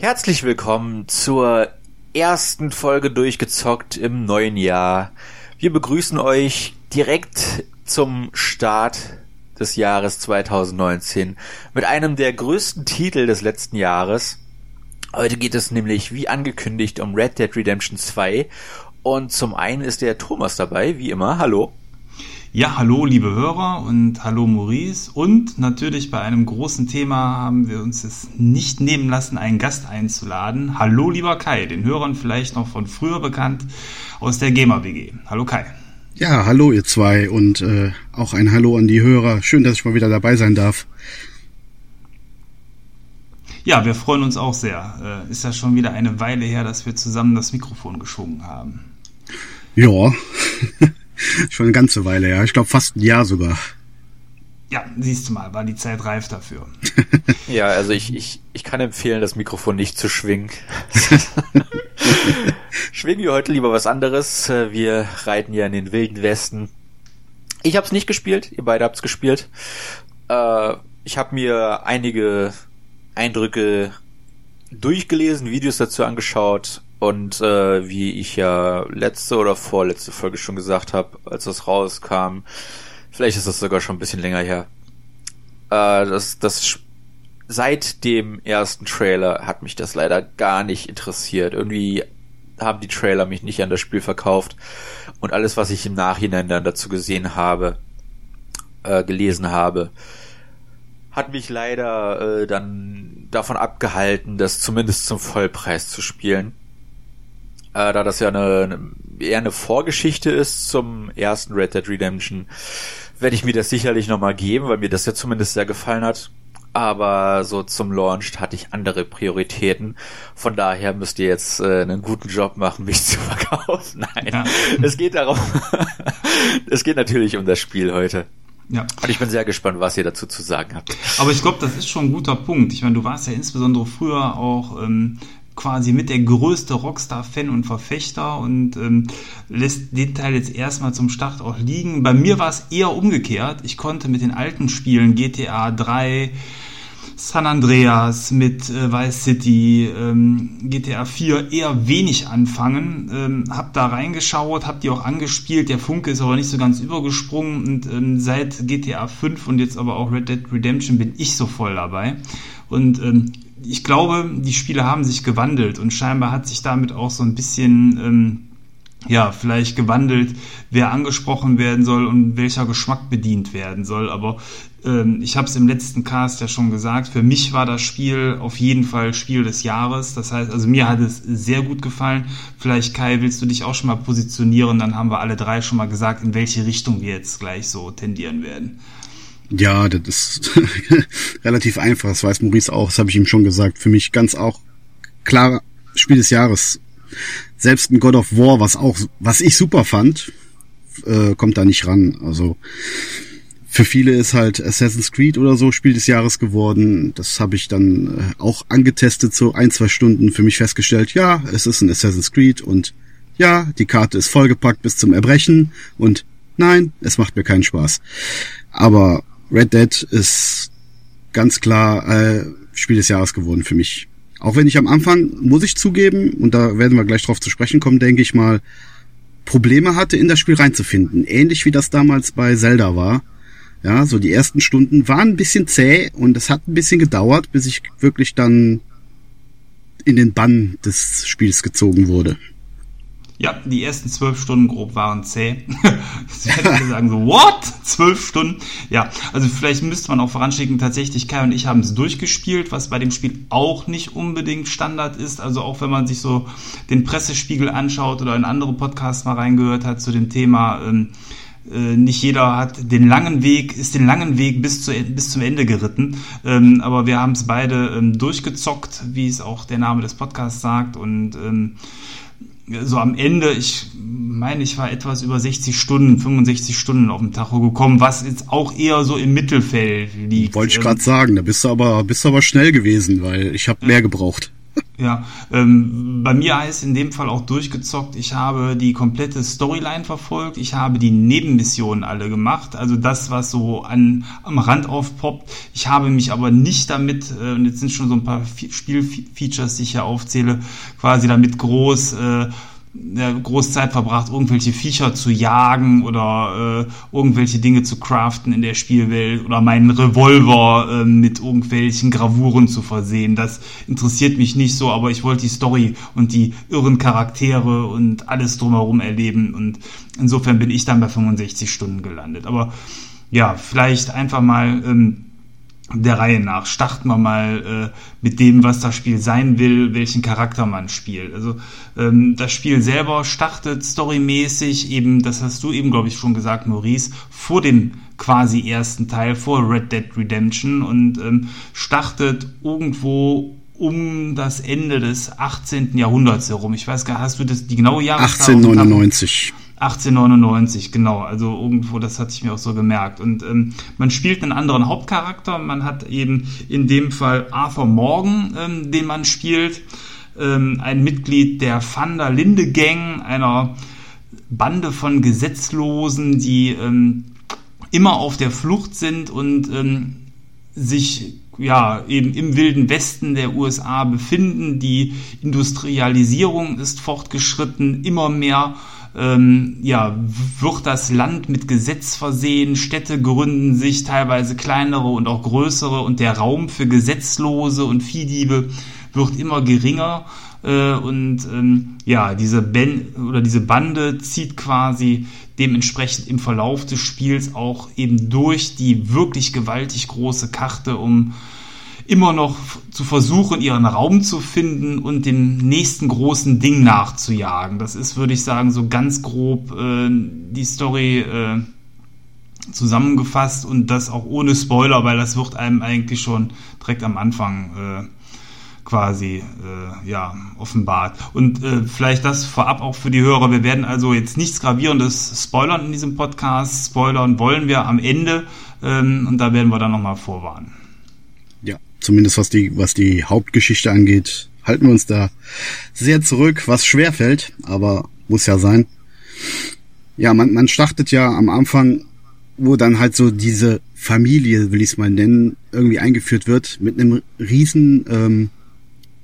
Herzlich willkommen zur ersten Folge durchgezockt im neuen Jahr. Wir begrüßen euch direkt zum Start des Jahres 2019 mit einem der größten Titel des letzten Jahres. Heute geht es nämlich, wie angekündigt, um Red Dead Redemption 2. Und zum einen ist der Thomas dabei, wie immer. Hallo. Ja, hallo liebe Hörer und hallo Maurice. Und natürlich bei einem großen Thema haben wir uns es nicht nehmen lassen, einen Gast einzuladen. Hallo lieber Kai, den Hörern vielleicht noch von früher bekannt aus der Gamer WG. Hallo Kai. Ja, hallo ihr zwei und äh, auch ein Hallo an die Hörer. Schön, dass ich mal wieder dabei sein darf. Ja, wir freuen uns auch sehr. Äh, ist ja schon wieder eine Weile her, dass wir zusammen das Mikrofon geschwungen haben. Ja. Schon eine ganze Weile, ja. Ich glaube fast ein Jahr sogar. Ja, siehst du mal, war die Zeit reif dafür. ja, also ich, ich, ich kann empfehlen, das Mikrofon nicht zu schwingen. schwingen wir heute lieber was anderes. Wir reiten ja in den wilden Westen. Ich habe es nicht gespielt, ihr beide habt es gespielt. Äh, ich habe mir einige Eindrücke durchgelesen, Videos dazu angeschaut und äh, wie ich ja letzte oder vorletzte Folge schon gesagt habe, als das rauskam, vielleicht ist das sogar schon ein bisschen länger her, äh, das, das seit dem ersten Trailer hat mich das leider gar nicht interessiert. Irgendwie haben die Trailer mich nicht an das Spiel verkauft und alles, was ich im Nachhinein dann dazu gesehen habe, äh, gelesen habe, hat mich leider äh, dann davon abgehalten, das zumindest zum Vollpreis zu spielen äh, da das ja eine, eine, eher eine Vorgeschichte ist zum ersten Red Dead Redemption, werde ich mir das sicherlich nochmal geben, weil mir das ja zumindest sehr gefallen hat. Aber so zum Launch hatte ich andere Prioritäten. Von daher müsst ihr jetzt äh, einen guten Job machen, mich zu verkaufen. Nein, ja. es geht darum, es geht natürlich um das Spiel heute. Ja. Und ich bin sehr gespannt, was ihr dazu zu sagen habt. Aber ich glaube, das ist schon ein guter Punkt. Ich meine, du warst ja insbesondere früher auch ähm, quasi mit der größte Rockstar-Fan und Verfechter und ähm, lässt den Teil jetzt erstmal zum Start auch liegen. Bei mir war es eher umgekehrt. Ich konnte mit den alten Spielen GTA 3, San Andreas, mit äh, Vice City, ähm, GTA 4 eher wenig anfangen. Ähm, hab da reingeschaut, hab die auch angespielt. Der Funke ist aber nicht so ganz übergesprungen und ähm, seit GTA 5 und jetzt aber auch Red Dead Redemption bin ich so voll dabei. Und ähm, ich glaube, die Spiele haben sich gewandelt und scheinbar hat sich damit auch so ein bisschen, ähm, ja, vielleicht gewandelt, wer angesprochen werden soll und welcher Geschmack bedient werden soll. Aber ähm, ich habe es im letzten Cast ja schon gesagt, für mich war das Spiel auf jeden Fall Spiel des Jahres. Das heißt, also mir hat es sehr gut gefallen. Vielleicht, Kai, willst du dich auch schon mal positionieren? Dann haben wir alle drei schon mal gesagt, in welche Richtung wir jetzt gleich so tendieren werden. Ja, das ist relativ einfach. Das weiß Maurice auch. Das habe ich ihm schon gesagt. Für mich ganz auch klar Spiel des Jahres. Selbst ein God of War, was auch, was ich super fand, äh, kommt da nicht ran. Also für viele ist halt Assassin's Creed oder so Spiel des Jahres geworden. Das habe ich dann äh, auch angetestet, so ein, zwei Stunden für mich festgestellt, ja, es ist ein Assassin's Creed und ja, die Karte ist vollgepackt bis zum Erbrechen und nein, es macht mir keinen Spaß. Aber Red Dead ist ganz klar äh, Spiel des Jahres geworden für mich. Auch wenn ich am Anfang, muss ich zugeben, und da werden wir gleich drauf zu sprechen kommen, denke ich mal, Probleme hatte, in das Spiel reinzufinden. Ähnlich wie das damals bei Zelda war. Ja, so die ersten Stunden waren ein bisschen zäh und es hat ein bisschen gedauert, bis ich wirklich dann in den Bann des Spiels gezogen wurde. Ja, die ersten zwölf Stunden grob waren zäh. Sie hätten sagen so, what? Zwölf Stunden? Ja, also vielleicht müsste man auch voranschicken, tatsächlich Kai und ich haben es durchgespielt, was bei dem Spiel auch nicht unbedingt Standard ist. Also auch wenn man sich so den Pressespiegel anschaut oder in andere Podcasts mal reingehört hat zu dem Thema, ähm, äh, nicht jeder hat den langen Weg, ist den langen Weg bis, zu, bis zum Ende geritten. Ähm, aber wir haben es beide ähm, durchgezockt, wie es auch der Name des Podcasts sagt. Und ähm, so am Ende, ich meine, ich war etwas über 60 Stunden, 65 Stunden auf dem Tacho gekommen, was jetzt auch eher so im Mittelfeld liegt. Wollte ich gerade sagen, da bist du aber bist du aber schnell gewesen, weil ich habe mehr gebraucht. Ja, ähm, bei mir heißt in dem Fall auch durchgezockt, ich habe die komplette Storyline verfolgt, ich habe die Nebenmissionen alle gemacht, also das, was so an, am Rand aufpoppt. Ich habe mich aber nicht damit, äh, und jetzt sind schon so ein paar Spielfeatures, die ich hier aufzähle, quasi damit groß äh, große Zeit verbracht, irgendwelche Viecher zu jagen oder äh, irgendwelche Dinge zu craften in der Spielwelt oder meinen Revolver äh, mit irgendwelchen Gravuren zu versehen. Das interessiert mich nicht so, aber ich wollte die Story und die irren Charaktere und alles drumherum erleben und insofern bin ich dann bei 65 Stunden gelandet. Aber ja, vielleicht einfach mal ähm, der Reihe nach. Starten wir mal äh, mit dem, was das Spiel sein will, welchen Charakter man spielt. Also ähm, das Spiel selber startet storymäßig eben, das hast du eben, glaube ich, schon gesagt, Maurice, vor dem quasi ersten Teil, vor Red Dead Redemption und ähm, startet irgendwo um das Ende des 18. Jahrhunderts herum. Ich weiß gar, hast du das die genaue Jahreszahl? 1899. 1899, genau. Also irgendwo, das hatte ich mir auch so gemerkt. Und ähm, man spielt einen anderen Hauptcharakter. Man hat eben in dem Fall Arthur Morgan, ähm, den man spielt. Ähm, ein Mitglied der Van der Linde Gang, einer Bande von Gesetzlosen, die ähm, immer auf der Flucht sind und ähm, sich ja, eben im wilden Westen der USA befinden. Die Industrialisierung ist fortgeschritten, immer mehr ähm, ja, wird das Land mit Gesetz versehen, Städte gründen sich, teilweise kleinere und auch größere und der Raum für Gesetzlose und Viehdiebe wird immer geringer. Äh, und ähm, ja, diese ben oder diese Bande zieht quasi dementsprechend im Verlauf des Spiels auch eben durch die wirklich gewaltig große Karte, um immer noch zu versuchen, ihren Raum zu finden und dem nächsten großen Ding nachzujagen. Das ist, würde ich sagen, so ganz grob äh, die Story äh, zusammengefasst und das auch ohne Spoiler, weil das wird einem eigentlich schon direkt am Anfang äh, quasi äh, ja offenbart. Und äh, vielleicht das vorab auch für die Hörer. Wir werden also jetzt nichts gravierendes spoilern in diesem Podcast. Spoilern wollen wir am Ende ähm, und da werden wir dann nochmal vorwarnen zumindest was die, was die Hauptgeschichte angeht, halten wir uns da sehr zurück, was schwer fällt, aber muss ja sein. Ja, man, man startet ja am Anfang, wo dann halt so diese Familie, will ich es mal nennen, irgendwie eingeführt wird, mit einem riesen, ähm,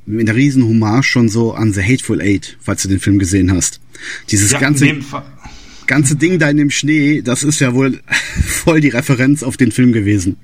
mit einer riesen Hommage schon so an The Hateful Eight, falls du den Film gesehen hast. Dieses ja, ganze, ganze Ding da in dem Schnee, das ist ja wohl voll die Referenz auf den Film gewesen.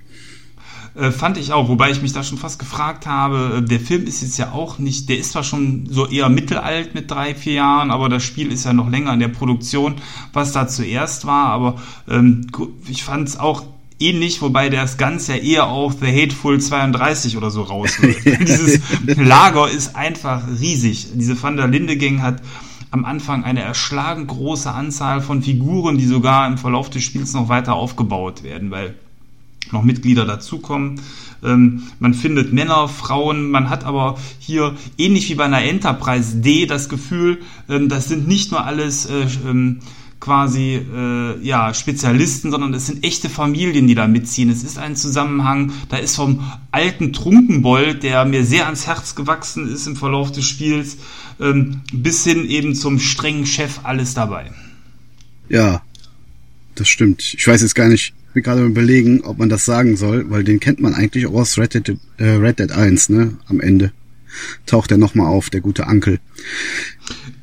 Äh, fand ich auch, wobei ich mich da schon fast gefragt habe, äh, der Film ist jetzt ja auch nicht, der ist zwar schon so eher mittelalt mit drei, vier Jahren, aber das Spiel ist ja noch länger in der Produktion, was da zuerst war, aber ähm, ich fand es auch ähnlich, wobei das Ganze ja eher auf The Hateful 32 oder so rausläuft. Dieses Lager ist einfach riesig. Diese Van der Linde Gang hat am Anfang eine erschlagend große Anzahl von Figuren, die sogar im Verlauf des Spiels noch weiter aufgebaut werden, weil noch Mitglieder dazukommen. Ähm, man findet Männer, Frauen, man hat aber hier ähnlich wie bei einer Enterprise D das Gefühl, ähm, das sind nicht nur alles äh, ähm, quasi äh, ja Spezialisten, sondern es sind echte Familien, die da mitziehen. Es ist ein Zusammenhang, da ist vom alten Trunkenbold, der mir sehr ans Herz gewachsen ist im Verlauf des Spiels, ähm, bis hin eben zum strengen Chef alles dabei. Ja, das stimmt. Ich weiß jetzt gar nicht, bin gerade überlegen, ob man das sagen soll, weil den kennt man eigentlich auch aus Red Dead, äh, Red Dead 1, ne? Am Ende taucht er nochmal auf, der gute Ankel.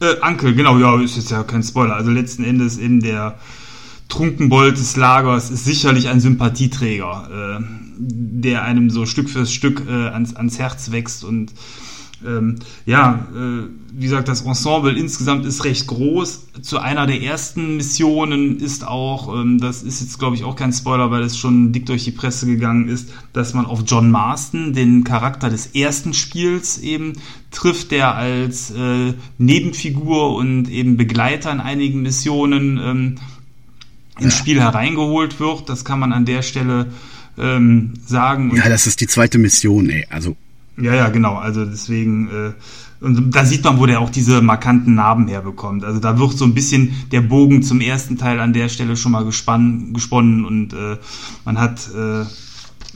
Äh, Ankel, genau, ja, ist jetzt ja kein Spoiler. Also letzten Endes in der Trunkenbold des Lagers ist sicherlich ein Sympathieträger, äh, der einem so Stück für Stück äh, ans, ans Herz wächst und ähm, ja, äh, wie gesagt, das Ensemble insgesamt ist recht groß. Zu einer der ersten Missionen ist auch, ähm, das ist jetzt glaube ich auch kein Spoiler, weil es schon dick durch die Presse gegangen ist, dass man auf John Marston, den Charakter des ersten Spiels eben trifft, der als äh, Nebenfigur und eben Begleiter in einigen Missionen ähm, ins ja. Spiel hereingeholt wird. Das kann man an der Stelle ähm, sagen. ja, das ist die zweite Mission, ey. Also ja, ja, genau. Also deswegen, äh, und da sieht man, wo der auch diese markanten Narben herbekommt. Also da wird so ein bisschen der Bogen zum ersten Teil an der Stelle schon mal gespann, gesponnen und äh, man hat äh,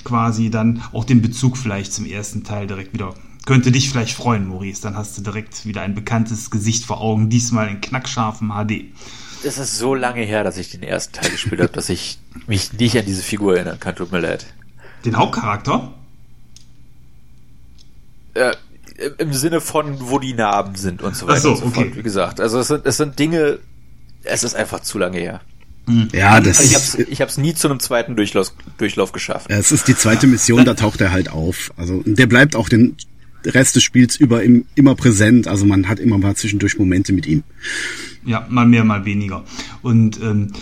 quasi dann auch den Bezug vielleicht zum ersten Teil direkt wieder könnte dich vielleicht freuen, Maurice. Dann hast du direkt wieder ein bekanntes Gesicht vor Augen, diesmal in knackscharfem HD. Es ist so lange her, dass ich den ersten Teil gespielt habe, dass ich mich nicht an diese Figur erinnern kann. Tut mir leid. Den Hauptcharakter? Äh, Im Sinne von, wo die Narben sind und so weiter so, und so okay. fort. Wie gesagt, also es sind, es sind Dinge, es ist einfach zu lange her. Ja, das Also ich hab's, ich hab's nie zu einem zweiten Durchlauf, Durchlauf geschafft. es ist die zweite Mission, da taucht er halt auf. Also der bleibt auch den Rest des Spiels über im, immer präsent. Also man hat immer mal zwischendurch Momente mit ihm. Ja, mal mehr, mal weniger. Und ähm,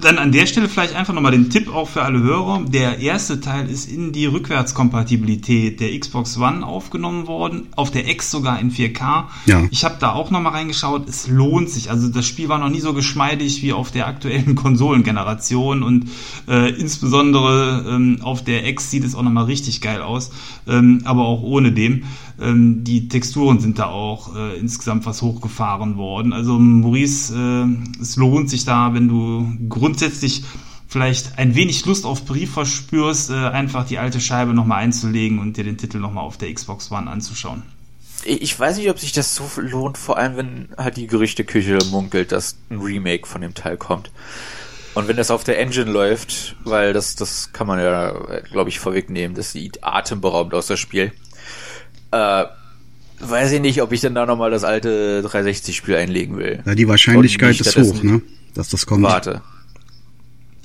dann an der Stelle vielleicht einfach nochmal den Tipp auch für alle Hörer. Der erste Teil ist in die Rückwärtskompatibilität der Xbox One aufgenommen worden, auf der X sogar in 4K. Ja. Ich habe da auch nochmal reingeschaut, es lohnt sich. Also das Spiel war noch nie so geschmeidig wie auf der aktuellen Konsolengeneration und äh, insbesondere ähm, auf der X sieht es auch nochmal richtig geil aus, ähm, aber auch ohne dem. Ähm, die Texturen sind da auch äh, insgesamt was hochgefahren worden. Also Maurice, äh, es lohnt sich da, wenn du grundsätzlich vielleicht ein wenig Lust auf Brief verspürst, äh, einfach die alte Scheibe nochmal einzulegen und dir den Titel nochmal auf der Xbox One anzuschauen. Ich weiß nicht, ob sich das so lohnt, vor allem wenn halt die Gerüchteküche munkelt, dass ein Remake von dem Teil kommt. Und wenn das auf der Engine läuft, weil das, das kann man ja, glaube ich, vorwegnehmen, das sieht atemberaubend aus, das Spiel. Äh, weiß ich nicht, ob ich dann da nochmal das alte 360-Spiel einlegen will. Ja, die Wahrscheinlichkeit ist hoch, ne? Dass das kommt. Warte.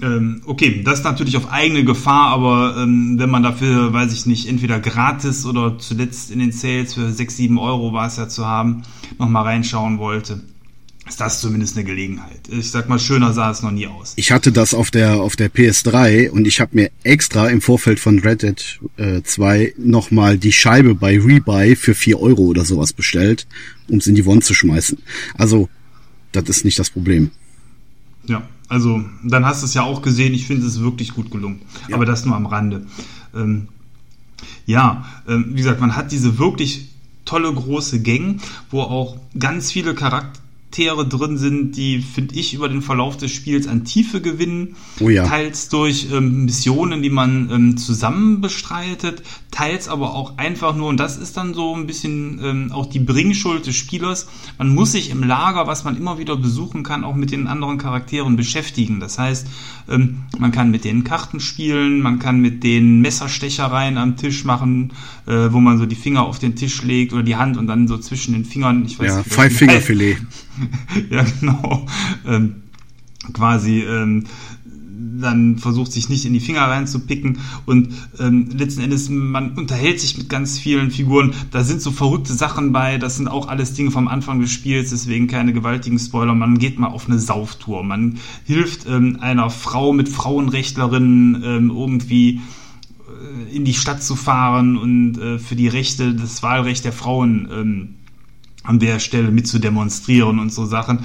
Ähm, okay, das natürlich auf eigene Gefahr, aber ähm, wenn man dafür, weiß ich nicht, entweder gratis oder zuletzt in den Sales für 6, 7 Euro war es ja zu haben, nochmal reinschauen wollte, ist das zumindest eine Gelegenheit. Ich sag mal, schöner sah es noch nie aus. Ich hatte das auf der auf der PS3 und ich habe mir extra im Vorfeld von Red Dead äh, 2 nochmal die Scheibe bei Rebuy für 4 Euro oder sowas bestellt, um es in die Wand zu schmeißen. Also, das ist nicht das Problem. Ja, also dann hast du es ja auch gesehen. Ich finde es wirklich gut gelungen. Ja. Aber das nur am Rande. Ähm, ja, ähm, wie gesagt, man hat diese wirklich tolle große Gang, wo auch ganz viele Charaktere drin sind, die, finde ich, über den Verlauf des Spiels an Tiefe gewinnen. Oh ja. Teils durch ähm, Missionen, die man ähm, zusammen bestreitet, teils aber auch einfach nur, und das ist dann so ein bisschen ähm, auch die Bringschuld des Spielers, man muss sich im Lager, was man immer wieder besuchen kann, auch mit den anderen Charakteren beschäftigen. Das heißt, ähm, man kann mit denen Karten spielen, man kann mit den Messerstechereien am Tisch machen, äh, wo man so die Finger auf den Tisch legt oder die Hand und dann so zwischen den Fingern, ich weiß Ja, nicht. Five-Finger-Filet. ja, genau. Ähm, quasi ähm, dann versucht sich nicht in die Finger reinzupicken und ähm, letzten Endes man unterhält sich mit ganz vielen Figuren. Da sind so verrückte Sachen bei. Das sind auch alles Dinge vom Anfang des Spiels, deswegen keine gewaltigen Spoiler. Man geht mal auf eine Sauftour. Man hilft ähm, einer Frau mit Frauenrechtlerinnen ähm, irgendwie äh, in die Stadt zu fahren und äh, für die Rechte, das Wahlrecht der Frauen ähm, an der Stelle mit zu demonstrieren und so Sachen.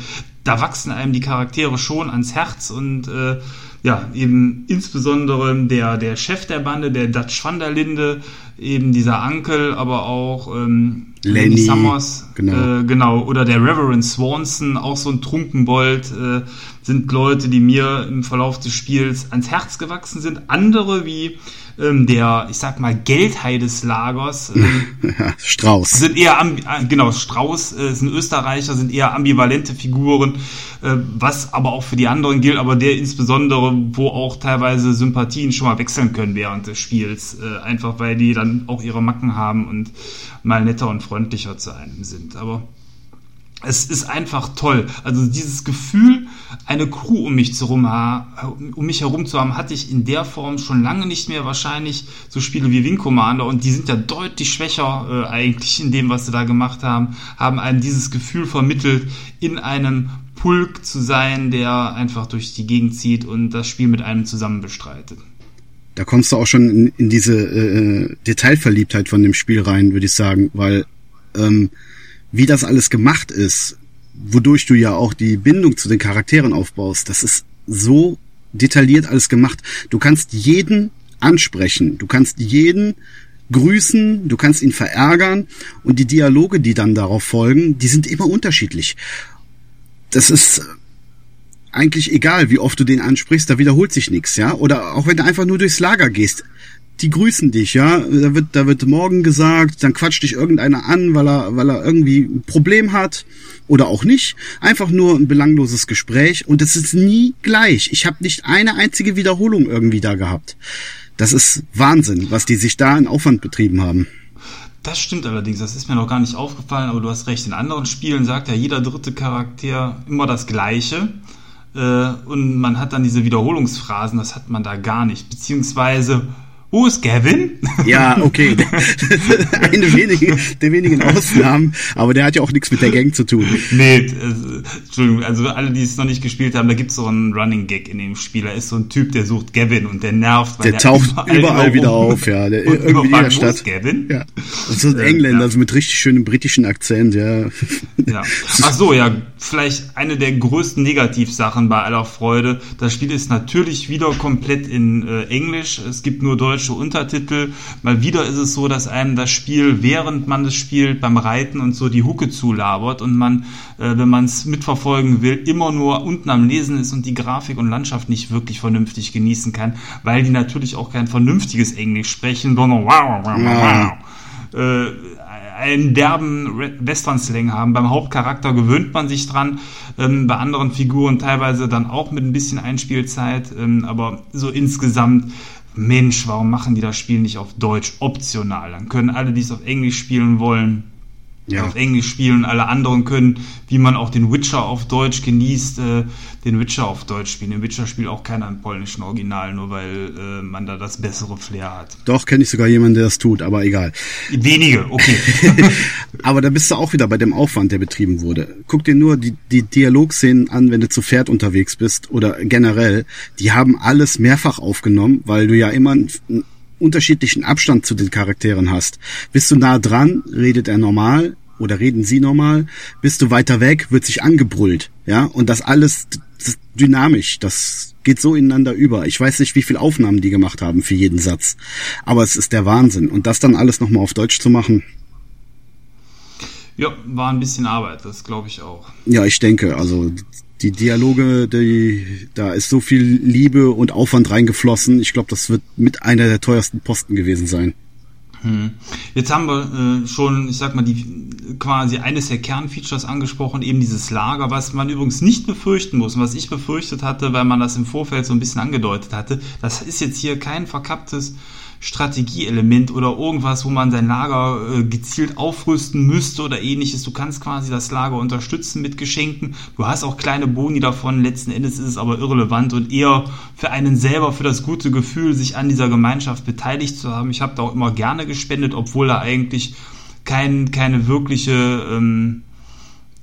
Da wachsen einem die Charaktere schon ans Herz und äh, ja, eben insbesondere der, der Chef der Bande, der Dutch van der Linde, eben dieser Uncle, aber auch ähm, Lenny, Summers, genau. Äh, genau, oder der Reverend Swanson, auch so ein Trunkenbold, äh, sind Leute, die mir im Verlauf des Spiels ans Herz gewachsen sind. Andere wie ähm, der, ich sag mal, Geldhai des Lagers, ähm, Strauß. sind eher äh, genau Strauß äh, ist ein Österreicher sind eher ambivalente Figuren äh, was aber auch für die anderen gilt aber der insbesondere wo auch teilweise Sympathien schon mal wechseln können während des Spiels äh, einfach weil die dann auch ihre Macken haben und mal netter und freundlicher zu einem sind aber es ist einfach toll. Also dieses Gefühl, eine Crew um mich, zu rum, um mich herum zu haben, hatte ich in der Form schon lange nicht mehr. Wahrscheinlich so Spiele wie Wing Commander und die sind ja deutlich schwächer äh, eigentlich in dem, was sie da gemacht haben, haben einem dieses Gefühl vermittelt, in einem Pulk zu sein, der einfach durch die Gegend zieht und das Spiel mit einem zusammen bestreitet. Da kommst du auch schon in, in diese äh, Detailverliebtheit von dem Spiel rein, würde ich sagen, weil ähm, wie das alles gemacht ist, wodurch du ja auch die Bindung zu den Charakteren aufbaust, das ist so detailliert alles gemacht. Du kannst jeden ansprechen, du kannst jeden grüßen, du kannst ihn verärgern und die Dialoge, die dann darauf folgen, die sind immer unterschiedlich. Das ist eigentlich egal, wie oft du den ansprichst, da wiederholt sich nichts, ja? Oder auch wenn du einfach nur durchs Lager gehst. Die grüßen dich, ja. Da wird, da wird morgen gesagt, dann quatscht dich irgendeiner an, weil er, weil er irgendwie ein Problem hat oder auch nicht. Einfach nur ein belangloses Gespräch und es ist nie gleich. Ich habe nicht eine einzige Wiederholung irgendwie da gehabt. Das ist Wahnsinn, was die sich da in Aufwand betrieben haben. Das stimmt allerdings, das ist mir noch gar nicht aufgefallen, aber du hast recht. In anderen Spielen sagt ja jeder dritte Charakter immer das Gleiche. Äh, und man hat dann diese Wiederholungsphrasen, das hat man da gar nicht. Beziehungsweise wo ist Gavin? Ja, okay. Eine wenige, der wenigen Ausnahmen, aber der hat ja auch nichts mit der Gang zu tun. Nee, äh, Entschuldigung, also alle, die es noch nicht gespielt haben, da gibt es so einen Running Gag in dem Spiel. Da ist so ein Typ, der sucht Gavin und der nervt. der, der taucht überall, überall wieder auf, ja. Der, irgendwie in jeder Stadt. Gavin? Ja. Und so ein Engländer, ja. also mit richtig schönem britischen Akzent, ja. ja. Ach so, ja, vielleicht eine der größten Negativsachen bei aller Freude. Das Spiel ist natürlich wieder komplett in äh, Englisch. Es gibt nur Deutsch deutsche Untertitel. Mal wieder ist es so, dass einem das Spiel, während man es spielt, beim Reiten und so die Hucke zulabert und man, äh, wenn man es mitverfolgen will, immer nur unten am Lesen ist und die Grafik und Landschaft nicht wirklich vernünftig genießen kann, weil die natürlich auch kein vernünftiges Englisch sprechen, sondern wow, wow, wow, wow. Äh, einen derben Western-Slang haben. Beim Hauptcharakter gewöhnt man sich dran, ähm, bei anderen Figuren teilweise dann auch mit ein bisschen Einspielzeit, ähm, aber so insgesamt Mensch, warum machen die das Spiel nicht auf Deutsch optional? Dann können alle, die es auf Englisch spielen wollen, ja. auf Englisch spielen. Alle anderen können, wie man auch den Witcher auf Deutsch genießt, äh, den Witcher auf Deutsch spielen. Den Witcher spielt auch keiner im polnischen Original, nur weil äh, man da das bessere Flair hat. Doch, kenne ich sogar jemanden, der das tut, aber egal. Wenige, okay. aber da bist du auch wieder bei dem Aufwand, der betrieben wurde. Guck dir nur die, die Dialogszenen an, wenn du zu Pferd unterwegs bist oder generell. Die haben alles mehrfach aufgenommen, weil du ja immer unterschiedlichen Abstand zu den Charakteren hast. Bist du nah dran, redet er normal oder reden sie normal. Bist du weiter weg, wird sich angebrüllt. Ja, und das alles das dynamisch. Das geht so ineinander über. Ich weiß nicht, wie viel Aufnahmen die gemacht haben für jeden Satz. Aber es ist der Wahnsinn. Und das dann alles nochmal auf Deutsch zu machen. Ja, war ein bisschen Arbeit, das glaube ich auch. Ja, ich denke, also die Dialoge, die, da ist so viel Liebe und Aufwand reingeflossen. Ich glaube, das wird mit einer der teuersten Posten gewesen sein. Hm. Jetzt haben wir äh, schon, ich sag mal, die quasi eines der Kernfeatures angesprochen, eben dieses Lager, was man übrigens nicht befürchten muss, was ich befürchtet hatte, weil man das im Vorfeld so ein bisschen angedeutet hatte. Das ist jetzt hier kein verkapptes Strategieelement oder irgendwas, wo man sein Lager äh, gezielt aufrüsten müsste oder ähnliches. Du kannst quasi das Lager unterstützen mit Geschenken. Du hast auch kleine Boni davon. Letzten Endes ist es aber irrelevant und eher für einen selber, für das gute Gefühl, sich an dieser Gemeinschaft beteiligt zu haben. Ich habe da auch immer gerne gespendet, obwohl da eigentlich kein, keine wirkliche ähm,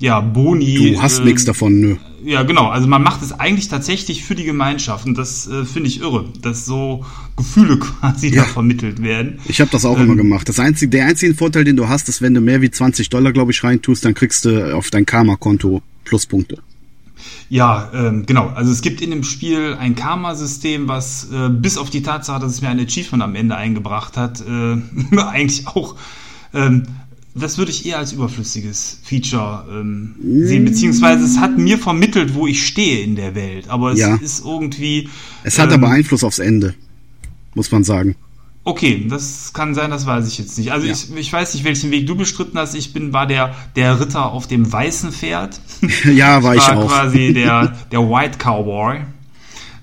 ja, Boni. Du hast äh, nichts davon, nö. Ja, genau. Also man macht es eigentlich tatsächlich für die Gemeinschaft und das äh, finde ich irre, dass so Gefühle quasi ja. da vermittelt werden. Ich habe das auch ähm, immer gemacht. Das einzige, der einzige Vorteil, den du hast, ist, wenn du mehr wie 20 Dollar, glaube ich, reintust, dann kriegst du auf dein Karma-Konto Pluspunkte. Ja, ähm, genau. Also es gibt in dem Spiel ein Karma-System, was äh, bis auf die Tatsache, dass es mir ein Achievement am Ende eingebracht hat, äh, eigentlich auch ähm, das würde ich eher als überflüssiges Feature ähm, sehen, beziehungsweise es hat mir vermittelt, wo ich stehe in der Welt, aber es ja. ist irgendwie. Es hat ähm, aber Einfluss aufs Ende, muss man sagen. Okay, das kann sein, das weiß ich jetzt nicht. Also ja. ich, ich weiß nicht, welchen Weg du bestritten hast. Ich bin war der der Ritter auf dem weißen Pferd. ja, war ich, war ich auch. quasi der der White Cowboy.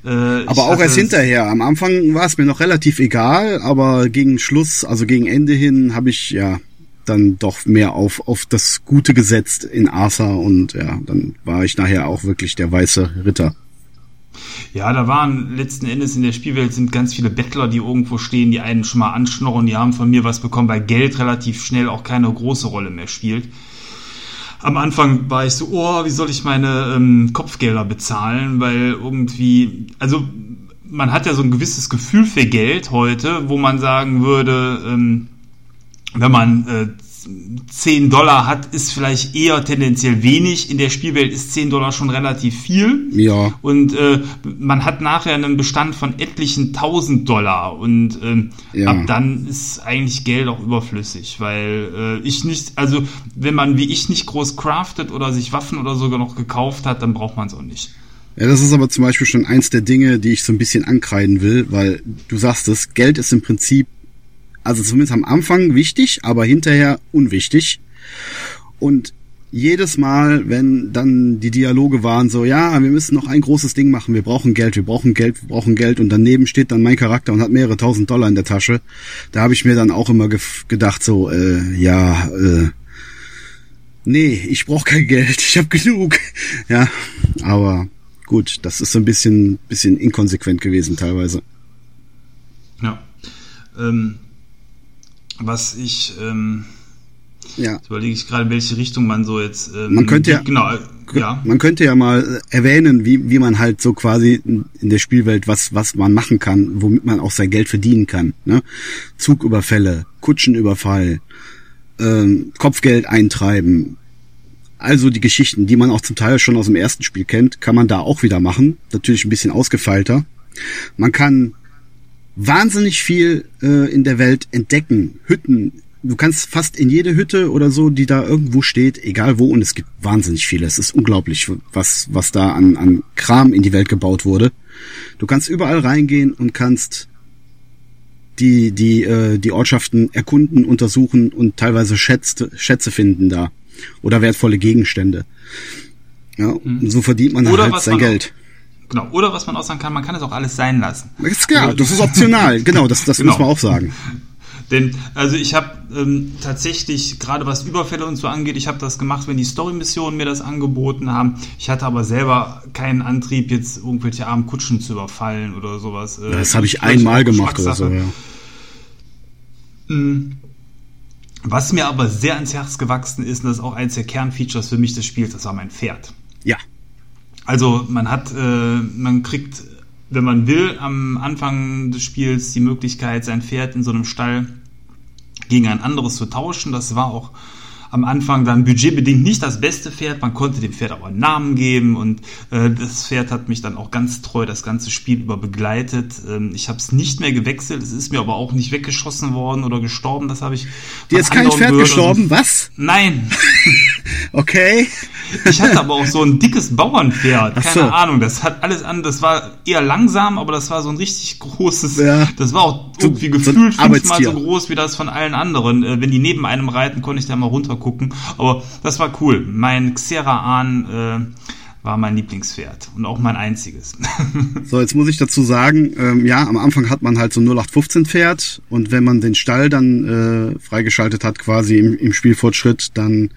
Äh, aber auch erst hinterher. Am Anfang war es mir noch relativ egal, aber gegen Schluss, also gegen Ende hin, habe ich ja dann doch mehr auf, auf das Gute gesetzt in Arthur und ja, dann war ich nachher auch wirklich der weiße Ritter. Ja, da waren letzten Endes in der Spielwelt sind ganz viele Bettler, die irgendwo stehen, die einen schon mal anschnorren, die haben von mir was bekommen, weil Geld relativ schnell auch keine große Rolle mehr spielt. Am Anfang war ich so, oh, wie soll ich meine ähm, Kopfgelder bezahlen, weil irgendwie, also man hat ja so ein gewisses Gefühl für Geld heute, wo man sagen würde, ähm, wenn man äh, 10 Dollar hat, ist vielleicht eher tendenziell wenig. In der Spielwelt ist 10 Dollar schon relativ viel. Ja. Und äh, man hat nachher einen Bestand von etlichen 1000 Dollar. Und ähm, ja. ab dann ist eigentlich Geld auch überflüssig, weil äh, ich nicht, also wenn man wie ich nicht groß craftet oder sich Waffen oder sogar noch gekauft hat, dann braucht man es auch nicht. Ja, das ist aber zum Beispiel schon eins der Dinge, die ich so ein bisschen ankreiden will, weil du sagst es, Geld ist im Prinzip, also zumindest am Anfang wichtig, aber hinterher unwichtig. Und jedes Mal, wenn dann die Dialoge waren so, ja, wir müssen noch ein großes Ding machen, wir brauchen Geld, wir brauchen Geld, wir brauchen Geld und daneben steht dann mein Charakter und hat mehrere tausend Dollar in der Tasche, da habe ich mir dann auch immer gedacht so, äh, ja, äh, nee, ich brauche kein Geld, ich habe genug. Ja, aber gut, das ist so ein bisschen, bisschen inkonsequent gewesen teilweise. Ja. Ähm, was ich ähm ja. Jetzt überlege ich gerade, in welche Richtung man so jetzt. Ähm, man könnte ja, genau, ja. Man könnte ja mal erwähnen, wie, wie man halt so quasi in der Spielwelt was, was man machen kann, womit man auch sein Geld verdienen kann. Ne? Zugüberfälle, Kutschenüberfall, ähm, Kopfgeld eintreiben. Also die Geschichten, die man auch zum Teil schon aus dem ersten Spiel kennt, kann man da auch wieder machen. Natürlich ein bisschen ausgefeilter. Man kann wahnsinnig viel äh, in der Welt entdecken. Hütten, du kannst fast in jede Hütte oder so, die da irgendwo steht, egal wo, und es gibt wahnsinnig viele. Es ist unglaublich, was, was da an, an Kram in die Welt gebaut wurde. Du kannst überall reingehen und kannst die, die, äh, die Ortschaften erkunden, untersuchen und teilweise Schätze, Schätze finden da. Oder wertvolle Gegenstände. Ja, mhm. so verdient man oder halt sein Geld. Genau, oder was man auch sagen kann, man kann es auch alles sein lassen. Ist klar, das ist optional, genau, das, das genau. muss man auch sagen. Denn, also ich habe ähm, tatsächlich, gerade was Überfälle und so angeht, ich habe das gemacht, wenn die Story-Missionen mir das angeboten haben. Ich hatte aber selber keinen Antrieb, jetzt irgendwelche armen Kutschen zu überfallen oder sowas. Äh, das habe ich einmal gemacht oder so, ja. Mm. Was mir aber sehr ans Herz gewachsen ist, und das ist auch eins der Kernfeatures für mich des Spiels, das war mein Pferd. Ja. Also man hat, äh, man kriegt, wenn man will, am Anfang des Spiels die Möglichkeit, sein Pferd in so einem Stall gegen ein anderes zu tauschen. Das war auch am Anfang dann budgetbedingt nicht das beste Pferd. Man konnte dem Pferd aber einen Namen geben und äh, das Pferd hat mich dann auch ganz treu das ganze Spiel über begleitet. Ähm, ich habe es nicht mehr gewechselt. Es ist mir aber auch nicht weggeschossen worden oder gestorben. Das habe ich. Dir ist kein Pferd gestorben? So. Was? Nein. okay. Ich hatte aber auch so ein dickes Bauernpferd. Keine so. Ahnung. Das hat alles an. Das war eher langsam, aber das war so ein richtig großes. Ja. Das war auch irgendwie so, gefühlt so fünfmal so groß wie das von allen anderen. Äh, wenn die neben einem reiten, konnte ich da mal runtergucken. Aber das war cool. Mein Xera Ahn äh, war mein Lieblingspferd und auch mein einziges. so, jetzt muss ich dazu sagen, ähm, ja, am Anfang hat man halt so 0815 Pferd und wenn man den Stall dann äh, freigeschaltet hat, quasi im, im Spielfortschritt, dann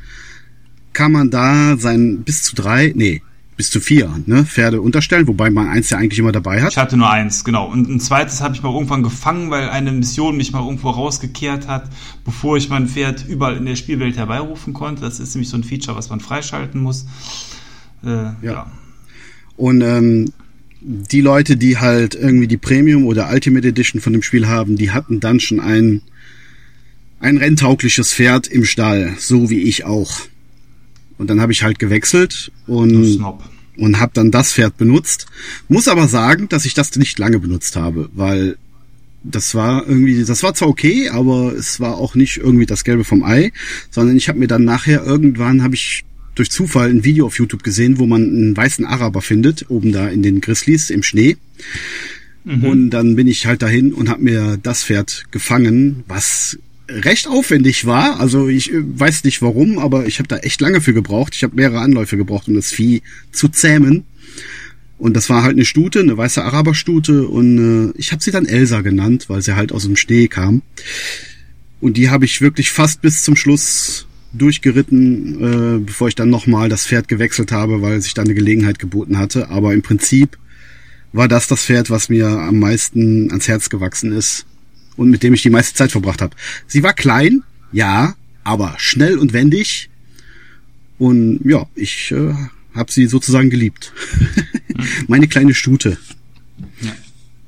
kann man da sein bis zu drei, nee, bis zu vier ne, Pferde unterstellen, wobei man eins ja eigentlich immer dabei hat. Ich hatte nur eins, genau. Und ein zweites habe ich mal irgendwann gefangen, weil eine Mission mich mal irgendwo rausgekehrt hat, bevor ich mein Pferd überall in der Spielwelt herbeirufen konnte. Das ist nämlich so ein Feature, was man freischalten muss. Äh, ja. ja. Und ähm, die Leute, die halt irgendwie die Premium oder Ultimate Edition von dem Spiel haben, die hatten dann schon ein, ein renntaugliches Pferd im Stall, so wie ich auch. Und dann habe ich halt gewechselt und, und habe dann das Pferd benutzt. Muss aber sagen, dass ich das nicht lange benutzt habe, weil das war irgendwie, das war zwar okay, aber es war auch nicht irgendwie das Gelbe vom Ei, sondern ich habe mir dann nachher irgendwann habe ich durch Zufall ein Video auf YouTube gesehen, wo man einen weißen Araber findet, oben da in den Grizzlies im Schnee. Mhm. Und dann bin ich halt dahin und habe mir das Pferd gefangen, was recht aufwendig war. Also ich äh, weiß nicht warum, aber ich habe da echt lange für gebraucht. Ich habe mehrere Anläufe gebraucht, um das Vieh zu zähmen. Und das war halt eine Stute, eine weiße Araberstute und äh, ich habe sie dann Elsa genannt, weil sie halt aus dem Schnee kam. Und die habe ich wirklich fast bis zum Schluss durchgeritten, äh, bevor ich dann nochmal das Pferd gewechselt habe, weil sich dann eine Gelegenheit geboten hatte. Aber im Prinzip war das das Pferd, was mir am meisten ans Herz gewachsen ist und mit dem ich die meiste Zeit verbracht habe. Sie war klein, ja, aber schnell und wendig. Und ja, ich äh, habe sie sozusagen geliebt. Meine kleine Stute. Ja.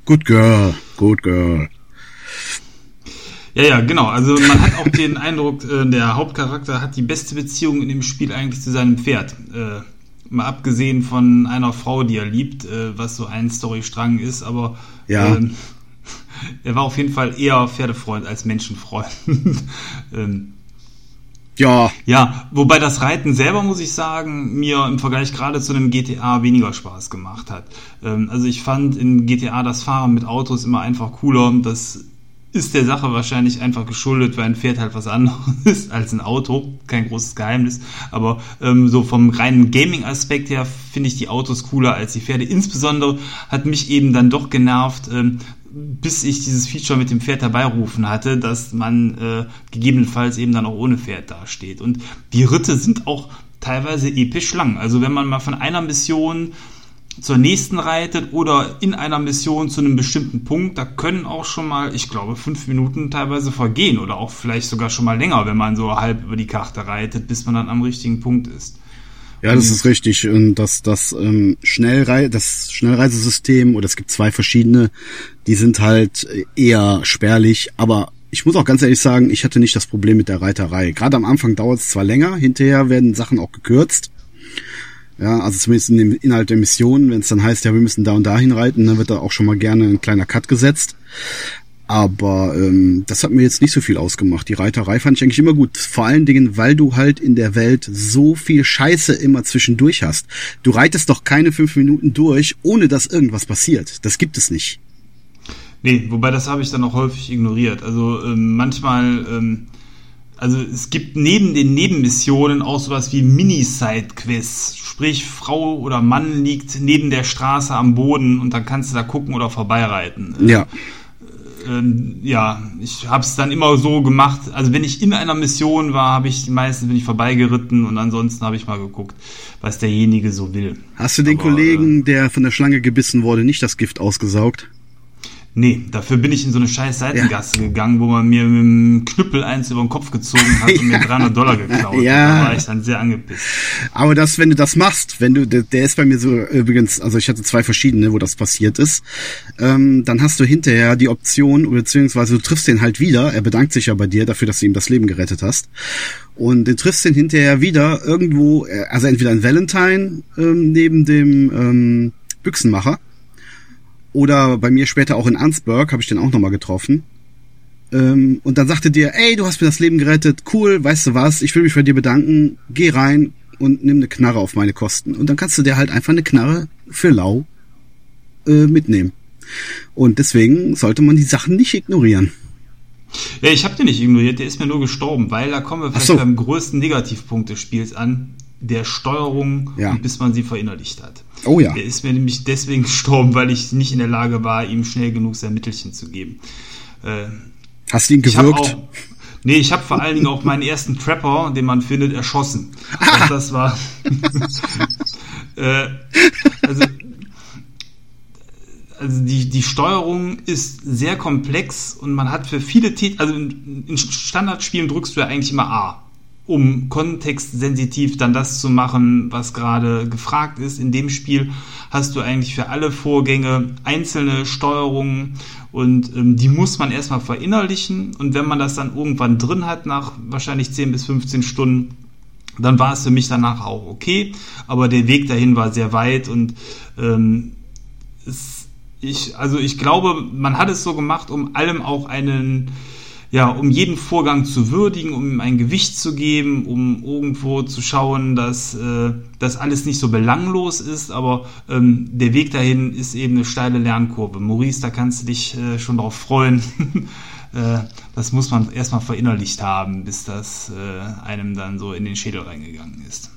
Good girl, good girl. Ja, ja, genau. Also man hat auch den Eindruck, äh, der Hauptcharakter hat die beste Beziehung in dem Spiel eigentlich zu seinem Pferd. Äh, mal abgesehen von einer Frau, die er liebt, äh, was so ein Storystrang ist, aber ja. Er war auf jeden Fall eher Pferdefreund als Menschenfreund. ähm, Ja. Ja, wobei das Reiten selber, muss ich sagen, mir im Vergleich gerade zu einem GTA weniger Spaß gemacht hat. Ähm, also ich fand in GTA das Fahren mit Autos immer einfach cooler. Das ist der Sache wahrscheinlich einfach geschuldet, weil ein Pferd halt was anderes ist als ein Auto. Kein großes Geheimnis. Aber ähm, so vom reinen Gaming-Aspekt her finde ich die Autos cooler als die Pferde. Insbesondere hat mich eben dann doch genervt, ähm, bis ich dieses Feature mit dem Pferd herbeirufen hatte, dass man äh, gegebenenfalls eben dann auch ohne Pferd dasteht. Und die Ritte sind auch teilweise episch lang. Also wenn man mal von einer Mission zur nächsten reitet oder in einer Mission zu einem bestimmten Punkt, da können auch schon mal, ich glaube, fünf Minuten teilweise vergehen oder auch vielleicht sogar schon mal länger, wenn man so halb über die Karte reitet, bis man dann am richtigen Punkt ist. Ja, das ist richtig. Und das, das ähm, Schnellrei das Schnellreisesystem, oder es gibt zwei verschiedene, die sind halt eher spärlich, aber ich muss auch ganz ehrlich sagen, ich hatte nicht das Problem mit der Reiterei. Gerade am Anfang dauert es zwar länger, hinterher werden Sachen auch gekürzt. Ja, also zumindest in dem Inhalt der Mission, wenn es dann heißt, ja, wir müssen da und dahin reiten, dann wird da auch schon mal gerne ein kleiner Cut gesetzt. Aber ähm, das hat mir jetzt nicht so viel ausgemacht. Die Reiterei fand ich eigentlich immer gut. Vor allen Dingen, weil du halt in der Welt so viel Scheiße immer zwischendurch hast. Du reitest doch keine fünf Minuten durch, ohne dass irgendwas passiert. Das gibt es nicht. Nee, wobei das habe ich dann auch häufig ignoriert. Also ähm, manchmal, ähm, also es gibt neben den Nebenmissionen auch sowas wie Mini-Side-Quests. Sprich, Frau oder Mann liegt neben der Straße am Boden und dann kannst du da gucken oder vorbeireiten. Ja ähm, ja, ich habe es dann immer so gemacht. Also wenn ich in einer Mission war, habe ich meistens bin ich vorbeigeritten und ansonsten habe ich mal geguckt, was derjenige so will. Hast du den Aber, Kollegen, äh, der von der Schlange gebissen wurde, nicht das Gift ausgesaugt? Nee, dafür bin ich in so eine scheiß Seitengasse ja. gegangen, wo man mir mit dem Knüppel eins über den Kopf gezogen hat und mir 300 Dollar geklaut. ja. Da war ich dann sehr angepisst. Aber das, wenn du das machst, wenn du, der, der ist bei mir so übrigens, also ich hatte zwei verschiedene, wo das passiert ist, ähm, dann hast du hinterher die Option, beziehungsweise du triffst den halt wieder, er bedankt sich ja bei dir dafür, dass du ihm das Leben gerettet hast. Und du triffst den hinterher wieder irgendwo, äh, also entweder in Valentine ähm, neben dem ähm, Büchsenmacher oder bei mir später auch in Ansburg habe ich den auch nochmal getroffen. Ähm, und dann sagte dir, ey, du hast mir das Leben gerettet, cool, weißt du was, ich will mich bei dir bedanken, geh rein und nimm eine Knarre auf meine Kosten. Und dann kannst du dir halt einfach eine Knarre für lau äh, mitnehmen. Und deswegen sollte man die Sachen nicht ignorieren. Ja, ich habe den nicht ignoriert, der ist mir nur gestorben, weil da kommen wir vielleicht so. beim größten Negativpunkt des Spiels an, der Steuerung, ja. bis man sie verinnerlicht hat. Oh ja. Der ist mir nämlich deswegen gestorben, weil ich nicht in der Lage war, ihm schnell genug sein Mittelchen zu geben. Äh, Hast du ihn gewirkt? Auch, nee, ich habe vor allen Dingen auch meinen ersten Trapper, den man findet, erschossen. Ah. Das war. äh, also, also die, die Steuerung ist sehr komplex und man hat für viele Titel, also in Standardspielen drückst du ja eigentlich immer A um kontextsensitiv dann das zu machen, was gerade gefragt ist. In dem Spiel hast du eigentlich für alle Vorgänge einzelne Steuerungen und ähm, die muss man erstmal verinnerlichen und wenn man das dann irgendwann drin hat, nach wahrscheinlich 10 bis 15 Stunden, dann war es für mich danach auch okay, aber der Weg dahin war sehr weit und ähm, es, ich, also ich glaube, man hat es so gemacht, um allem auch einen ja, um jeden Vorgang zu würdigen, um ihm ein Gewicht zu geben, um irgendwo zu schauen, dass äh, das alles nicht so belanglos ist, aber ähm, der Weg dahin ist eben eine steile Lernkurve. Maurice, da kannst du dich äh, schon drauf freuen. äh, das muss man erstmal verinnerlicht haben, bis das äh, einem dann so in den Schädel reingegangen ist.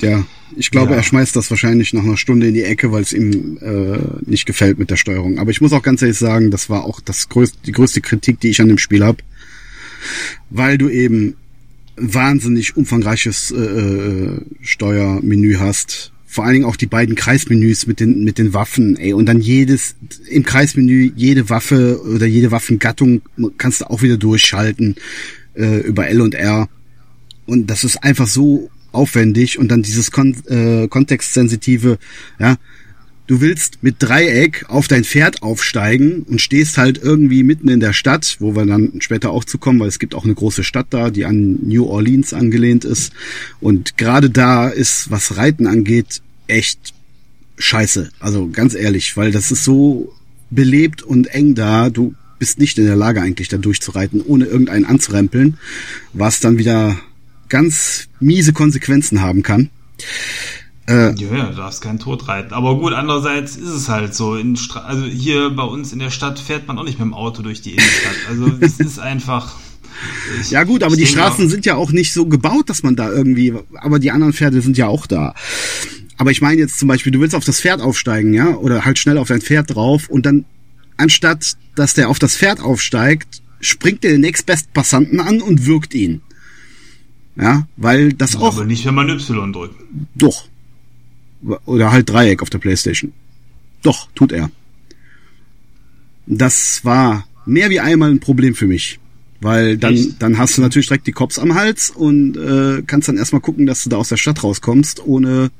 Ja, ich glaube, ja. er schmeißt das wahrscheinlich nach einer Stunde in die Ecke, weil es ihm äh, nicht gefällt mit der Steuerung. Aber ich muss auch ganz ehrlich sagen, das war auch das größte, die größte Kritik, die ich an dem Spiel habe, weil du eben wahnsinnig umfangreiches äh, äh, Steuermenü hast. Vor allen Dingen auch die beiden Kreismenüs mit den mit den Waffen, ey, und dann jedes im Kreismenü jede Waffe oder jede Waffengattung kannst du auch wieder durchschalten äh, über L und R. Und das ist einfach so aufwendig und dann dieses Kon äh, kontextsensitive, ja, du willst mit Dreieck auf dein Pferd aufsteigen und stehst halt irgendwie mitten in der Stadt, wo wir dann später auch zu kommen, weil es gibt auch eine große Stadt da, die an New Orleans angelehnt ist. Und gerade da ist, was Reiten angeht, echt scheiße. Also ganz ehrlich, weil das ist so belebt und eng da. Du bist nicht in der Lage eigentlich da durchzureiten, ohne irgendeinen anzurempeln, was dann wieder ganz miese Konsequenzen haben kann. Äh, ja, ja, du darfst keinen Tod reiten. Aber gut, andererseits ist es halt so. In also hier bei uns in der Stadt fährt man auch nicht mit dem Auto durch die Innenstadt. Also es ist einfach. Ich, ja gut, aber die Straßen auch, sind ja auch nicht so gebaut, dass man da irgendwie. Aber die anderen Pferde sind ja auch da. Aber ich meine jetzt zum Beispiel, du willst auf das Pferd aufsteigen, ja, oder halt schnell auf dein Pferd drauf und dann anstatt, dass der auf das Pferd aufsteigt, springt der den nächstbesten Passanten an und wirkt ihn. Ja, weil das ja, auch. Aber nicht, wenn man Y drückt. Doch. Oder halt Dreieck auf der Playstation. Doch, tut er. Das war mehr wie einmal ein Problem für mich. Weil dann, dann hast du natürlich direkt die Cops am Hals und äh, kannst dann erstmal gucken, dass du da aus der Stadt rauskommst, ohne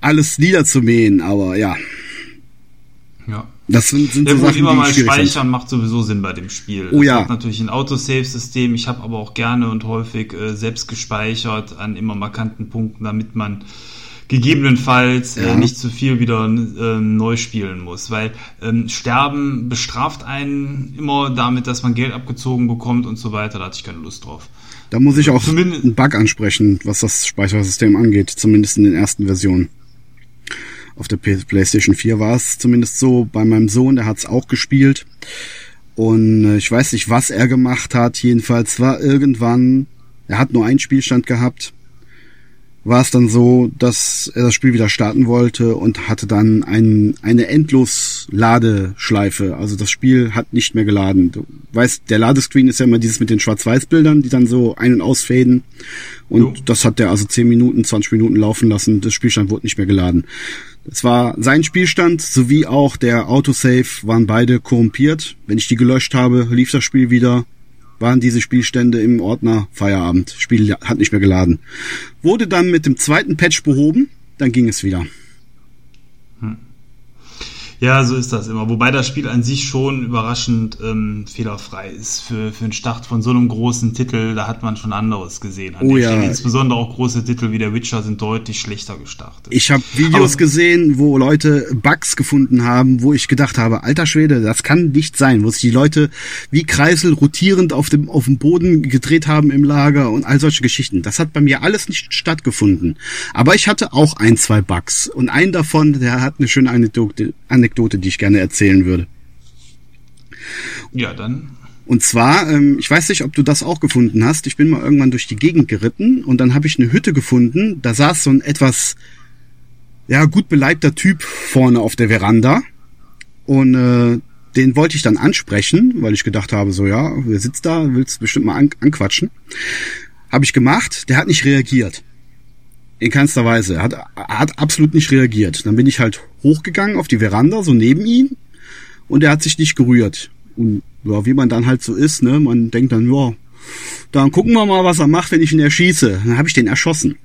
alles niederzumähen. Aber ja. Ja. Das sind, sind so Sachen, immer mal speichern sind. macht sowieso Sinn bei dem Spiel. Oh ja. Ich natürlich ein Autosave-System. Ich habe aber auch gerne und häufig äh, selbst gespeichert an immer markanten Punkten, damit man gegebenenfalls äh, ja. äh, nicht zu viel wieder äh, neu spielen muss. Weil ähm, Sterben bestraft einen immer damit, dass man Geld abgezogen bekommt und so weiter. Da hatte ich keine Lust drauf. Da muss ich auch Zumindest einen Bug ansprechen, was das Speichersystem angeht, zumindest in den ersten Versionen. Auf der PlayStation 4 war es zumindest so. Bei meinem Sohn, der hat es auch gespielt. Und äh, ich weiß nicht, was er gemacht hat. Jedenfalls war irgendwann, er hat nur einen Spielstand gehabt war es dann so, dass er das Spiel wieder starten wollte und hatte dann ein, eine endlos Ladeschleife. Also das Spiel hat nicht mehr geladen. Du weißt, der Ladescreen ist ja immer dieses mit den Schwarz-Weiß-Bildern, die dann so ein- und ausfaden. Und jo. das hat der also 10 Minuten, 20 Minuten laufen lassen. Das Spielstand wurde nicht mehr geladen. Es war sein Spielstand sowie auch der Autosave waren beide korrumpiert. Wenn ich die gelöscht habe, lief das Spiel wieder waren diese Spielstände im Ordner Feierabend. Spiel hat nicht mehr geladen. Wurde dann mit dem zweiten Patch behoben, dann ging es wieder. Ja, so ist das immer. Wobei das Spiel an sich schon überraschend ähm, fehlerfrei ist für, für einen Start von so einem großen Titel. Da hat man schon anderes gesehen. An oh ja. Stelle. Insbesondere auch große Titel wie der Witcher sind deutlich schlechter gestartet. Ich habe Videos Aber, gesehen, wo Leute Bugs gefunden haben, wo ich gedacht habe, alter Schwede, das kann nicht sein, wo sich die Leute wie Kreisel rotierend auf dem, auf dem Boden gedreht haben im Lager und all solche Geschichten. Das hat bei mir alles nicht stattgefunden. Aber ich hatte auch ein, zwei Bugs. Und einen davon, der hat eine schöne Anekdote, Anekdote Anekdote, die ich gerne erzählen würde. Ja, dann. Und zwar, ähm, ich weiß nicht, ob du das auch gefunden hast. Ich bin mal irgendwann durch die Gegend geritten und dann habe ich eine Hütte gefunden. Da saß so ein etwas, ja, gut beleibter Typ vorne auf der Veranda. Und äh, den wollte ich dann ansprechen, weil ich gedacht habe, so ja, wer sitzt da, willst bestimmt mal an, anquatschen. Habe ich gemacht, der hat nicht reagiert. In keinster Weise. Er hat, er hat absolut nicht reagiert. Dann bin ich halt hochgegangen auf die Veranda, so neben ihn, und er hat sich nicht gerührt. Und ja, wie man dann halt so ist, ne, man denkt dann, ja, dann gucken wir mal, was er macht, wenn ich ihn erschieße. Dann habe ich den erschossen.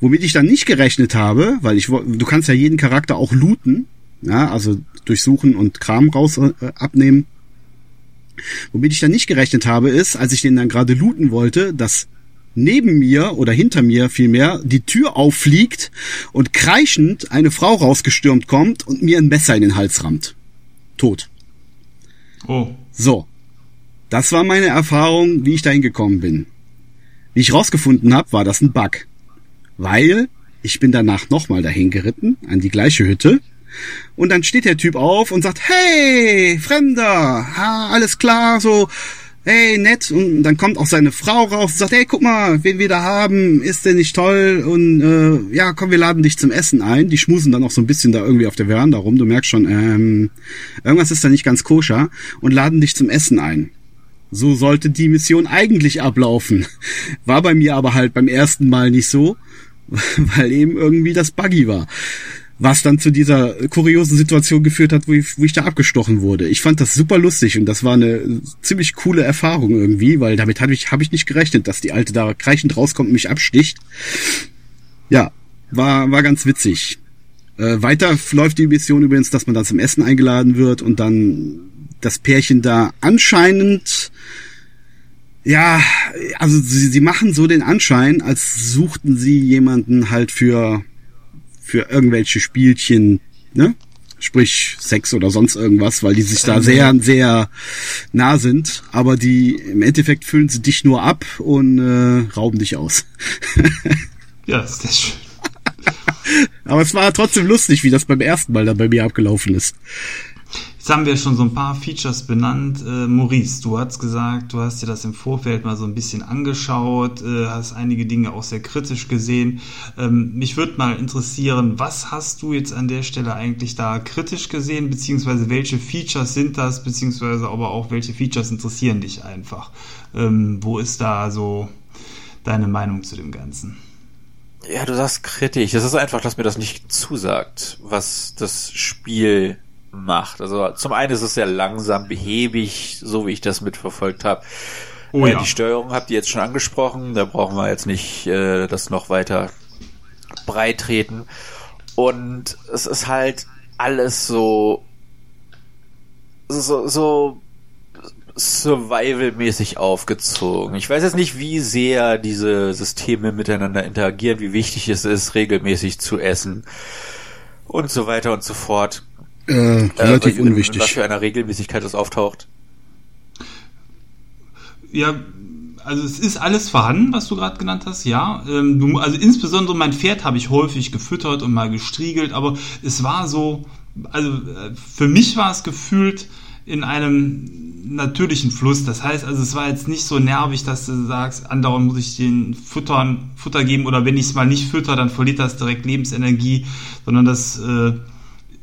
Womit ich dann nicht gerechnet habe, weil ich du kannst ja jeden Charakter auch looten, ja, also durchsuchen und Kram raus äh, abnehmen. Womit ich dann nicht gerechnet habe, ist, als ich den dann gerade looten wollte, dass neben mir oder hinter mir vielmehr die Tür auffliegt und kreischend eine Frau rausgestürmt kommt und mir ein Messer in den Hals rammt. Tot. Oh. So. Das war meine Erfahrung, wie ich dahin gekommen bin. Wie ich rausgefunden habe, war das ein Bug. Weil ich bin danach nochmal dahin geritten, an die gleiche Hütte. Und dann steht der Typ auf und sagt, hey, Fremder, ha, alles klar, so, hey, nett. Und dann kommt auch seine Frau raus und sagt, hey, guck mal, wen wir da haben, ist der nicht toll? Und äh, ja, komm, wir laden dich zum Essen ein. Die schmusen dann auch so ein bisschen da irgendwie auf der Veranda rum. Du merkst schon, ähm, irgendwas ist da nicht ganz koscher. Und laden dich zum Essen ein. So sollte die Mission eigentlich ablaufen. War bei mir aber halt beim ersten Mal nicht so, weil eben irgendwie das Buggy war was dann zu dieser kuriosen Situation geführt hat, wo ich, wo ich da abgestochen wurde. Ich fand das super lustig und das war eine ziemlich coole Erfahrung irgendwie, weil damit habe ich, hab ich nicht gerechnet, dass die Alte da kreichend rauskommt und mich absticht. Ja, war, war ganz witzig. Äh, weiter läuft die Mission übrigens, dass man dann zum Essen eingeladen wird und dann das Pärchen da anscheinend ja, also sie, sie machen so den Anschein, als suchten sie jemanden halt für für irgendwelche Spielchen, ne? sprich Sex oder sonst irgendwas, weil die sich da sehr, sehr nah sind, aber die im Endeffekt füllen sie dich nur ab und äh, rauben dich aus. ja, ist das schön. aber es war trotzdem lustig, wie das beim ersten Mal da bei mir abgelaufen ist. Jetzt haben wir schon so ein paar Features benannt. Äh, Maurice, du hast gesagt, du hast dir das im Vorfeld mal so ein bisschen angeschaut, äh, hast einige Dinge auch sehr kritisch gesehen. Ähm, mich würde mal interessieren, was hast du jetzt an der Stelle eigentlich da kritisch gesehen, beziehungsweise welche Features sind das, beziehungsweise aber auch welche Features interessieren dich einfach? Ähm, wo ist da so deine Meinung zu dem Ganzen? Ja, du sagst kritisch. Es ist einfach, dass mir das nicht zusagt, was das Spiel macht. Also zum einen ist es sehr langsam, behäbig, so wie ich das mitverfolgt habe. Oh, äh, ja. Die Steuerung habt ihr jetzt schon angesprochen, da brauchen wir jetzt nicht äh, das noch weiter breit treten. Und es ist halt alles so so, so Survival-mäßig aufgezogen. Ich weiß jetzt nicht, wie sehr diese Systeme miteinander interagieren, wie wichtig es ist, regelmäßig zu essen und so weiter und so fort. Äh, relativ äh, unwichtig. Was für eine Regelmäßigkeit das auftaucht. Ja, also es ist alles vorhanden, was du gerade genannt hast, ja. Ähm, du, also insbesondere mein Pferd habe ich häufig gefüttert und mal gestriegelt, aber es war so, also äh, für mich war es gefühlt in einem natürlichen Fluss. Das heißt, also es war jetzt nicht so nervig, dass du sagst, andauernd muss ich den Futtern, Futter geben oder wenn ich es mal nicht fütter, dann verliert das direkt Lebensenergie, sondern das äh,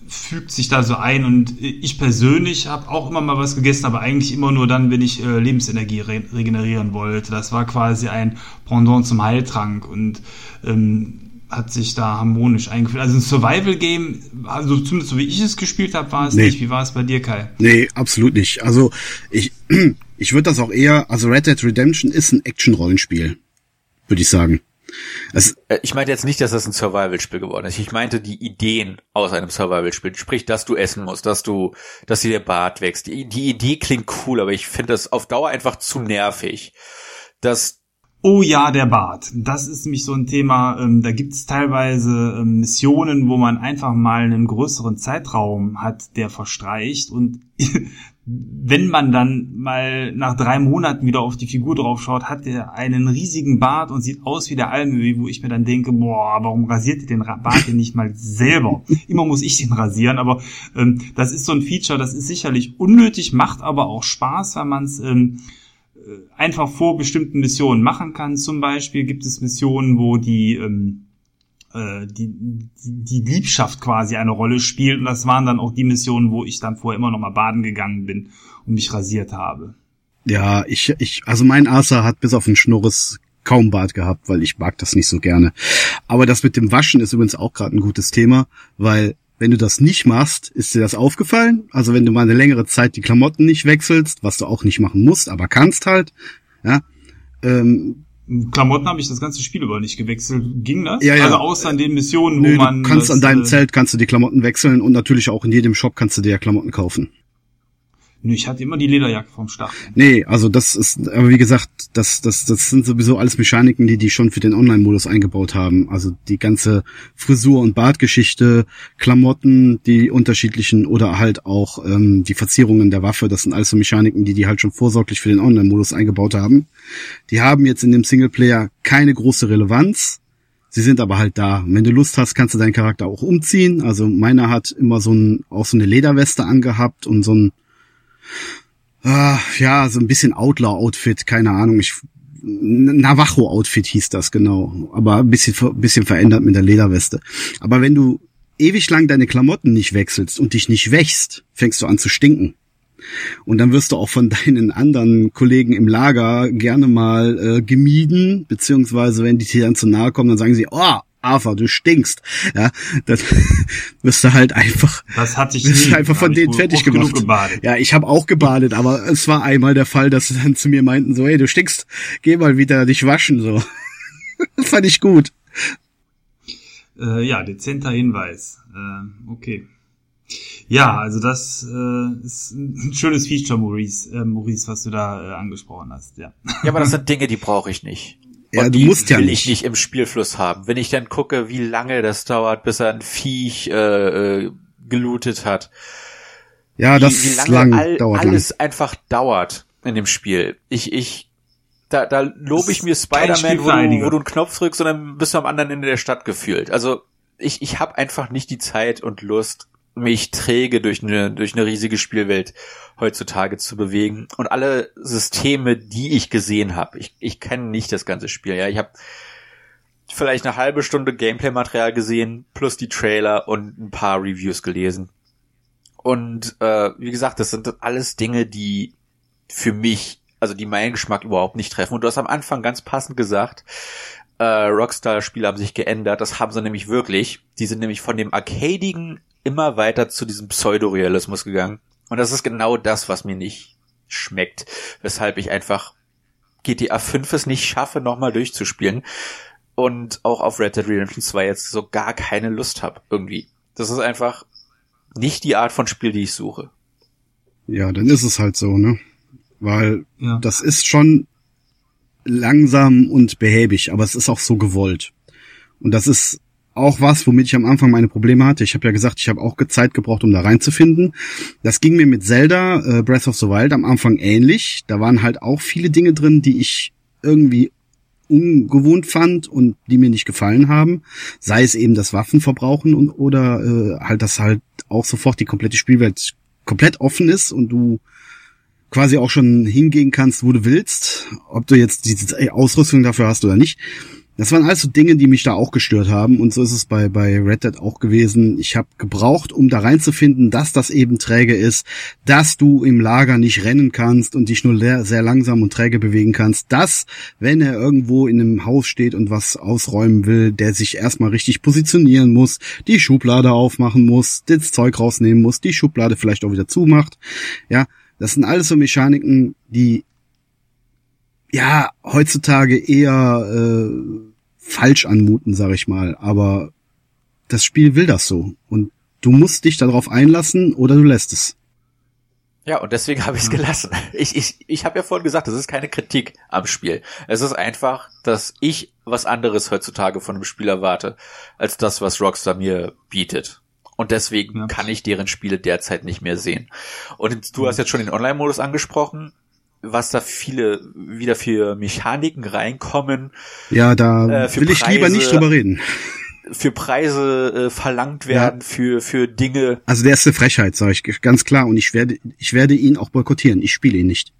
fügt sich da so ein und ich persönlich habe auch immer mal was gegessen, aber eigentlich immer nur dann, wenn ich äh, Lebensenergie re regenerieren wollte. Das war quasi ein Pendant zum Heiltrank und ähm, hat sich da harmonisch eingeführt. Also ein Survival-Game, also zumindest so wie ich es gespielt habe, war es nee. nicht. Wie war es bei dir, Kai? Nee, absolut nicht. Also ich, ich würde das auch eher, also Red Dead Redemption ist ein Action-Rollenspiel, würde ich sagen. Es, äh, ich meinte jetzt nicht, dass das ein Survival-Spiel geworden ist. Ich meinte die Ideen aus einem Survival-Spiel. Sprich, dass du essen musst, dass du, dass dir der Bart wächst. Die, die Idee klingt cool, aber ich finde das auf Dauer einfach zu nervig. Dass Oh ja, der Bart. Das ist nämlich so ein Thema, ähm, da gibt es teilweise ähm, Missionen, wo man einfach mal einen größeren Zeitraum hat, der verstreicht und wenn man dann mal nach drei Monaten wieder auf die Figur drauf schaut, hat er einen riesigen Bart und sieht aus wie der Almöhi, wo ich mir dann denke, boah, warum rasiert ihr den Bart denn nicht mal selber? Immer muss ich den rasieren, aber ähm, das ist so ein Feature, das ist sicherlich unnötig, macht aber auch Spaß, weil man es ähm, äh, einfach vor bestimmten Missionen machen kann. Zum Beispiel gibt es Missionen, wo die ähm, äh, die, die Liebschaft quasi eine Rolle spielt. Und das waren dann auch die Missionen, wo ich dann vorher immer noch mal baden gegangen bin und mich rasiert habe. Ja, ich, ich, also mein Asa hat bis auf den Schnurres kaum Bart gehabt, weil ich mag das nicht so gerne. Aber das mit dem Waschen ist übrigens auch gerade ein gutes Thema, weil wenn du das nicht machst, ist dir das aufgefallen? Also wenn du mal eine längere Zeit die Klamotten nicht wechselst, was du auch nicht machen musst, aber kannst halt, ja, ähm, Klamotten habe ich das ganze Spiel über nicht gewechselt. Ging das? Ja, ja. Also außer in den Missionen, wo Nö, man. Du kannst das, an deinem äh, Zelt kannst du die Klamotten wechseln und natürlich auch in jedem Shop kannst du dir ja Klamotten kaufen. Nö, ich hatte immer die Lederjacke vom Start. Nee, also das ist, aber wie gesagt, das, das, das sind sowieso alles Mechaniken, die die schon für den Online-Modus eingebaut haben. Also die ganze Frisur- und Bartgeschichte, Klamotten, die unterschiedlichen oder halt auch ähm, die Verzierungen der Waffe, das sind alles so Mechaniken, die die halt schon vorsorglich für den Online-Modus eingebaut haben. Die haben jetzt in dem Singleplayer keine große Relevanz. Sie sind aber halt da. wenn du Lust hast, kannst du deinen Charakter auch umziehen. Also meiner hat immer so ein, auch so eine Lederweste angehabt und so ein Ah, ja, so ein bisschen Outlaw-Outfit, keine Ahnung. Ich, Navajo-Outfit hieß das genau, aber ein bisschen, bisschen verändert mit der Lederweste. Aber wenn du ewig lang deine Klamotten nicht wechselst und dich nicht wächst, fängst du an zu stinken. Und dann wirst du auch von deinen anderen Kollegen im Lager gerne mal äh, gemieden, beziehungsweise wenn die dir dann zu nahe kommen, dann sagen sie, oh, Arthur, du stinkst. Ja, dann wirst du halt einfach, das hatte ich nie. einfach von denen fertig gemacht. Ja, ich habe auch gebadet, aber es war einmal der Fall, dass sie dann zu mir meinten so, hey, du stinkst, geh mal wieder dich waschen so. das fand ich gut. Äh, ja, dezenter Hinweis. Äh, okay. Ja, also das äh, ist ein schönes Feature, Maurice, äh, Maurice, was du da äh, angesprochen hast. Ja. ja, aber das sind Dinge, die brauche ich nicht. Ja, und du musst ja will nicht. ich nicht im Spielfluss haben. Wenn ich dann gucke, wie lange das dauert, bis ein Viech äh, äh, gelootet hat. Ja, das wie, wie lange lang, all, dauert alles lang. einfach dauert in dem Spiel. Ich, ich, da, da lobe ich mir Spider-Man, wo du, wo du einen Knopf drückst und dann bist du am anderen Ende der Stadt gefühlt. Also ich, ich habe einfach nicht die Zeit und Lust, mich träge durch eine, durch eine riesige Spielwelt heutzutage zu bewegen. Und alle Systeme, die ich gesehen habe, ich, ich kenne nicht das ganze Spiel. Ja, ich habe vielleicht eine halbe Stunde Gameplay-Material gesehen, plus die Trailer und ein paar Reviews gelesen. Und äh, wie gesagt, das sind alles Dinge, die für mich, also die meinen Geschmack überhaupt nicht treffen. Und du hast am Anfang ganz passend gesagt, äh, Rockstar-Spiele haben sich geändert. Das haben sie nämlich wirklich. Die sind nämlich von dem Arcadigen immer weiter zu diesem Pseudorealismus gegangen. Und das ist genau das, was mir nicht schmeckt. Weshalb ich einfach GTA 5 es nicht schaffe, nochmal durchzuspielen. Und auch auf Red Dead Redemption 2 jetzt so gar keine Lust habe, irgendwie. Das ist einfach nicht die Art von Spiel, die ich suche. Ja, dann ist es halt so, ne? Weil Ja. das ist schon langsam und behäbig, aber es ist auch so gewollt. Und das ist auch was, womit ich am Anfang meine Probleme hatte. Ich habe ja gesagt, ich habe auch Zeit gebraucht, um da reinzufinden. Das ging mir mit Zelda äh, Breath of the Wild am Anfang ähnlich. Da waren halt auch viele Dinge drin, die ich irgendwie ungewohnt fand und die mir nicht gefallen haben. Sei es eben das Waffenverbrauchen und oder äh, halt, dass halt auch sofort die komplette Spielwelt komplett offen ist und du quasi auch schon hingehen kannst, wo du willst, ob du jetzt diese Ausrüstung dafür hast oder nicht. Das waren alles so Dinge, die mich da auch gestört haben und so ist es bei, bei Red Dead auch gewesen. Ich habe gebraucht, um da reinzufinden, dass das eben träge ist, dass du im Lager nicht rennen kannst und dich nur sehr langsam und träge bewegen kannst, dass, wenn er irgendwo in einem Haus steht und was ausräumen will, der sich erstmal richtig positionieren muss, die Schublade aufmachen muss, das Zeug rausnehmen muss, die Schublade vielleicht auch wieder zumacht. Ja, das sind alles so Mechaniken, die ja heutzutage eher äh, falsch anmuten, sag ich mal. Aber das Spiel will das so. Und du musst dich darauf einlassen oder du lässt es. Ja, und deswegen habe ich es gelassen. Ich, ich, ich habe ja vorhin gesagt, das ist keine Kritik am Spiel. Es ist einfach, dass ich was anderes heutzutage von einem Spiel erwarte, als das, was Rockstar mir bietet. Und deswegen Ja. kann ich deren Spiele derzeit nicht mehr sehen. Und du hast jetzt schon den Online-Modus angesprochen, was da viele wieder für Mechaniken reinkommen, Ja, da Äh, will ich lieber Preise- nicht drüber reden. für Preise äh, verlangt werden, für, für Dinge. Also der ist eine Frechheit, sage ich ganz klar. Und ich werde, ich werde ihn auch boykottieren. Ich spiele ihn nicht.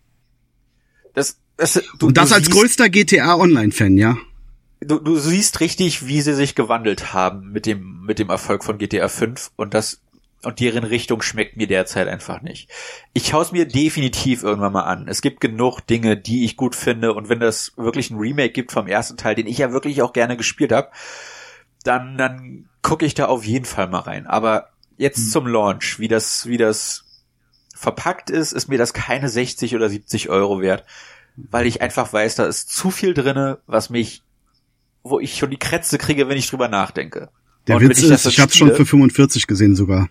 Das, das, du, Und das als siehst- größter GTA Online-Fan, ja. du, du siehst richtig, wie sie sich gewandelt haben mit dem, mit dem Erfolg von GTA 5 und das, und deren Richtung schmeckt mir derzeit einfach nicht. Ich schaue es mir definitiv irgendwann mal an. Es gibt genug Dinge, die ich gut finde und wenn das wirklich ein Remake gibt vom ersten Teil, den ich ja wirklich auch gerne gespielt habe, dann, dann gucke ich da auf jeden Fall mal rein. Aber jetzt zum Launch, wie das, wie das verpackt ist, ist mir das keine 60 oder 70 Euro wert, weil ich einfach weiß, da ist zu viel drinne, was mich wo ich schon die Krätze kriege, wenn ich drüber nachdenke. Der Und Witz ich ist, ich hab's schon für 45 gesehen sogar.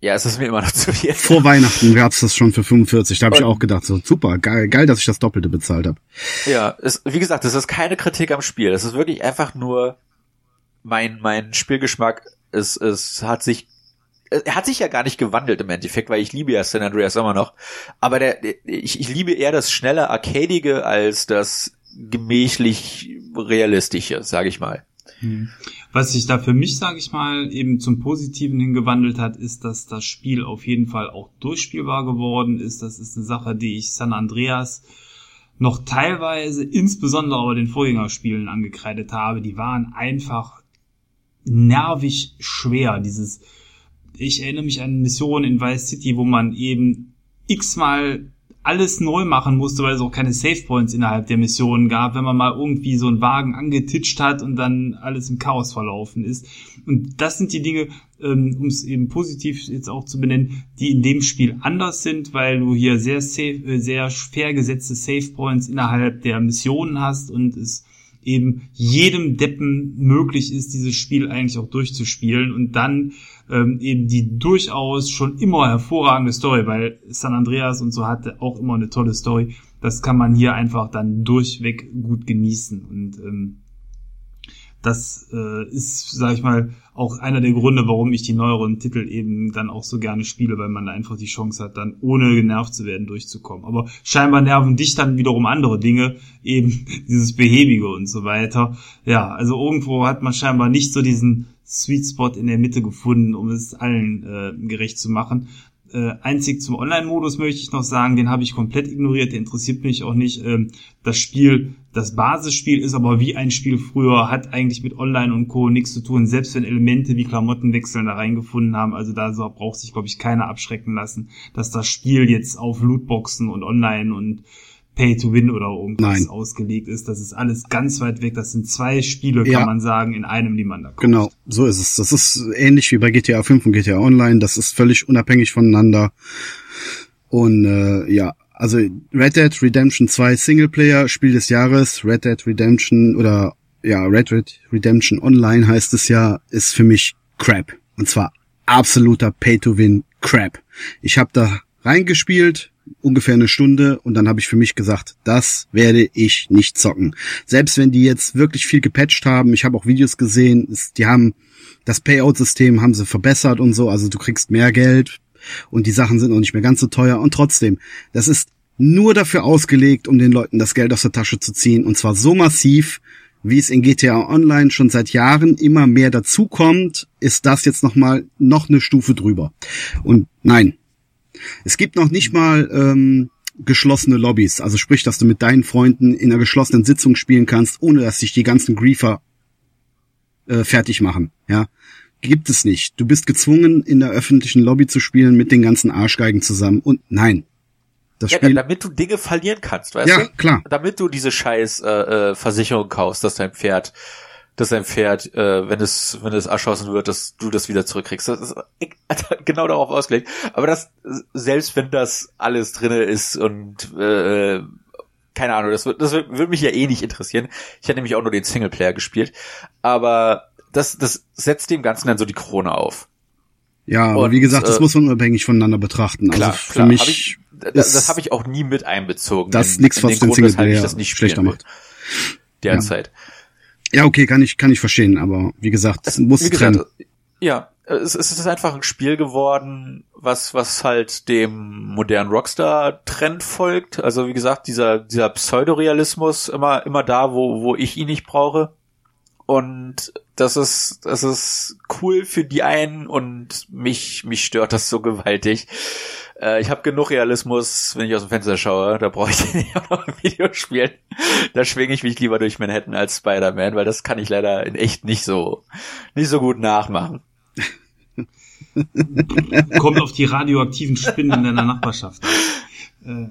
Ja, es ist mir immer noch zu viel. Vor Weihnachten gab's das schon für 45. Da habe ich auch gedacht, so super, geil, geil, dass ich das Doppelte bezahlt habe. Ja, es, wie gesagt, das ist keine Kritik am Spiel. Das ist wirklich einfach nur mein, mein Spielgeschmack. Es, es hat sich, er hat sich ja gar nicht gewandelt im Endeffekt, weil ich liebe ja San Andreas immer noch. Aber der, der ich, ich liebe eher das schnelle Arcadige als das gemächlich realistische, sage ich mal. Was sich da für mich, sage ich mal, eben zum Positiven hingewandelt hat, ist, dass das Spiel auf jeden Fall auch durchspielbar geworden ist. Das ist eine Sache, die ich San Andreas noch teilweise, insbesondere aber den Vorgängerspielen angekreidet habe. Die waren einfach nervig schwer. Dieses, ich erinnere mich an Missionen in Vice City, wo man eben x-mal alles neu machen musste, weil es auch keine Save Points innerhalb der Missionen gab, wenn man mal irgendwie so einen Wagen angetitscht hat und dann alles im Chaos verlaufen ist. Und das sind die Dinge, ähm, um es eben positiv jetzt auch zu benennen, die in dem Spiel anders sind, weil du hier sehr safe, äh, sehr fair gesetzte Save Points innerhalb der Missionen hast und es eben jedem Deppen möglich ist, dieses Spiel eigentlich auch durchzuspielen und dann ähm, eben die durchaus schon immer hervorragende Story, weil San Andreas und so hatte auch immer eine tolle Story. Das kann man hier einfach dann durchweg gut genießen und ähm, das äh, ist, sag ich mal, auch einer der Gründe, warum ich die neueren Titel eben dann auch so gerne spiele, weil man einfach die Chance hat, dann ohne genervt zu werden durchzukommen. Aber scheinbar nerven dich dann wiederum andere Dinge, eben dieses Behäbige und so weiter. Ja, also irgendwo hat man scheinbar nicht so diesen Sweet Spot in der Mitte gefunden, um es allen äh, gerecht zu machen. Äh, einzig zum Online-Modus möchte ich noch sagen, den habe ich komplett ignoriert, der interessiert mich auch nicht. Ähm, das Spiel, das Basisspiel ist aber wie ein Spiel früher, hat eigentlich mit Online und Co. nichts zu tun, selbst wenn Elemente wie Klamottenwechseln da reingefunden haben. Also da braucht sich, glaube ich, keiner abschrecken lassen, dass das Spiel jetzt auf Lootboxen und Online und Pay to Win oder irgendwas Nein. ausgelegt ist. Das ist alles ganz weit weg. Das sind zwei Spiele, kann ja. man sagen, in einem, die man da kauft. Genau, so ist es. Das ist ähnlich wie bei GTA 5 und GTA Online. Das ist völlig unabhängig voneinander. Und äh, ja, also Red Dead Redemption 2 Singleplayer Spiel des Jahres, Red Dead Redemption oder ja, Red Dead Redemption Online heißt es ja, ist für mich Crap. Und zwar absoluter Pay-to-Win Crap. Ich habe da reingespielt, ungefähr eine Stunde und dann habe ich für mich gesagt, das werde ich nicht zocken. Selbst wenn die jetzt wirklich viel gepatcht haben, ich habe auch Videos gesehen, die haben das Payout-System haben sie verbessert und so, also du kriegst mehr Geld und die Sachen sind auch nicht mehr ganz so teuer und trotzdem, das ist nur dafür ausgelegt, um den Leuten das Geld aus der Tasche zu ziehen und zwar so massiv, wie es in GTA Online schon seit Jahren immer mehr dazukommt, ist das jetzt nochmal noch eine Stufe drüber. Und nein, es gibt noch nicht mal ähm, geschlossene Lobbys, also sprich, dass du mit deinen Freunden in einer geschlossenen Sitzung spielen kannst, ohne dass sich die ganzen Griefer äh, fertig machen. Ja, gibt es nicht. Du bist gezwungen, in der öffentlichen Lobby zu spielen mit den ganzen Arschgeigen zusammen. Und nein, das ja, Spiel. damit du Dinge verlieren kannst, weißt ja, du? Ja, klar. Damit du diese scheiß äh, äh, Versicherung kaufst, dass dein Pferd dass dein Pferd, äh, wenn es, wenn es erschossen wird, dass du das wieder zurückkriegst. Das ist genau darauf ausgelegt. Aber das, selbst wenn das alles drinne ist und äh, keine Ahnung, das wird, das würde mich ja eh nicht interessieren. Ich hätte nämlich auch nur den Singleplayer gespielt. Aber das, das setzt dem Ganzen dann so die Krone auf. Ja, aber und, wie gesagt, das äh, muss man unabhängig voneinander betrachten. Klar, also für klar. mich hab ich, das, das habe ich auch nie mit einbezogen. Das nichts, was den, den Singleplayer das nicht schlechter macht. Derzeit. Ja. Ja, okay, kann ich, kann ich verstehen, aber wie gesagt, es muss trennen. Ja, es, es ist einfach ein Spiel geworden, was, was halt dem modernen Rockstar-Trend folgt. Also wie gesagt, dieser, dieser Pseudorealismus immer, immer da, wo, wo ich ihn nicht brauche. Und das ist, das ist cool für die einen und mich, mich stört das so gewaltig. Äh, ich habe genug Realismus, wenn ich aus dem Fenster schaue. Da brauche ich nicht auch noch ein Video spielen. Da schwinge ich mich lieber durch Manhattan als Spider-Man, weil das kann ich leider in echt nicht so, nicht so gut nachmachen. Kommt auf die radioaktiven Spinnen in deiner Nachbarschaft. Äh,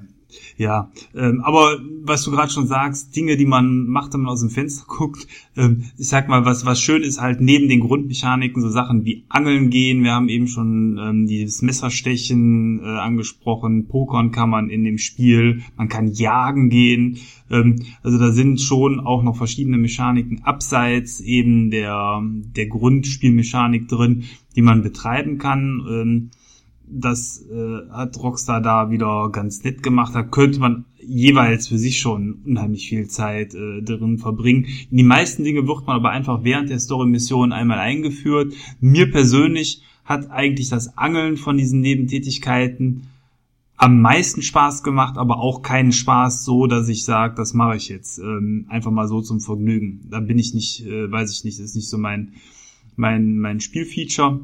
ja, ähm, aber was du gerade schon sagst, Dinge, die man macht, wenn man aus dem Fenster guckt, ähm, ich sag mal, was, was schön ist halt neben den Grundmechaniken so Sachen wie Angeln gehen, wir haben eben schon ähm, dieses Messerstechen äh, angesprochen, Pokern kann man in dem Spiel, man kann jagen gehen, ähm, also da sind schon auch noch verschiedene Mechaniken abseits eben der, der Grundspielmechanik drin, die man betreiben kann. Ähm, das äh, hat Rockstar da wieder ganz nett gemacht. Da könnte man jeweils für sich schon unheimlich viel Zeit äh, drin verbringen. In die meisten Dinge wird man aber einfach während der Story-Mission einmal eingeführt. Mir persönlich hat eigentlich das Angeln von diesen Nebentätigkeiten am meisten Spaß gemacht, aber auch keinen Spaß so, dass ich sage, das mache ich jetzt ähm, einfach mal so zum Vergnügen. Da bin ich nicht, äh, weiß ich nicht, ist nicht so mein mein mein Spielfeature.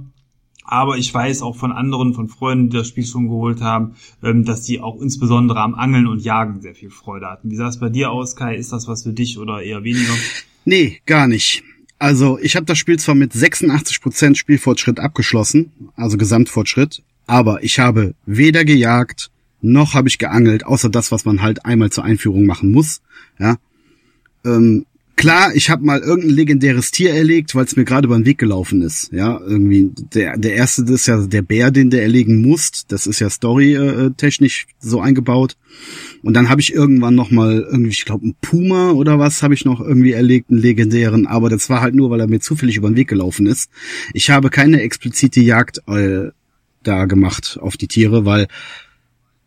Aber ich weiß auch von anderen, von Freunden, die das Spiel schon geholt haben, ähm, dass die auch insbesondere am Angeln und Jagen sehr viel Freude hatten. Wie sah es bei dir aus, Kai? Ist das was für dich oder eher weniger? Nee, gar nicht. Also ich habe das Spiel zwar mit 86% Spielfortschritt abgeschlossen, also Gesamtfortschritt, aber ich habe weder gejagt, noch habe ich geangelt, außer das, was man halt einmal zur Einführung machen muss. Ja, ähm, Klar, ich habe mal irgendein legendäres Tier erlegt, weil es mir gerade über den Weg gelaufen ist. Ja, irgendwie der der erste ist ja der Bär, den der erlegen muss. Das ist ja story äh, technisch so eingebaut. Und dann habe ich irgendwann noch mal irgendwie, ich glaube, ein Puma oder was habe ich noch irgendwie erlegt, einen legendären. Aber das war halt nur, weil er mir zufällig über den Weg gelaufen ist. Ich habe keine explizite Jagd äh, da gemacht auf die Tiere, weil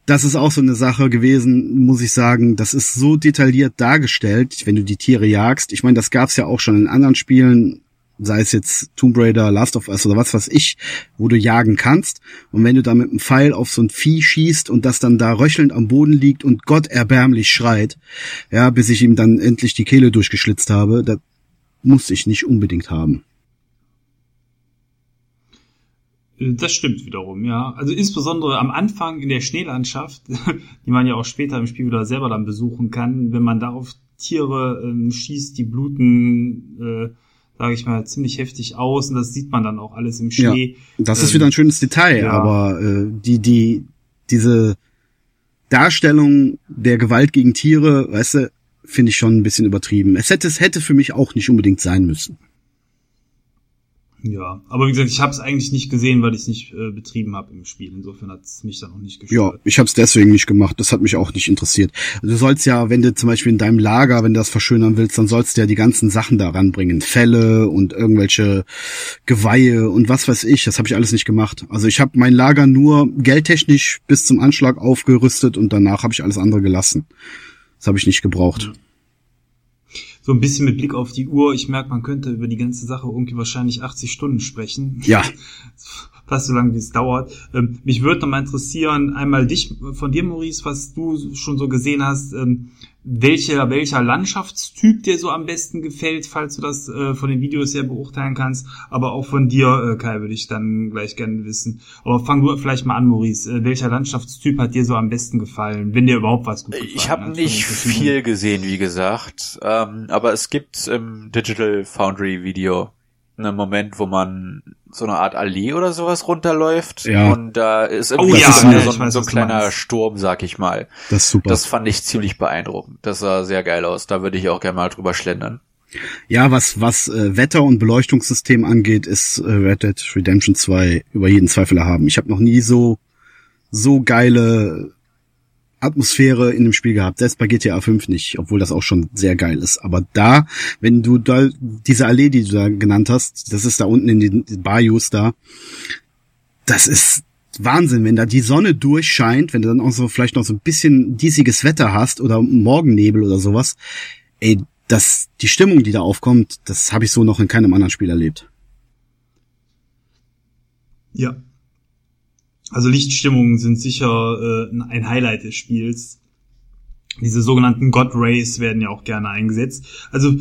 das ist auch so eine Sache gewesen, muss ich sagen. Das ist so detailliert dargestellt, wenn du die Tiere jagst. Ich meine, das gab's ja auch schon in anderen Spielen, sei es jetzt Tomb Raider, Last of Us oder was weiß ich, wo du jagen kannst. Und wenn du da mit einem Pfeil auf so ein Vieh schießt und das dann da röchelnd am Boden liegt und Gott erbärmlich schreit, ja, bis ich ihm dann endlich die Kehle durchgeschlitzt habe, das muss ich nicht unbedingt haben. Das stimmt wiederum, ja. Also insbesondere am Anfang in der Schneelandschaft, die man ja auch später im Spiel wieder selber dann besuchen kann, wenn man da auf Tiere ähm, schießt, die bluten, äh, sage ich mal, ziemlich heftig aus und das sieht man dann auch alles im Schnee. Ja, das ähm, ist wieder ein schönes Detail, ja. aber äh, die, die, diese Darstellung der Gewalt gegen Tiere, weißt du, finde ich schon ein bisschen übertrieben. Es hätte, es hätte für mich auch nicht unbedingt sein müssen. Ja, aber wie gesagt, ich habe es eigentlich nicht gesehen, weil ich es nicht äh, betrieben habe im Spiel. Insofern hat es mich dann auch nicht gestört. Ja, ich habe es deswegen nicht gemacht. Das hat mich auch nicht interessiert. Du sollst ja, wenn du zum Beispiel in deinem Lager, wenn du das verschönern willst, dann sollst du ja die ganzen Sachen da ranbringen. Fälle und irgendwelche Geweihe und was weiß ich. Das habe ich alles nicht gemacht. Also ich habe mein Lager nur geldtechnisch bis zum Anschlag aufgerüstet und danach habe ich alles andere gelassen. Das habe ich nicht gebraucht. Ja so ein bisschen mit Blick auf die Uhr, ich merke, man könnte über die ganze Sache irgendwie wahrscheinlich 80 Stunden sprechen. Ja. Fast so lange, wie es dauert. Ähm, mich würde noch mal interessieren, einmal dich von dir, Maurice, was du schon so gesehen hast. Ähm, welcher, welcher Landschaftstyp dir so am besten gefällt, falls du das äh, von den Videos her beurteilen kannst. Aber auch von dir, äh, Kai, würde ich dann gleich gerne wissen. Aber fang du vielleicht mal an, Maurice. Äh, welcher Landschaftstyp hat dir so am besten gefallen, wenn dir überhaupt was gut gefallen Ich habe nicht viel gesehen, wie gesagt. Ähm, aber es gibt im Digital Foundry Video einen Moment, wo man so eine Art Allee oder sowas runterläuft. Ja. Und da ist irgendwie oh, ja, so, ja, so, weiß, so ein kleiner Sturm, sag ich mal. Das ist super. Das fand ich ziemlich beeindruckend. Das sah sehr geil aus. Da würde ich auch gerne mal drüber schlendern. Ja, was, was äh, Wetter- und Beleuchtungssystem angeht, ist äh, Red Dead Redemption 2 über jeden Zweifel erhaben. Ich habe noch nie so so geile Atmosphäre in dem Spiel gehabt, selbst bei GTA 5 nicht, obwohl das auch schon sehr geil ist. Aber da, wenn du da, diese Allee, die du da genannt hast, das ist da unten in den Bayous da, das ist Wahnsinn, wenn da die Sonne durchscheint, wenn du dann auch so vielleicht noch so ein bisschen diesiges Wetter hast oder Morgennebel oder sowas, ey, das, die Stimmung, die da aufkommt, das habe ich so noch in keinem anderen Spiel erlebt. Ja, also Lichtstimmungen sind sicher äh, ein Highlight des Spiels. Diese sogenannten God Rays werden ja auch gerne eingesetzt. Also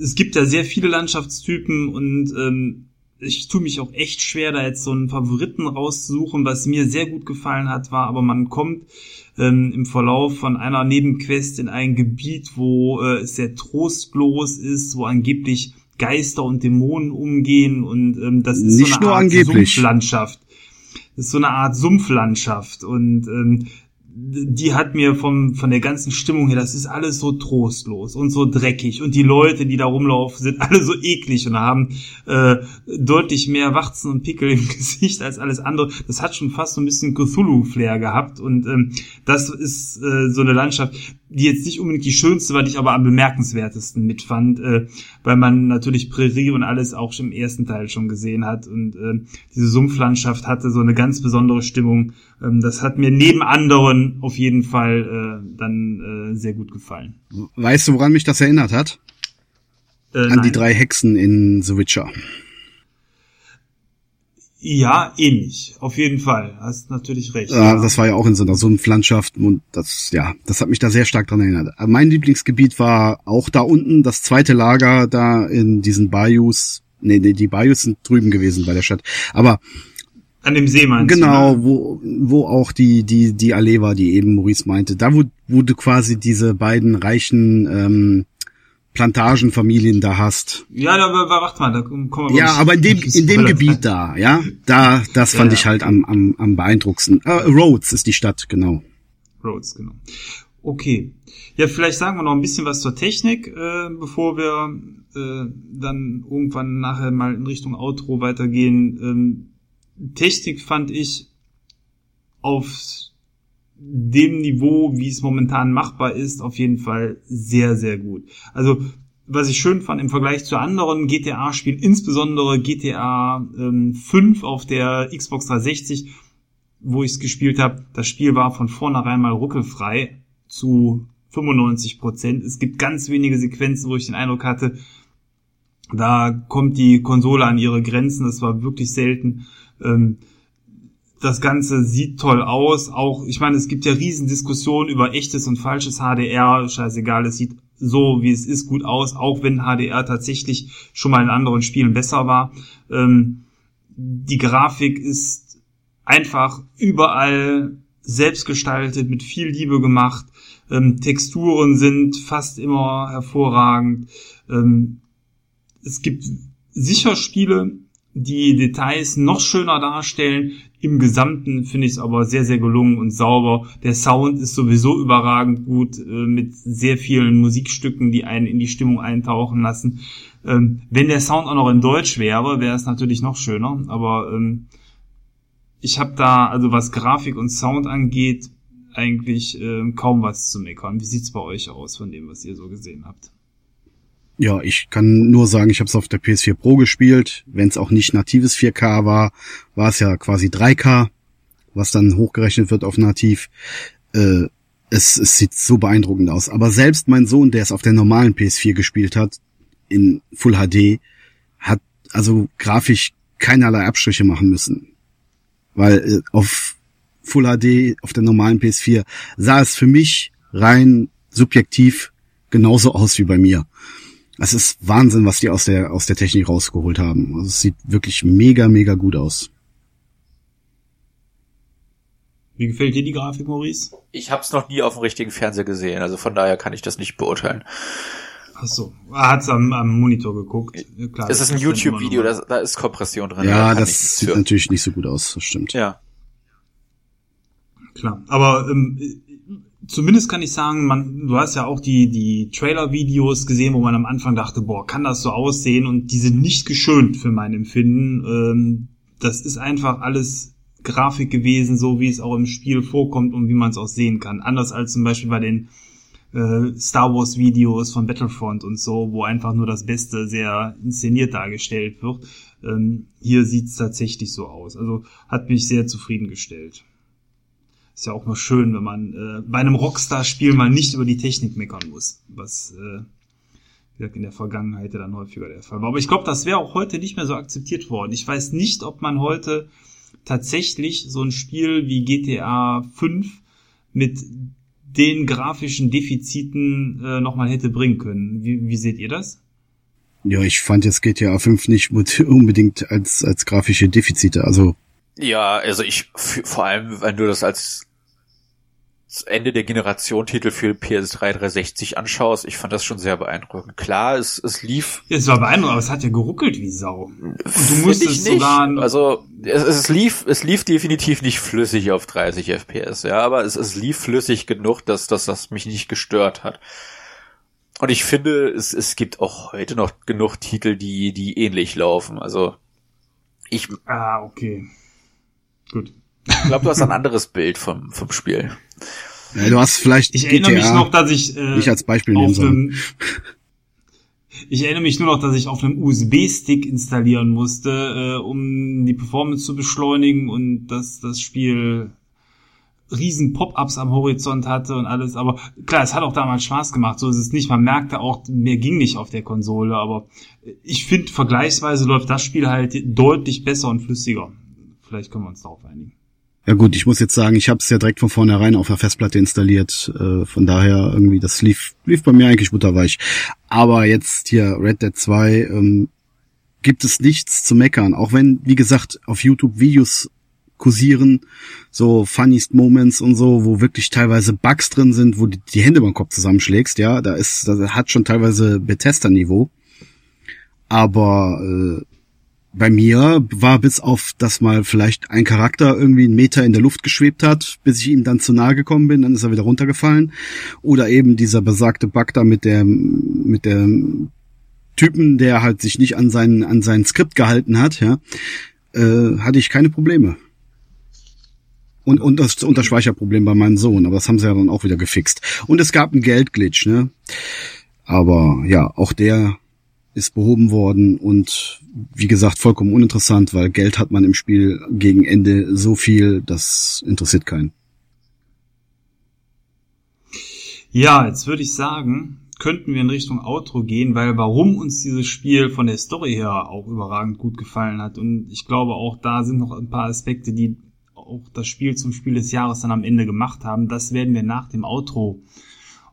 es gibt ja sehr viele Landschaftstypen und ähm, ich tue mich auch echt schwer, da jetzt so einen Favoriten rauszusuchen. Was mir sehr gut gefallen hat, war aber man kommt ähm, im Verlauf von einer Nebenquest in ein Gebiet, wo äh, es sehr trostlos ist, wo angeblich Geister und Dämonen umgehen und ähm, das ist Nicht so eine Art angeblich. Sumpflandschaft ist so eine Art Sumpflandschaft und ähm, die hat mir vom, von der ganzen Stimmung her, das ist alles so trostlos und so dreckig und die Leute, die da rumlaufen, sind alle so eklig und haben äh, deutlich mehr Warzen und Pickel im Gesicht als alles andere. Das hat schon fast so ein bisschen Cthulhu-Flair gehabt und ähm, das ist äh, so eine Landschaft, die jetzt nicht unbedingt die schönste war, die ich aber am bemerkenswertesten mitfand, äh, weil man natürlich Prärie und alles auch schon im ersten Teil schon gesehen hat und äh, diese Sumpflandschaft hatte so eine ganz besondere Stimmung. Ähm, das hat mir neben anderen auf jeden Fall äh, dann äh, sehr gut gefallen. Weißt du, woran mich das erinnert hat? Äh, An nein. die drei Hexen in The Witcher. Ja, ähnlich. Auf jeden Fall. Hast natürlich recht. Ja, das war ja auch in so einer Sumpflandschaft und das, ja, das hat mich da sehr stark dran erinnert. mein Lieblingsgebiet war auch da unten, das zweite Lager da in diesen Bayous. Nee, nee, die Bayous sind drüben gewesen bei der Stadt. Aber an dem See meinst Genau, du, ne? wo, wo auch die, die, die Allee war, die eben Maurice meinte. Da, wo, wo du quasi diese beiden reichen ähm, Plantagenfamilien da hast. Ja, da warte mal, da kommen wir Ja, aber in dem in dem Gebiet da, ja, da das fand ja, ich halt am am am beeindruckendsten. Äh, Rhodes ist die Stadt, genau. Rhodes, genau. Okay. Ja, vielleicht sagen wir noch ein bisschen was zur Technik, äh, bevor wir äh, dann irgendwann nachher mal in Richtung Outro weitergehen. Ähm, Technik fand ich auf dem Niveau, wie es momentan machbar ist, auf jeden Fall sehr, sehr gut. Also was ich schön fand im Vergleich zu anderen GTA-Spielen, insbesondere GTA ähm, 5 auf der Xbox 360, wo ich es gespielt habe, das Spiel war von vornherein mal ruckelfrei zu 95 Prozent. Es gibt ganz wenige Sequenzen, wo ich den Eindruck hatte, da kommt die Konsole an ihre Grenzen. Das war wirklich selten. Ähm, das Ganze sieht toll aus. Auch, ich meine, es gibt ja Riesendiskussionen über echtes und falsches HDR. Scheißegal, es sieht so, wie es ist, gut aus, auch wenn HDR tatsächlich schon mal in anderen Spielen besser war. Ähm, die Grafik ist einfach überall selbst gestaltet, mit viel Liebe gemacht. Ähm, Texturen sind fast immer hervorragend. Ähm, es gibt sicher Spiele, die Details noch schöner darstellen. Im Gesamten finde ich es aber sehr, sehr gelungen und sauber. Der Sound ist sowieso überragend gut, äh, mit sehr vielen Musikstücken, die einen in die Stimmung eintauchen lassen. Ähm, wenn der Sound auch noch in Deutsch wäre, wäre es natürlich noch schöner. Aber ähm, ich habe da, also was Grafik und Sound angeht, eigentlich äh, kaum was zu meckern. Wie sieht's bei euch aus von dem, was ihr so gesehen habt? Ja, ich kann nur sagen, ich habe es auf der PS4 Pro gespielt. Wenn es auch nicht natives 4K war, war es ja quasi 3K, was dann hochgerechnet wird auf nativ. Äh, es, es sieht so beeindruckend aus. Aber selbst mein Sohn, der es auf der normalen PS4 gespielt hat, in Full HD, hat also grafisch keinerlei Abstriche machen müssen. Weil äh, auf Full HD, auf der normalen PS4, sah es für mich rein subjektiv genauso aus wie bei mir. Es ist Wahnsinn, was die aus der, aus der Technik rausgeholt haben. Also es sieht wirklich mega, mega gut aus. Wie gefällt dir die Grafik, Maurice? Ich habe es noch nie auf dem richtigen Fernseher gesehen, also von daher kann ich das nicht beurteilen. Ach so, er hat's am, am Monitor geguckt. Klar, es ist ein YouTube-Video, da, da ist Kompression drin. Ja, da das sieht für. natürlich nicht so gut aus, das stimmt. Ja. Klar, aber ähm, zumindest kann ich sagen, man, du hast ja auch die, die Trailer-Videos gesehen, wo man am Anfang dachte, boah, kann das so aussehen? Und die sind nicht geschönt für mein Empfinden. Ähm, das ist einfach alles Grafik gewesen, so wie es auch im Spiel vorkommt und wie man es auch sehen kann. Anders als zum Beispiel bei den äh, Star Wars Videos von Battlefront und so, wo einfach nur das Beste sehr inszeniert dargestellt wird. Ähm, hier sieht es tatsächlich so aus. Also hat mich sehr zufriedengestellt. Ist ja auch mal schön, wenn man äh, bei einem Rockstar-Spiel mal nicht über die Technik meckern muss, was äh, in der Vergangenheit dann häufiger der Fall war. Aber ich glaube, das wäre auch heute nicht mehr so akzeptiert worden. Ich weiß nicht, ob man heute tatsächlich so ein Spiel wie GTA 5 mit den grafischen Defiziten äh, nochmal hätte bringen können. Wie, wie seht ihr das? Ja, ich fand jetzt GTA 5 nicht unbedingt als, als grafische Defizite. Also ja, also ich vor allem, wenn du das als Ende der Generation Titel für PS3 360 anschaust, ich fand das schon sehr beeindruckend. Klar, es, es lief. Es war beeindruckend, aber es hat ja geruckelt wie Sau. Und du musstest sogar. Also es, es lief, es lief definitiv nicht flüssig auf 30 FPS, ja, aber es, es lief flüssig genug, dass, dass das mich nicht gestört hat. Und ich finde, es, es gibt auch heute noch genug Titel, die, die ähnlich laufen. Also ich. Ah, okay. Gut. Ich glaube, du hast ein anderes Bild vom, vom Spiel. Ja, du hast vielleicht ich erinnere GTA mich noch, dass ich äh, nicht als Beispiel nehmen soll. Ich erinnere mich nur noch, dass ich auf einem USB-Stick installieren musste, äh, um die Performance zu beschleunigen und dass das Spiel riesen Pop-ups am Horizont hatte und alles. Aber klar, es hat auch damals Spaß gemacht. So ist es nicht. Man merkte auch, mehr ging nicht auf der Konsole. Aber ich finde, vergleichsweise läuft das Spiel halt deutlich besser und flüssiger. Vielleicht können wir uns darauf einigen. Ja gut, ich muss jetzt sagen, ich habe es ja direkt von vornherein auf der Festplatte installiert. Äh, von daher irgendwie, das lief, lief bei mir eigentlich butterweich. Aber jetzt hier Red Dead 2 ähm, gibt es nichts zu meckern. Auch wenn, wie gesagt, auf YouTube Videos kursieren, so funniest Moments und so, wo wirklich teilweise Bugs drin sind, wo du die Hände beim Kopf zusammenschlägst, ja, da ist, das hat schon teilweise Bethesda-Niveau. Aber äh, bei mir war bis auf, dass mal vielleicht ein Charakter irgendwie einen Meter in der Luft geschwebt hat, bis ich ihm dann zu nahe gekommen bin, dann ist er wieder runtergefallen. Oder eben dieser besagte Bug da mit der, mit der Typen, der halt sich nicht an sein, an sein Skript gehalten hat, ja, äh, hatte ich keine Probleme. Und, und das Unterspeicherproblem bei meinem Sohn, aber das haben sie ja dann auch wieder gefixt. Und es gab einen Geldglitch, ne? Aber ja, auch der ist behoben worden und wie gesagt vollkommen uninteressant, weil Geld hat man im Spiel gegen Ende so viel, das interessiert keinen. Ja, jetzt würde ich sagen, könnten wir in Richtung Outro gehen, weil warum uns dieses Spiel von der Story her auch überragend gut gefallen hat und ich glaube auch da sind noch ein paar Aspekte, die auch das Spiel zum Spiel des Jahres dann am Ende gemacht haben. Das werden wir nach dem Outro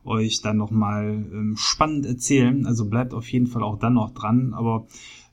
euch dann nochmal ähm, spannend erzählen. Also bleibt auf jeden Fall auch dann noch dran. Aber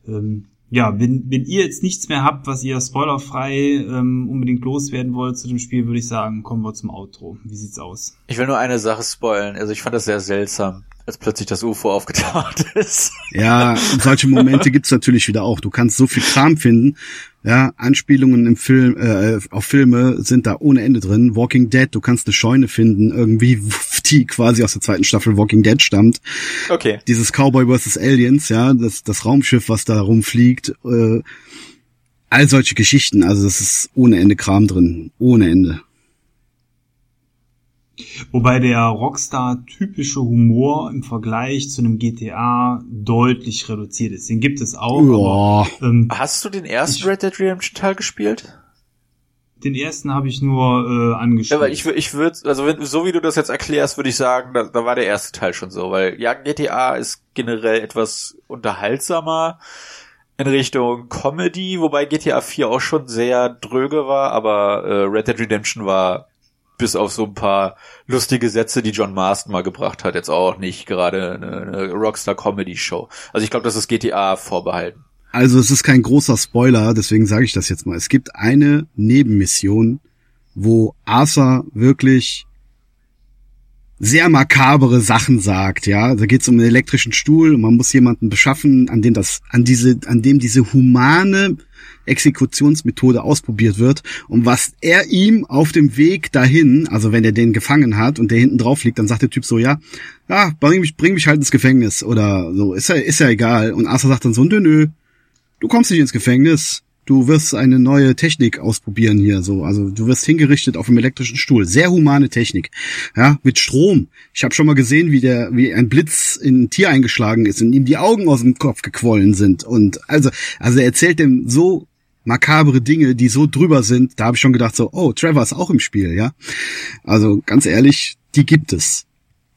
ähm, ja, wenn, wenn ihr jetzt nichts mehr habt, was ihr spoilerfrei ähm, unbedingt loswerden wollt zu dem Spiel, würde ich sagen, kommen wir zum Outro. Wie sieht's aus? Ich will nur eine Sache spoilen. Also ich fand das sehr seltsam, als plötzlich das UFO aufgetaucht ist. Ja, solche Momente gibt's natürlich wieder auch. Du kannst so viel Kram finden. Ja, Anspielungen im Film, äh, auf Filme sind da ohne Ende drin. Walking Dead, du kannst eine Scheune finden, irgendwie, die quasi aus der zweiten Staffel Walking Dead stammt. Okay. Dieses Cowboy vs. Aliens, ja, das, das Raumschiff, was da rumfliegt, äh, all solche Geschichten. Also das ist ohne Ende Kram drin. Ohne Ende. Wobei der Rockstar-typische Humor im Vergleich zu einem GTA deutlich reduziert ist. Den gibt es auch. Ja. Aber, ähm, Hast du den ersten Red Dead Redemption Teil gespielt? den ersten habe ich nur äh, angespielt. Ja, weil ich, ich würde, also wenn, so wie du das jetzt erklärst, würde ich sagen, da, da war der erste Teil schon so, weil ja, GTA ist generell etwas unterhaltsamer in Richtung Comedy, wobei GTA 4 auch schon sehr dröge war, aber äh, Red Dead Redemption war bis auf so ein paar lustige Sätze, die John Marston mal gebracht hat, jetzt auch nicht gerade eine, eine Rockstar Comedy Show. Also ich glaube, das ist GTA vorbehalten. Also es ist kein großer Spoiler, deswegen sage ich das jetzt mal. Es gibt eine Nebenmission, wo Arthur wirklich sehr makabere Sachen sagt, ja. Da geht es um einen elektrischen Stuhl und man muss jemanden beschaffen, an dem das, an diese, an dem diese humane Exekutionsmethode ausprobiert wird und was er ihm auf dem Weg dahin, also wenn er den gefangen hat und der hinten drauf liegt, dann sagt der Typ so, ja, ja, bring mich, bring mich halt ins Gefängnis oder so, ist ja, ist ja egal. Und Arthur sagt dann so, nö, nö, du kommst nicht ins Gefängnis. Du wirst eine neue Technik ausprobieren hier, so. Also du wirst hingerichtet auf einem elektrischen Stuhl. Sehr humane Technik. Ja, mit Strom. Ich habe schon mal gesehen, wie der, wie ein Blitz in ein Tier eingeschlagen ist und ihm die Augen aus dem Kopf gequollen sind. Und also, also er erzählt dem so makabere Dinge, die so drüber sind. Da habe ich schon gedacht, so, oh, Trevor ist auch im Spiel, ja. Also ganz ehrlich, die gibt es.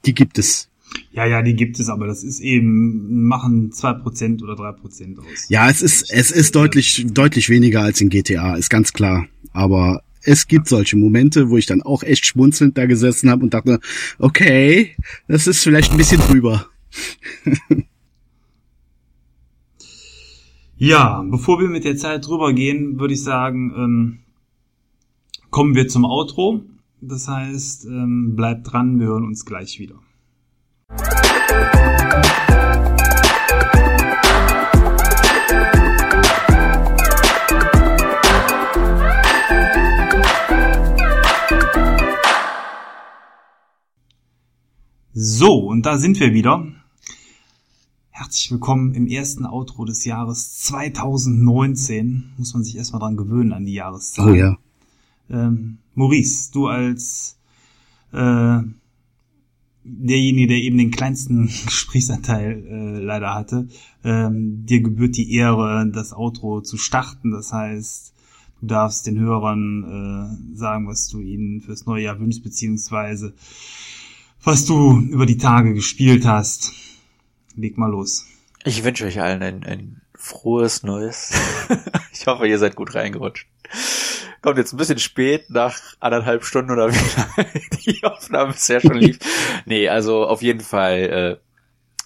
Die gibt es. Ja, ja, die gibt es, aber das ist eben, machen zwei Prozent oder drei Prozent aus. Ja, es ist, es ist deutlich, deutlich weniger als in GTA, ist ganz klar. Aber es gibt solche Momente, wo ich dann auch echt schmunzelnd da gesessen habe und dachte, okay, das ist vielleicht ein bisschen drüber. Ja, bevor wir mit der Zeit drüber gehen, würde ich sagen, ähm, kommen wir zum Outro. Das heißt, ähm, bleibt dran, wir hören uns gleich wieder. So, und da sind wir wieder. Herzlich willkommen im ersten Outro des Jahres 2019. Muss man sich erstmal dran gewöhnen an die Jahreszahl. Oh ja. Ähm, Maurice, du als äh, derjenige, der eben den kleinsten Gesprächsanteil äh, leider hatte, ähm, dir gebührt die Ehre, das Outro zu starten. Das heißt, du darfst den Hörern äh, sagen, was du ihnen fürs neue Jahr wünschst, beziehungsweise was du über die Tage gespielt hast. Leg mal los. Ich wünsche euch allen ein, ein frohes Neues. ich hoffe, ihr seid gut reingerutscht. Kommt jetzt ein bisschen spät, nach anderthalb Stunden oder wie die Aufnahme bisher schon lief. Nee, also auf jeden Fall, äh,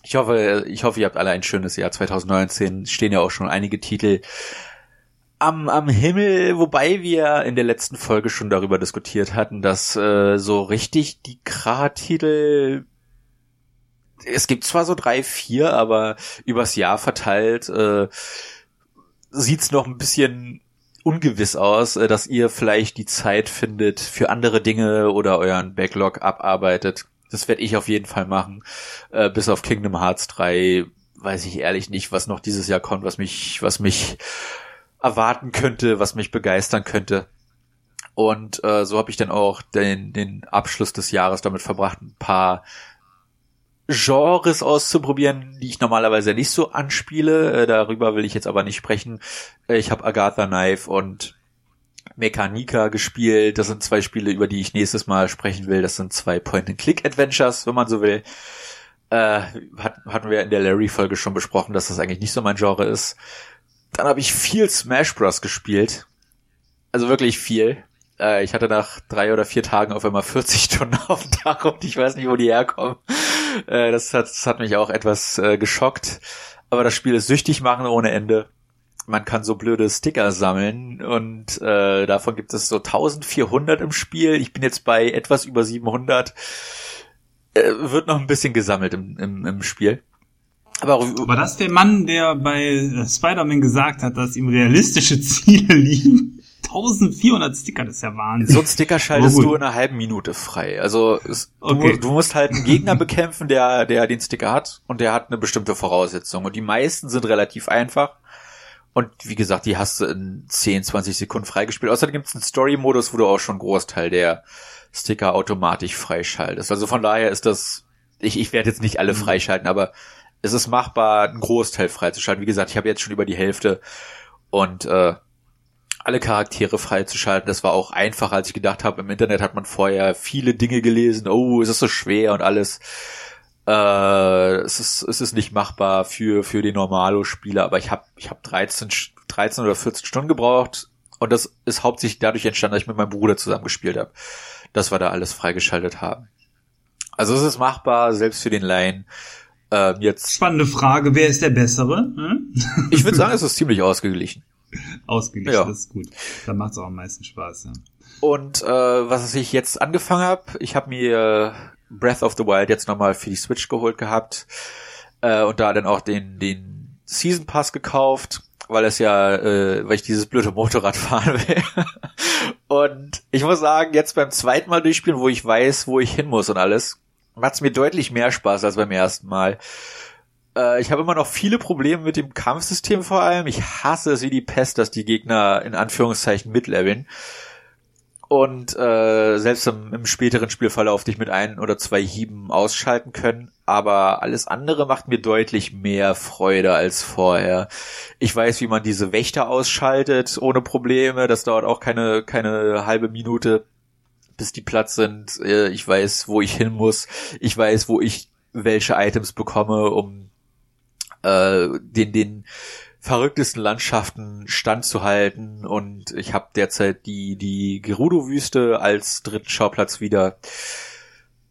ich hoffe, ich hoffe, ihr habt alle ein schönes Jahr 2019. Stehen ja auch schon einige Titel am, am Himmel, wobei wir in der letzten Folge schon darüber diskutiert hatten, dass äh, so richtig die Kra-Titel es gibt zwar so drei, vier, aber übers Jahr verteilt äh, sieht's noch ein bisschen ungewiss aus, äh, dass ihr vielleicht die Zeit findet für andere Dinge oder euren Backlog abarbeitet. Das werde ich auf jeden Fall machen. Äh, bis auf Kingdom Hearts 3 weiß ich ehrlich nicht, was noch dieses Jahr kommt, was mich, was mich erwarten könnte, was mich begeistern könnte. Und äh, so habe ich dann auch den, den Abschluss des Jahres damit verbracht, ein paar Genres auszuprobieren, die ich normalerweise nicht so anspiele. Äh, darüber will ich jetzt aber nicht sprechen. Äh, ich habe Agatha Knife und Mechanica gespielt. Das sind zwei Spiele, über die ich nächstes Mal sprechen will. Das sind zwei Point-and-Click-Adventures, wenn man so will. Äh, hat, hatten wir in der Larry-Folge schon besprochen, dass das eigentlich nicht so mein Genre ist. Dann habe ich viel Smash Bros. gespielt. Also wirklich viel. Äh, ich hatte nach drei oder vier Tagen auf einmal 40 Stunden auf dem Tag und ich weiß nicht, wo die herkommen. Äh, das, hat, das hat mich auch etwas äh, geschockt. Aber das Spiel ist süchtig machen ohne Ende. Man kann so blöde Sticker sammeln und äh, davon gibt es so 1400 im Spiel. Ich bin jetzt bei etwas über 700. Äh, wird noch ein bisschen gesammelt im, im, im Spiel. Aber war das der Mann, der bei Spider-Man gesagt hat, dass ihm realistische Ziele liegen? 1400 Sticker, das ist ja Wahnsinn. So ein Sticker schaltest du in einer halben Minute frei. Also es, okay. du, du, musst halt einen Gegner bekämpfen, der, der den Sticker hat und der hat eine bestimmte Voraussetzung. Und die meisten sind relativ einfach. Und wie gesagt, die hast du in 10, 20 Sekunden freigespielt. Außerdem gibt es einen Story-Modus, wo du auch schon einen Großteil der Sticker automatisch freischaltest. Also von daher ist das, ich, ich werde jetzt nicht alle mhm. freischalten, aber es ist machbar, einen Großteil freizuschalten. Wie gesagt, ich habe jetzt schon über die Hälfte und äh, alle Charaktere freizuschalten. Das war auch einfacher, als ich gedacht habe. Im Internet hat man vorher viele Dinge gelesen. Oh, es ist so schwer und alles. Äh, es, ist, es ist nicht machbar für, für den Normalo-Spieler, aber ich habe ich hab 13, 13 oder 14 Stunden gebraucht und das ist hauptsächlich dadurch entstanden, dass ich mit meinem Bruder zusammen gespielt habe, dass wir da alles freigeschaltet haben. Also es ist machbar, selbst für den Laien. Ähm, jetzt Spannende Frage, wer ist der Bessere? Hm? ich würde sagen, es ist ziemlich ausgeglichen. Ausgeglichen, ja. das ist gut. Da macht es auch am meisten Spaß. Ja. Und äh, was ich jetzt angefangen habe, ich habe mir Breath of the Wild jetzt nochmal für die Switch geholt gehabt äh, und da dann auch den den Season Pass gekauft, weil es ja, äh, weil ich dieses blöde Motorrad fahren will. und ich muss sagen, jetzt beim zweiten Mal durchspielen, wo ich weiß, wo ich hin muss und alles, macht es mir deutlich mehr Spaß als beim ersten Mal. Äh, ich habe immer noch viele Probleme mit dem Kampfsystem vor allem. Ich hasse es wie die Pest, dass die Gegner in Anführungszeichen mitleveln. Und äh, selbst im, im späteren Spielverlauf dich mit ein oder zwei Hieben ausschalten können. Aber alles andere macht mir deutlich mehr Freude als vorher. Ich weiß, wie man diese Wächter ausschaltet ohne Probleme. Das dauert auch keine, keine halbe Minute, bis die Platz sind. Äh, ich weiß, wo ich hin muss. Ich weiß, wo ich welche Items bekomme, um äh, den, den verrücktesten Landschaften standzuhalten und ich habe derzeit die, die Gerudo-Wüste als dritten Schauplatz wieder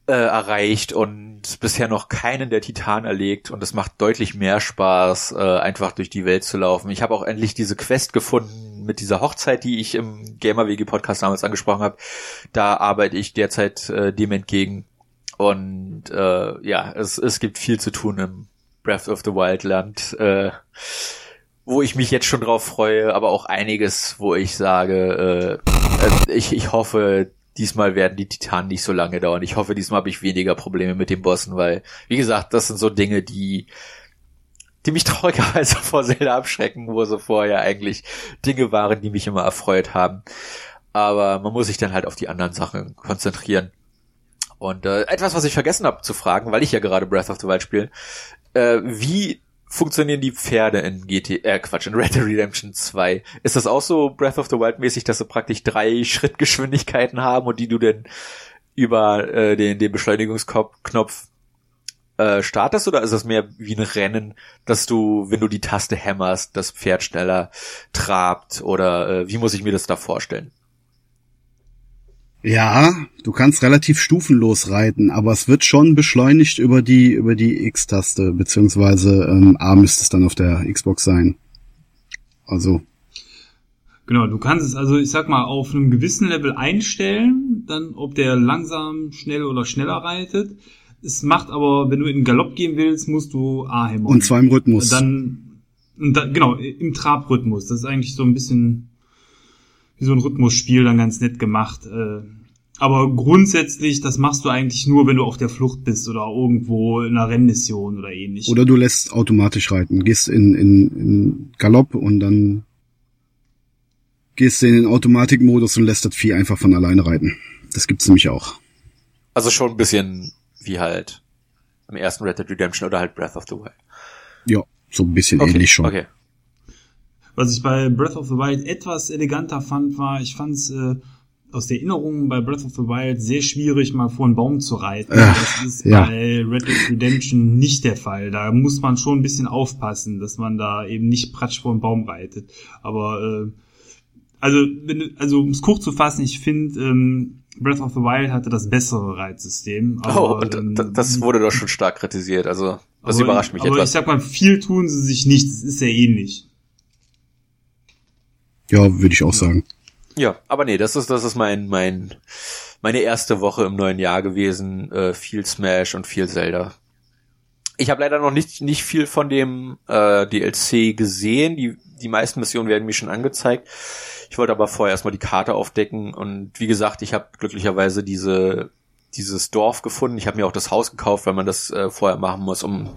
äh, erreicht und bisher noch keinen der Titanen erlegt und es macht deutlich mehr Spaß, äh, einfach durch die Welt zu laufen. Ich habe auch endlich diese Quest gefunden mit dieser Hochzeit, die ich im GamerWG Podcast damals angesprochen habe. Da arbeite ich derzeit äh, dem entgegen und äh, ja, es, es gibt viel zu tun im Breath of the Wild Land, äh, wo ich mich jetzt schon drauf freue, aber auch einiges, wo ich sage, äh, äh, ich, ich hoffe, diesmal werden die Titanen nicht so lange dauern. Ich hoffe, diesmal habe ich weniger Probleme mit den Bossen, weil, wie gesagt, das sind so Dinge, die die mich traurigerweise vor Zelda abschrecken, wo sie vorher eigentlich Dinge waren, die mich immer erfreut haben. Aber man muss sich dann halt auf die anderen Sachen konzentrieren. Und äh, etwas, was ich vergessen habe zu fragen, weil ich ja gerade Breath of the Wild spiele, äh, wie funktionieren die Pferde in GT, äh Quatsch, in Red Dead Redemption 2? Ist das auch so Breath of the Wild mäßig, dass sie praktisch drei Schrittgeschwindigkeiten haben und die du denn über äh, den, den Beschleunigungsknopf äh, startest oder ist das mehr wie ein Rennen, dass du, wenn du die Taste hämmerst, das Pferd schneller trabt oder äh, wie muss ich mir das da vorstellen? Ja, du kannst relativ stufenlos reiten, aber es wird schon beschleunigt über die über die X-Taste beziehungsweise ähm, A müsste es dann auf der Xbox sein. Also Genau, du kannst es also, ich sag mal, auf einem gewissen Level einstellen, dann ob der langsam, schnell oder schneller reitet. Es macht aber, wenn du in den Galopp gehen willst, musst du A hämmern. Und zwar im Rhythmus. Dann, und dann genau, im Trabrhythmus. Das ist eigentlich so ein bisschen wie so ein Rhythmusspiel dann ganz nett gemacht. Äh, aber grundsätzlich, das machst du eigentlich nur, wenn du auf der Flucht bist oder irgendwo in einer Rennmission oder ähnlich. Oder du lässt automatisch reiten, gehst in, in, in Galopp und dann gehst du in den Automatikmodus und lässt das Vieh einfach von alleine reiten. Das gibt's nämlich auch. Also schon ein bisschen wie halt im ersten Red Dead Redemption oder halt Breath of the Wild. Ja, so ein bisschen Okay, ähnlich schon. Okay. Was ich bei Breath of the Wild etwas eleganter fand, war, ich fand es äh, aus der Erinnerung bei Breath of the Wild sehr schwierig, mal vor einen Baum zu reiten. Ach, das ist ja. bei Red Dead Redemption nicht der Fall. Da muss man schon ein bisschen aufpassen, dass man da eben nicht pratsch vor einen Baum reitet. Aber äh, also, wenn, du- also um es kurz zu fassen, ich finde, ähm, Breath of the Wild hatte das bessere Reitsystem. Oh, Aber, und ähm, das wurde doch schon stark kritisiert. Also, das aber- überrascht mich aber etwas. ich sag mal, viel tun sie sich nicht. Es ist sehr ähnlich. Ja, würde ich auch sagen. Ja, aber nee, das ist, das ist mein, mein, meine erste Woche im neuen Jahr gewesen. Äh, viel Smash und viel Zelda. Ich habe leider noch nicht, nicht viel von dem äh, DLC gesehen. Die, die meisten Missionen werden mir schon angezeigt. Ich wollte aber vorher erstmal die Karte aufdecken und wie gesagt, ich habe glücklicherweise diese dieses Dorf gefunden. Ich habe mir auch das Haus gekauft, weil man das äh, vorher machen muss, um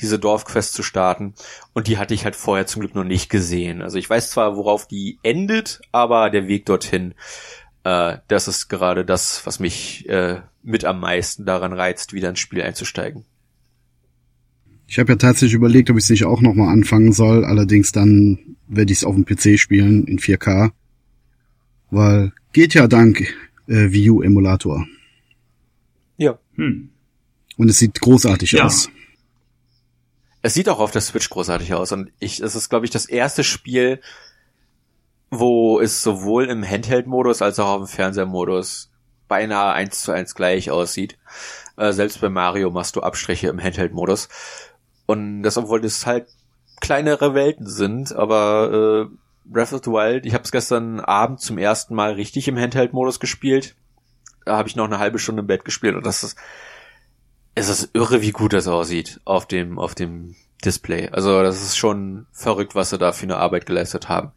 diese Dorfquest zu starten. Und die hatte ich halt vorher zum Glück noch nicht gesehen. Also ich weiß zwar, worauf die endet, aber der Weg dorthin, äh, das ist gerade das, was mich äh, mit am meisten daran reizt, wieder ins Spiel einzusteigen. Ich habe ja tatsächlich überlegt, ob ich es nicht auch nochmal anfangen soll. Allerdings dann werde ich es auf dem PC spielen in 4K. Weil geht ja dank äh, U Emulator. Hm. Und es sieht großartig Ja. aus. Es sieht auch auf der Switch großartig aus und ich, es ist, glaube ich, das erste Spiel, wo es sowohl im Handheld-Modus als auch auf dem Fernseher-Modus beinahe eins zu eins gleich aussieht. Äh, selbst bei Mario machst du Abstriche im Handheld-Modus. Und das, obwohl das halt kleinere Welten sind, aber äh, Breath of the Wild, ich habe es gestern Abend zum ersten Mal richtig im Handheld-Modus gespielt. Da habe ich noch eine halbe Stunde im Bett gespielt und das ist es ist irre, wie gut das aussieht auf dem, auf dem Display. Also das ist schon verrückt, was sie da für eine Arbeit geleistet haben.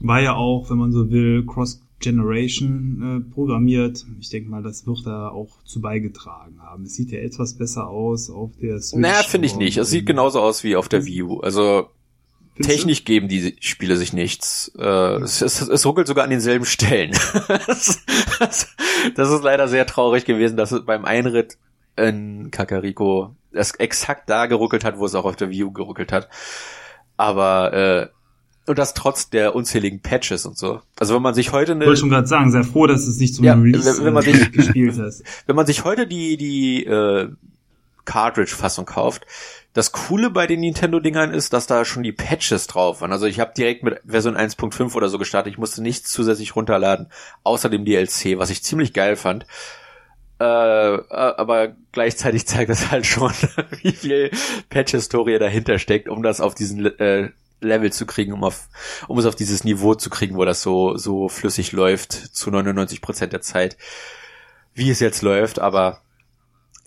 War ja auch, wenn man so will, Cross-Generation äh, programmiert. Ich denke mal, das wird da auch zu beigetragen haben. Es sieht ja etwas besser aus auf der Switch. Naja, finde ich nicht. Es sieht genauso aus wie auf der Wii U. Also? Technisch geben die Spiele sich nichts. Äh, es, es, es ruckelt sogar an denselben Stellen. das, das, das ist leider sehr traurig gewesen, dass es beim Einritt in Kakariko es exakt da geruckelt hat, wo es auch auf der U geruckelt hat. Aber äh, und das trotz der unzähligen Patches und so. Also wenn man sich heute Ich eine wollte schon gerade sagen, sei froh, dass es nicht zum Ja, Release wenn- wenn man sich- gespielt hast. wenn man sich heute die die äh, Cartridge-Fassung kauft, das Coole bei den Nintendo-Dingern ist, dass da schon die Patches drauf waren. Also ich habe direkt mit Version 1.5 oder so gestartet. Ich musste nichts zusätzlich runterladen, außer dem DLC, was ich ziemlich geil fand. Äh, äh, aber gleichzeitig zeigt es halt schon, wie viel Patch-Historie dahinter steckt, um das auf diesen äh, Level zu kriegen, um auf, um es auf dieses Niveau zu kriegen, wo das so so flüssig läuft zu 99 Prozent der Zeit, wie es jetzt läuft. Aber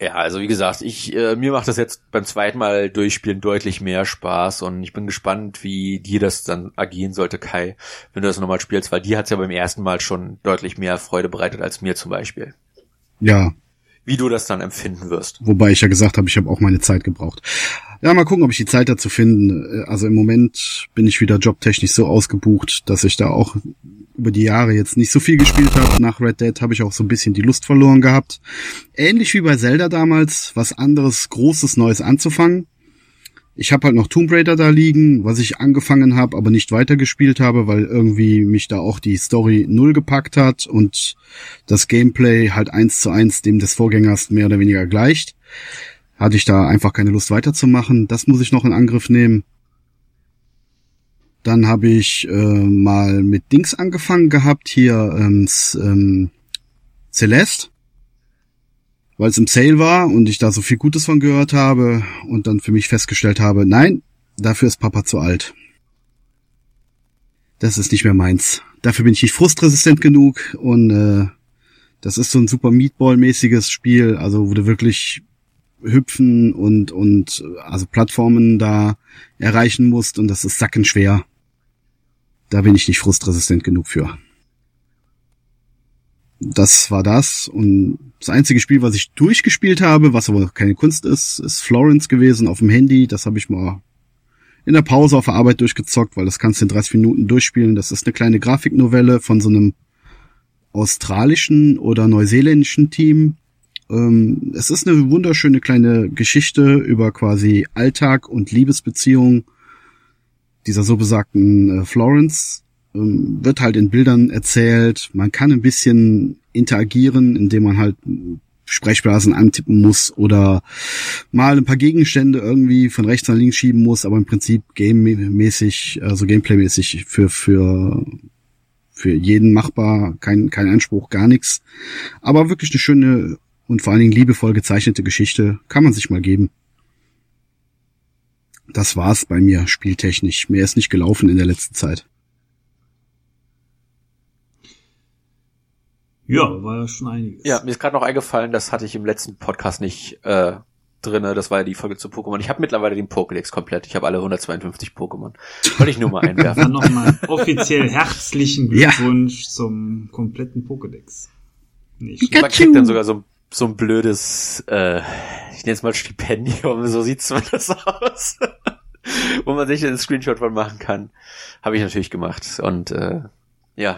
ja, also wie gesagt, ich äh, mir macht das jetzt beim zweiten Mal durchspielen deutlich mehr Spaß und ich bin gespannt, wie dir das dann agieren sollte, Kai, wenn du das nochmal spielst, weil dir hat's ja beim ersten Mal schon deutlich mehr Freude bereitet als mir zum Beispiel. Ja, Wie du das dann empfinden wirst. wobei ich ja gesagt habe, ich habe auch meine Zeit gebraucht. Ja, mal gucken, ob ich die Zeit dazu finde. Also im Moment bin ich wieder jobtechnisch so ausgebucht, dass ich da auch über die Jahre jetzt nicht so viel gespielt habe. Nach Red Dead habe ich auch so ein bisschen die Lust verloren gehabt. Ähnlich wie bei Zelda damals, was anderes, Großes, Neues anzufangen. Ich habe halt noch Tomb Raider da liegen, was ich angefangen habe, aber nicht weitergespielt habe, weil irgendwie mich da auch die Story null gepackt hat und das Gameplay halt eins zu eins dem des Vorgängers mehr oder weniger gleicht. Hatte ich da einfach keine Lust weiterzumachen. Das muss ich noch in Angriff nehmen. Dann habe ich äh, mal mit Dings angefangen gehabt, hier ähm, ähm, Celeste, weil es im Sale war und ich da so viel Gutes von gehört habe und dann für mich festgestellt habe, nein, dafür ist Papa zu alt. Das ist nicht mehr meins. Dafür bin ich nicht frustresistent genug und äh, das ist so ein super Meatball-mäßiges Spiel, also wo du wirklich hüpfen und und also Plattformen da erreichen musst und das ist sackenschwer. Da bin ich nicht frustresistent genug für. Das war das und das einzige Spiel, was ich durchgespielt habe, was aber keine Kunst ist, ist Florence gewesen auf dem Handy. Das habe ich mal in der Pause auf der Arbeit durchgezockt, weil das kannst du in 30 Minuten durchspielen. Das ist eine kleine Grafiknovelle von so einem australischen oder neuseeländischen Team. Ähm, es ist eine wunderschöne kleine Geschichte über quasi Alltag und Liebesbeziehung dieser so besagten äh, Florence. Ähm, wird halt in Bildern erzählt. Man kann ein bisschen interagieren, indem man halt Sprechblasen antippen muss oder mal ein paar Gegenstände irgendwie von rechts nach links schieben muss, aber im Prinzip game-mäßig, also gameplay-mäßig für, für, für jeden machbar, kein, kein Anspruch, gar nichts. Aber wirklich eine schöne und vor allen Dingen liebevoll gezeichnete Geschichte kann man sich mal geben. Das war's bei mir spieltechnisch. Mehr ist nicht gelaufen in der letzten Zeit. Ja, war ja schon einiges. Ja, mir ist gerade noch eingefallen, das hatte ich im letzten Podcast nicht äh, drinne. Das war ja die Folge zu Pokémon. Ich habe mittlerweile den Pokédex komplett. Ich habe alle 152 Pokémon. Wollte ich nur mal einwerfen. Dann nochmal offiziell herzlichen Glückwunsch ja. zum kompletten Pokédex. Nicht Man kriegt dann sogar so, so ein blödes, äh, ich nenne es mal Stipendium, so sieht's zumindest aus. Wo man sich einen Screenshot von machen kann. Habe ich natürlich gemacht. Und äh, ja,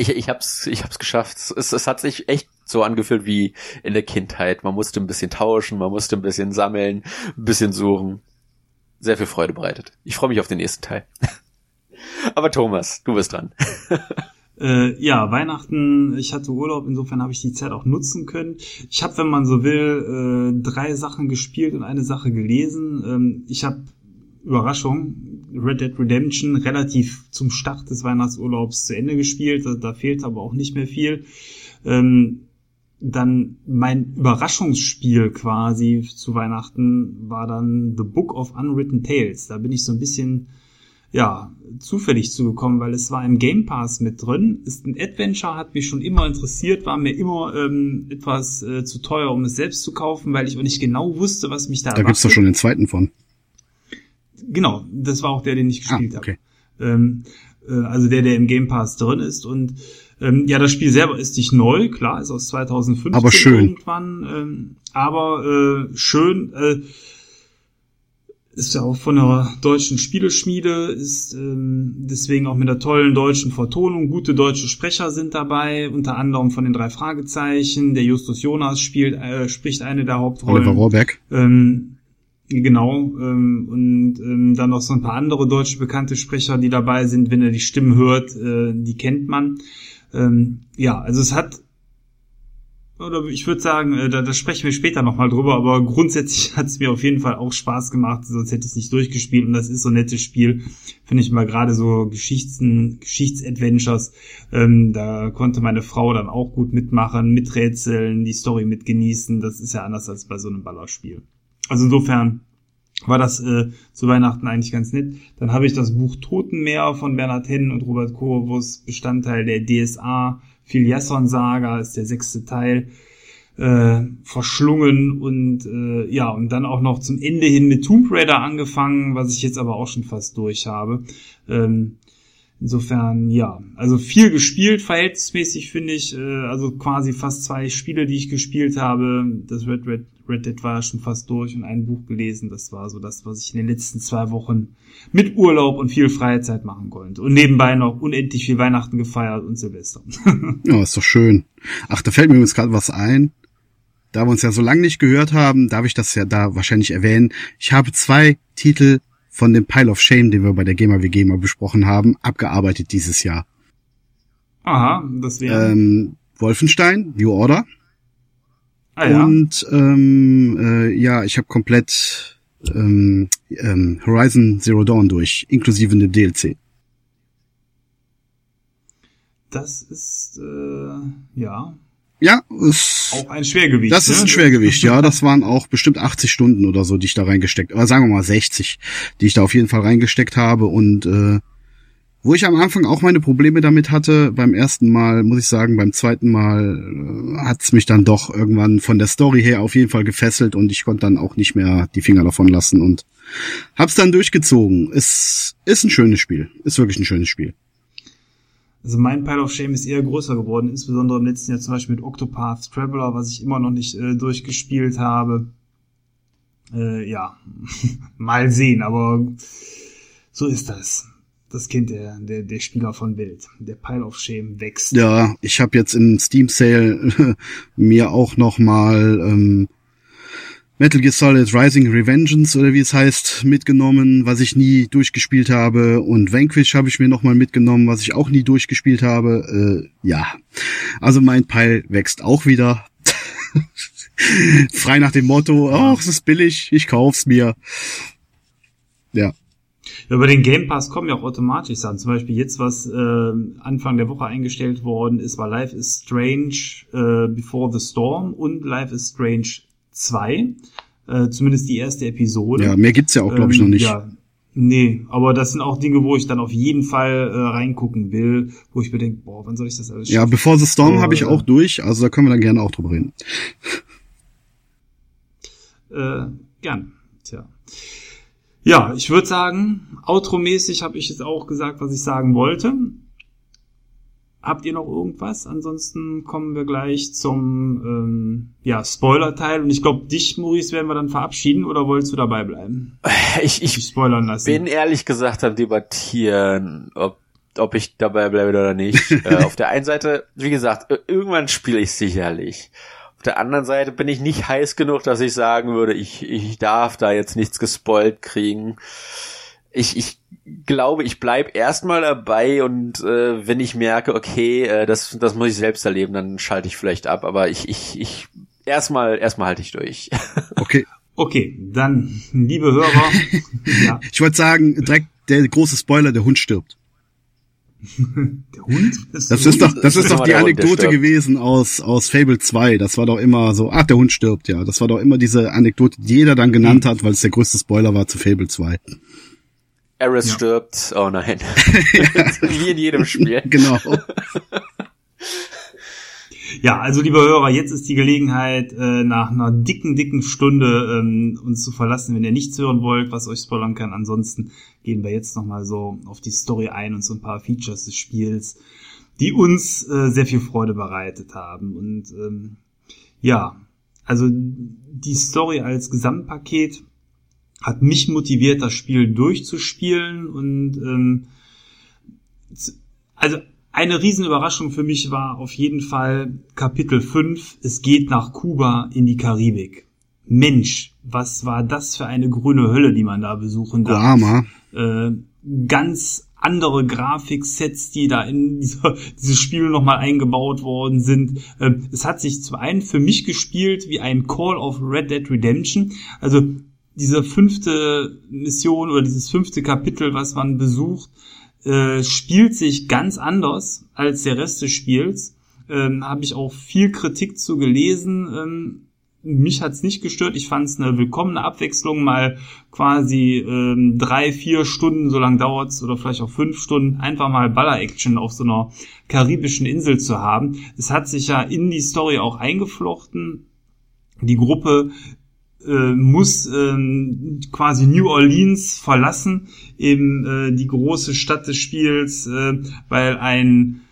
ich, ich hab's, ich hab's geschafft. Es, es hat sich echt so angefühlt wie in der Kindheit. Man musste ein bisschen tauschen, man musste ein bisschen sammeln, ein bisschen suchen. Sehr viel Freude bereitet. Ich freue mich auf den nächsten Teil. Aber Thomas, du bist dran. Äh, ja, Weihnachten, ich hatte Urlaub, insofern habe ich die Zeit auch nutzen können. Ich habe, wenn man so will, äh, drei Sachen gespielt und eine Sache gelesen. Ähm, ich habe Überraschung, Red Dead Redemption relativ zum Start des Weihnachtsurlaubs zu Ende gespielt. Da, da fehlt aber auch nicht mehr viel. Ähm, dann mein Überraschungsspiel quasi zu Weihnachten war dann The Book of Unwritten Tales. Da bin ich so ein bisschen ja, zufällig zugekommen, weil es war im Game Pass mit drin. Ist ein Adventure, hat mich schon immer interessiert, war mir immer ähm, etwas äh, zu teuer, um es selbst zu kaufen, weil ich auch nicht genau wusste, was mich da Da erwartet. gibt's doch schon den zweiten von. Genau, das war auch der, den ich ah, gespielt ah, okay. habe. Ähm, äh, also der, der im Game Pass drin ist. Und ähm, ja, das Spiel selber ist nicht neu, klar, ist aus 2015 aber schön. irgendwann. Ähm, aber äh, schön. Äh, ist ja auch von der deutschen Spieleschmiede, ist ähm, deswegen auch mit der tollen deutschen Vertonung. Gute deutsche Sprecher sind dabei, unter anderem von den drei Fragezeichen. Der Justus Jonas spielt, äh, spricht eine der Hauptrollen. Oliver Rohrbeck. Ähm, Genau, ähm, und ähm, dann noch so ein paar andere deutsche bekannte Sprecher, die dabei sind. Wenn er die Stimmen hört, äh, die kennt man. Ähm, ja, also es hat, oder ich würde sagen, äh, da, da sprechen wir später nochmal drüber, aber grundsätzlich hat es mir auf jeden Fall auch Spaß gemacht, sonst hätte ich es nicht durchgespielt und das ist so ein nettes Spiel, finde ich mal gerade so Geschichten, Geschichtsadventures, ähm, da konnte meine Frau dann auch gut mitmachen, miträtseln, die Story mitgenießen, das ist ja anders als bei so einem Ballerspiel. Also insofern war das äh, zu Weihnachten eigentlich ganz nett. Dann habe ich das Buch Totenmeer von Bernhard Hennen und Robert Corvus, Bestandteil der DSA Filiasson-Saga, ist der sechste Teil, äh, verschlungen und äh, ja, und dann auch noch zum Ende hin mit Tomb Raider angefangen, was ich jetzt aber auch schon fast durch habe. Ähm, Insofern, ja, also viel gespielt, verhältnismäßig finde ich, äh, also quasi fast zwei Spiele, die ich gespielt habe. Das Red, Red, Red Dead war schon fast durch und ein Buch gelesen. Das war so das, was ich in den letzten zwei Wochen mit Urlaub und viel Freizeit machen konnte. Und nebenbei noch unendlich viel Weihnachten gefeiert und Silvester. ja, ist doch schön. Ach, da fällt mir übrigens gerade was ein. Da wir uns ja so lange nicht gehört haben, darf ich das ja da wahrscheinlich erwähnen. Ich habe zwei Titel von dem Pile of Shame, den wir bei der GEMA WG mal besprochen haben, abgearbeitet dieses Jahr. Aha, das wäre. Ähm, Wolfenstein, New Order. Ah, ja. Und ähm, äh, ja, ich habe komplett ähm, ähm, Horizon Zero Dawn durch, inklusive dem DLC. Das ist äh, ja ja, ist, auch ein Schwergewicht. Das ist ne? ein Schwergewicht, ja. Das waren auch bestimmt 80 Stunden oder so, die ich da reingesteckt, oder sagen wir mal 60, die ich da auf jeden Fall reingesteckt habe und äh, wo ich am Anfang auch meine Probleme damit hatte, beim ersten Mal, muss ich sagen, beim zweiten Mal äh, hat's mich dann doch irgendwann von der Story her auf jeden Fall gefesselt und ich konnte dann auch nicht mehr die Finger davon lassen und hab's dann durchgezogen. Es ist ein schönes Spiel. Ist wirklich ein schönes Spiel. Also mein Pile of Shame ist eher größer geworden, insbesondere im letzten Jahr zum Beispiel mit Octopath Traveler, was ich immer noch nicht äh, durchgespielt habe. Äh, ja, mal sehen, aber so ist das. Das kennt der, der, der Spieler von Welt. Der Pile of Shame wächst. Ja, ich habe jetzt im Steam Sale mir auch noch mal ähm, Metal Gear Solid Rising Revengeance oder wie es heißt mitgenommen, was ich nie durchgespielt habe und Vanquish habe ich mir noch mal mitgenommen, was ich auch nie durchgespielt habe. Äh, ja, also mein Pile wächst auch wieder. Frei nach dem Motto, ach, es ist billig, ich kauf's mir. Ja. Ja, über den Game Pass kommen ja auch automatisch Sachen. Zum Beispiel jetzt, was äh, Anfang der Woche eingestellt worden ist, war Life is Strange äh, Before the Storm und Life is Strange 2. Äh, zumindest die erste Episode. Ja, mehr gibt's ja auch, glaube ich, noch Ähm, nicht. Ja, nee, aber das sind auch Dinge, wo ich dann auf jeden Fall äh, reingucken will, wo ich mir denke, boah, wann soll ich das alles Ja, schaffen? Before the Storm Oh, habe ich ja. auch durch, also da können wir dann gerne auch drüber reden. Äh, gern. Tja. Ja, ich würde sagen, outro-mäßig habe ich jetzt auch gesagt, was ich sagen wollte. Habt ihr noch irgendwas? Ansonsten kommen wir gleich zum ähm, ja, Spoiler-Teil. Und ich glaube, dich, Maurice, werden wir dann verabschieden oder wolltest du dabei bleiben? Ich, Dich ich spoilern lassen. bin ehrlich gesagt am debattieren, ob, ob ich dabei bleibe oder nicht. äh, auf der einen Seite, wie gesagt, ir- irgendwann spiele ich sicherlich. Auf der anderen Seite bin ich nicht heiß genug, dass ich sagen würde, ich, ich darf da jetzt nichts gespoilt kriegen. Ich, ich glaube, ich bleib erstmal dabei und äh, wenn ich merke, okay, äh, das, das muss ich selbst erleben, dann schalte ich vielleicht ab. Aber ich, ich, ich erstmal, erstmal halte ich durch. Okay, Okay, dann, liebe Hörer, ja, ich wollte sagen, direkt der große Spoiler, der Hund stirbt. der Hund? Das ist doch, das ist doch die Hund, Anekdote stirbt. gewesen aus, aus Fable 2. Das war doch immer so, ach, der Hund stirbt, ja. Das war doch immer diese Anekdote, die jeder dann genannt hat, weil es der größte Spoiler war zu Fable 2. Eris Ja. stirbt. Oh nein. Wie in jedem Spiel. Genau. Ja, also liebe Hörer, jetzt ist die Gelegenheit, äh, nach einer dicken, dicken Stunde ähm, uns zu verlassen, wenn ihr nichts hören wollt, was euch spoilern kann. Ansonsten gehen wir jetzt nochmal so auf die Story ein und so ein paar Features des Spiels, die uns äh, sehr viel Freude bereitet haben. Und ähm, ja, also die Story als Gesamtpaket hat mich motiviert, das Spiel durchzuspielen und ähm, also eine Riesenüberraschung für mich war auf jeden Fall Kapitel 5. Es geht nach Kuba in die Karibik. Mensch, was war das für eine grüne Hölle, die man da besuchen darf. Äh, ganz andere Grafiksets, die da in dieser, dieses Spiel nochmal eingebaut worden sind. Ähm, es hat sich zum einen für mich gespielt wie ein Call of Red Dead Redemption. Also diese fünfte Mission oder dieses fünfte Kapitel, was man besucht, äh, spielt sich ganz anders als der Rest des Spiels. Ähm, Habe ich auch viel Kritik zu gelesen. Ähm, mich hat's nicht gestört. Ich fand es eine willkommene Abwechslung, mal quasi ähm, drei, vier Stunden, so lang dauert's, oder vielleicht auch fünf Stunden, einfach mal Baller-Action auf so einer karibischen Insel zu haben. Es hat sich ja in die Story auch eingeflochten. Die Gruppe äh, muss ähm, quasi New Orleans verlassen, eben äh, die große Stadt des Spiels, äh, weil ein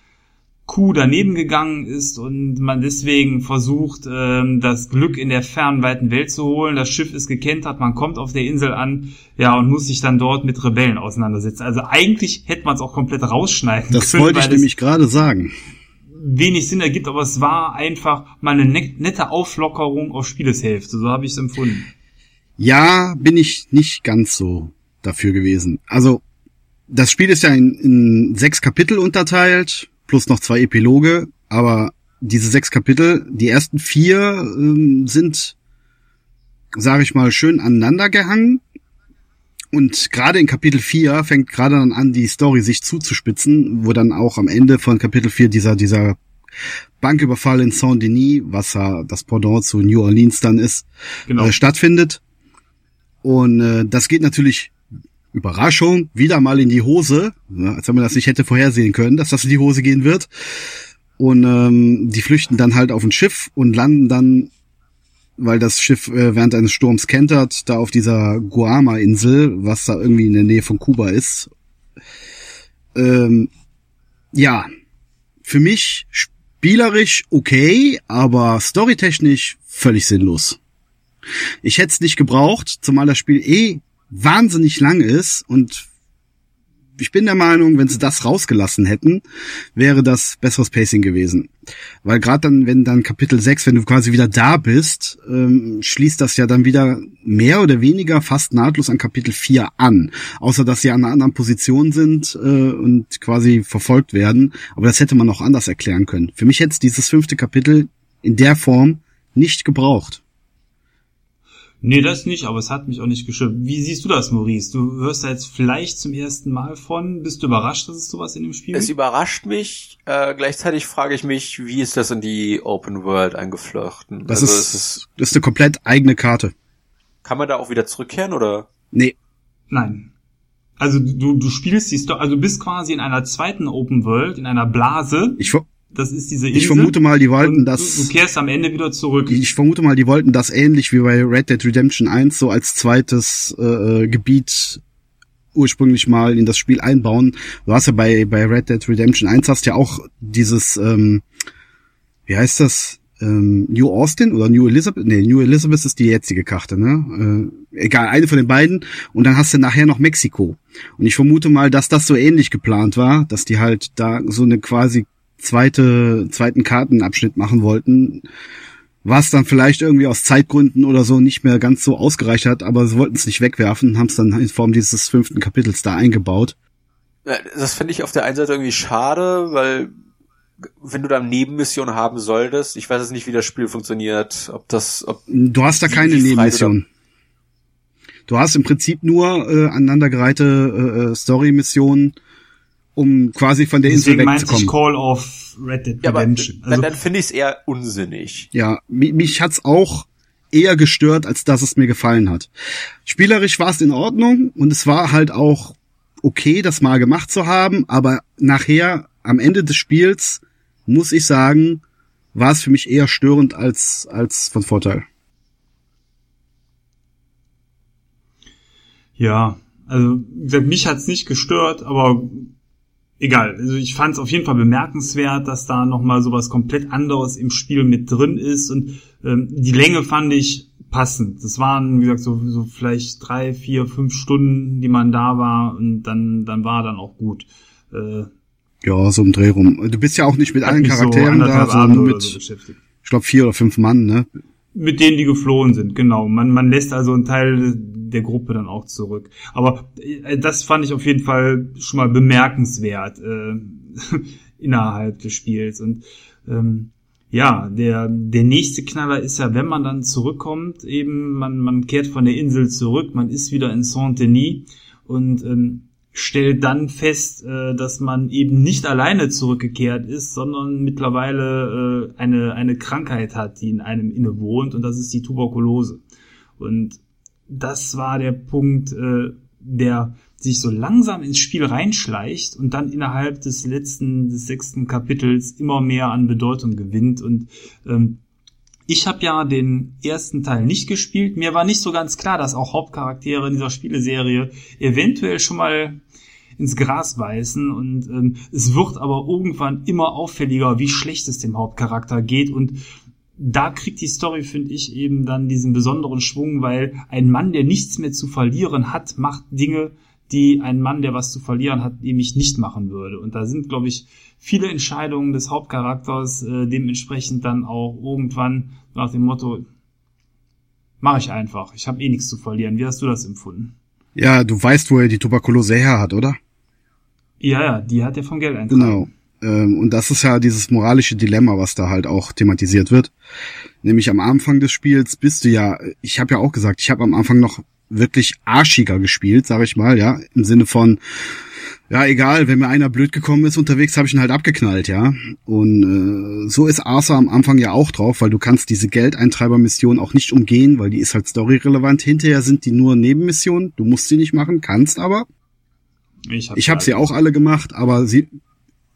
Coup daneben gegangen ist und man deswegen versucht, ähm, das Glück in der fernen, weiten Welt zu holen. Das Schiff ist gekentert, man kommt auf der Insel an, ja, und muss sich dann dort mit Rebellen auseinandersetzen. Also eigentlich hätte man es auch komplett rausschneiden Das können, wollte ich nämlich gerade sagen. Wenig Sinn ergibt, aber es war einfach mal eine ne- nette Auflockerung auf Spieleshälfte. So habe ich es empfunden. Ja, bin ich nicht ganz so dafür gewesen. Also, das Spiel ist ja in, in sechs Kapitel unterteilt, plus noch zwei Epiloge, aber diese sechs Kapitel, die ersten vier ähm, sind, sage ich mal, schön aneinander gehangen. Und gerade in Kapitel 4 fängt gerade dann an, die Story sich zuzuspitzen, wo dann auch am Ende von Kapitel 4 dieser, dieser Banküberfall in Saint-Denis, was ja das Pendant zu New Orleans dann ist, Genau. äh, stattfindet. Und äh, das geht natürlich, Überraschung, wieder mal in die Hose, ja, als wenn man das nicht hätte vorhersehen können, dass das in die Hose gehen wird. Und ähm, die flüchten dann halt auf ein Schiff und landen dann, weil das Schiff äh, während eines Sturms kentert, da auf dieser Guama-Insel, was da irgendwie in der Nähe von Kuba ist. Ähm, ja, für mich spielerisch okay, aber storytechnisch völlig sinnlos. Ich hätte es nicht gebraucht, zumal das Spiel eh wahnsinnig lang ist und ich bin der Meinung, wenn sie das rausgelassen hätten, wäre das besseres Pacing gewesen. Weil gerade dann, wenn dann Kapitel 6, wenn du quasi wieder da bist, ähm, schließt das ja dann wieder mehr oder weniger fast nahtlos an Kapitel 4 an. Außer dass sie an einer anderen Position sind äh, und quasi verfolgt werden. Aber das hätte man auch anders erklären können. Für mich hätte es dieses fünfte Kapitel in der Form nicht gebraucht. Nee, das nicht, aber es hat mich auch nicht gestört. Wie siehst du das, Maurice? Du hörst da jetzt vielleicht zum ersten Mal von. Bist du überrascht, dass es sowas in dem Spiel Es überrascht mich. Äh, gleichzeitig frage ich mich, wie ist das in die Open World eingeflochten? Das, also ist, ist, das ist eine komplett eigene Karte. Kann man da auch wieder zurückkehren, oder? Nee. Nein. Also du, du spielst die Story, also du bist quasi in einer zweiten Open World, in einer Blase. Ich, das ist diese Insel. Ich vermute mal, die wollten das. Du, du, kehrst am Ende wieder zurück. Ich vermute mal, die wollten das ähnlich wie bei Red Dead Redemption 1 so als zweites äh, Gebiet ursprünglich mal in das Spiel einbauen. Du hast ja bei, bei Red Dead Redemption 1 hast ja auch dieses, ähm, wie heißt das? Ähm, New Austin oder New Elizabeth? Nee, New Elizabeth ist die jetzige Karte, ne? Äh, egal, eine von den beiden. Und dann hast du nachher noch Mexiko. Und ich vermute mal, dass das so ähnlich geplant war, dass die halt da so eine quasi zweite, zweiten Kartenabschnitt machen wollten, was dann vielleicht irgendwie aus Zeitgründen oder so nicht mehr ganz so ausgereicht hat, aber sie wollten es nicht wegwerfen, haben es dann in Form dieses fünften Kapitels da eingebaut. Das finde ich auf der einen Seite irgendwie schade, weil wenn du da Nebenmission haben solltest, ich weiß jetzt nicht, wie das Spiel funktioniert, ob das, ob du hast da keine Nebenmission. Du hast im Prinzip nur äh, aneinandergereihte äh, äh Story-Missionen, um quasi von der Insel Deswegen wegzukommen. Ich Call of Red Dead Redemption. Ja, aber, also, dann, dann finde ich es eher unsinnig. Ja, mich, mich hat's auch eher gestört, als dass es mir gefallen hat. Spielerisch war es in Ordnung und es war halt auch okay, das mal gemacht zu haben, aber nachher, am Ende des Spiels, muss ich sagen, war es für mich eher störend als, als von Vorteil. Ja, also mich hat's nicht gestört, aber egal. Also ich fand es auf jeden Fall bemerkenswert, dass da nochmal sowas komplett anderes im Spiel mit drin ist und ähm, die Länge fand ich passend. Das waren, wie gesagt, so, so vielleicht drei, vier, fünf Stunden, die man da war und dann, dann war dann auch gut. Äh, ja, so im Dreh rum. Du bist ja auch nicht mit allen Charakteren so da, sondern nur mit, so ich glaube, vier oder fünf Mann, ne? Mit denen, die geflohen sind, genau. Man, man lässt also einen Teil der Gruppe dann auch zurück. Aber äh, das fand ich auf jeden Fall schon mal bemerkenswert äh, innerhalb des Spiels. Und ähm, ja, der, der nächste Knaller ist ja, wenn man dann zurückkommt, eben, man, man kehrt von der Insel zurück, man ist wieder in Saint-Denis und ähm, stellt dann fest, äh, dass man eben nicht alleine zurückgekehrt ist, sondern mittlerweile äh, eine, eine Krankheit hat, die in einem innewohnt und das ist die Tuberkulose. Und das war der Punkt, äh, der sich so langsam ins Spiel reinschleicht und dann innerhalb des letzten, des sechsten Kapitels immer mehr an Bedeutung gewinnt. Und ähm, ich habe ja den ersten Teil nicht gespielt. Mir war nicht so ganz klar, dass auch Hauptcharaktere in dieser Spieleserie eventuell schon mal ins Gras beißen und ähm, es wird aber irgendwann immer auffälliger, wie schlecht es dem Hauptcharakter geht und da kriegt die Story, finde ich, eben dann diesen besonderen Schwung, weil ein Mann, der nichts mehr zu verlieren hat, macht Dinge, die ein Mann, der was zu verlieren hat, nämlich nicht machen würde. Und da sind, glaube ich, viele Entscheidungen des Hauptcharakters äh, dementsprechend dann auch irgendwann nach dem Motto, mache ich einfach, ich habe eh nichts zu verlieren. Wie hast du das empfunden? Ja, du weißt, wo er die Tuberkulose her hat, oder? Ja, ja, die hat er vom Geld eintragen. Genau. Ähm, und das ist ja dieses moralische Dilemma, was da halt auch thematisiert wird. Nämlich am Anfang des Spiels bist du ja, ich habe ja auch gesagt, ich habe am Anfang noch wirklich arschiger gespielt, sag ich mal, ja, im Sinne von, ja, egal, wenn mir einer blöd gekommen ist unterwegs, habe ich ihn halt abgeknallt, ja. Und äh, so ist Arthur am Anfang ja auch drauf, weil du kannst diese Geldeintreiber-Mission auch nicht umgehen, weil die ist halt storyrelevant. Hinterher sind die nur Nebenmissionen, du musst sie nicht machen, kannst aber. Ich habe hab sie auch alle gemacht, aber sie,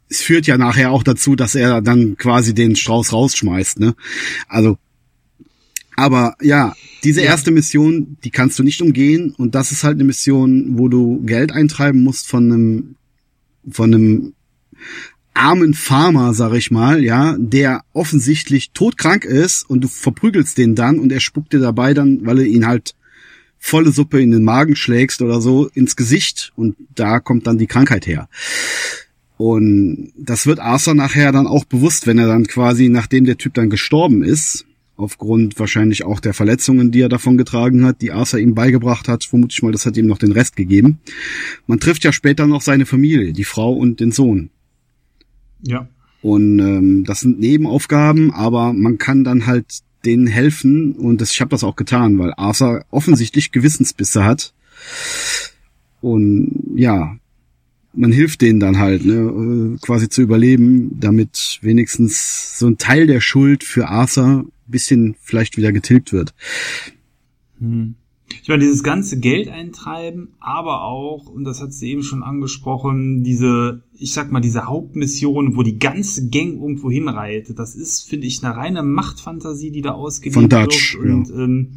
es führt ja nachher auch dazu, dass er dann quasi den Strauß rausschmeißt, ne? Also, aber ja, diese ja. erste Mission, die kannst du nicht umgehen und das ist halt eine Mission, wo du Geld eintreiben musst von einem, von einem armen Farmer, sag ich mal, ja, der offensichtlich todkrank ist und du verprügelst den dann und er spuckt dir dabei dann, weil er ihn halt volle Suppe in den Magen schlägst oder so ins Gesicht und da kommt dann die Krankheit her. Und das wird Arthur nachher dann auch bewusst, wenn er dann quasi, nachdem der Typ dann gestorben ist, aufgrund wahrscheinlich auch der Verletzungen, die er davon getragen hat, die Arthur ihm beigebracht hat, vermute ich mal, das hat ihm noch den Rest gegeben. Man trifft ja später noch seine Familie, die Frau und den Sohn. Ja. Und ähm, das sind Nebenaufgaben, aber man kann dann halt denen helfen und das, ich habe das auch getan, weil Arthur offensichtlich Gewissensbisse hat. Und ja, man hilft denen dann halt, ne, quasi zu überleben, damit wenigstens so ein Teil der Schuld für Arthur bisschen vielleicht wieder getilgt wird. Hm. Ich meine, dieses ganze Geld eintreiben, aber auch, und das hat sie eben schon angesprochen, diese, ich sag mal, diese Hauptmission, wo die ganze Gang irgendwo hinreitet, das ist, finde ich, eine reine Machtfantasie, die da ausgelebt Von Dutch, wird. Und, ja. ähm,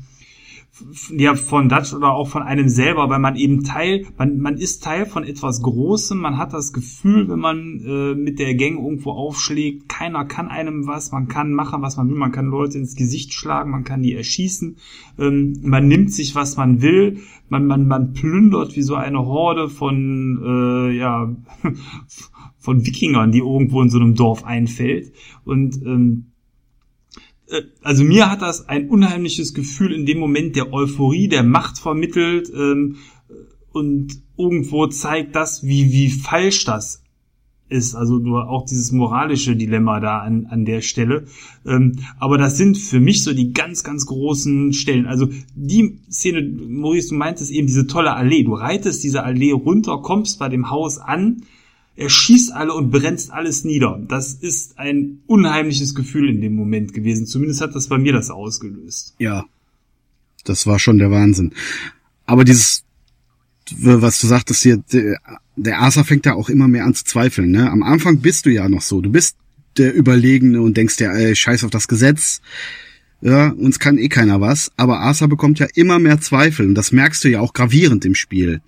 ja, von Dutch oder auch von einem selber, weil man eben Teil, man, man ist Teil von etwas Großem, man hat das Gefühl, wenn man äh, mit der Gang irgendwo aufschlägt, keiner kann einem was, man kann machen, was man will, man kann Leute ins Gesicht schlagen, man kann die erschießen, ähm, man nimmt sich, was man will, man, man, man plündert wie so eine Horde von, äh, ja, von Wikingern, die irgendwo in so einem Dorf einfällt. Und ähm, äh, also mir hat das ein unheimliches Gefühl in dem Moment der Euphorie, der Macht vermittelt ähm, und irgendwo zeigt das, wie, wie falsch das ist. Also nur auch dieses moralische Dilemma da an, an der Stelle. Ähm, aber das sind für mich so die ganz, ganz großen Stellen. Also die Szene, Maurice, du meintest eben diese tolle Allee. Du reitest diese Allee runter, kommst bei dem Haus an, er schießt alle und brennst alles nieder. Das ist ein unheimliches Gefühl in dem Moment gewesen. Zumindest hat das bei mir das ausgelöst. Ja, das war schon der Wahnsinn. Aber dieses, was du sagtest hier, der, der Asa fängt da auch immer mehr an zu zweifeln. Ne? Am Anfang bist du ja noch so. Du bist der Überlegene und denkst dir, ey, scheiß auf das Gesetz. Ja, uns kann eh keiner was. Aber Asa bekommt ja immer mehr Zweifel. Und das merkst du ja auch gravierend im Spiel.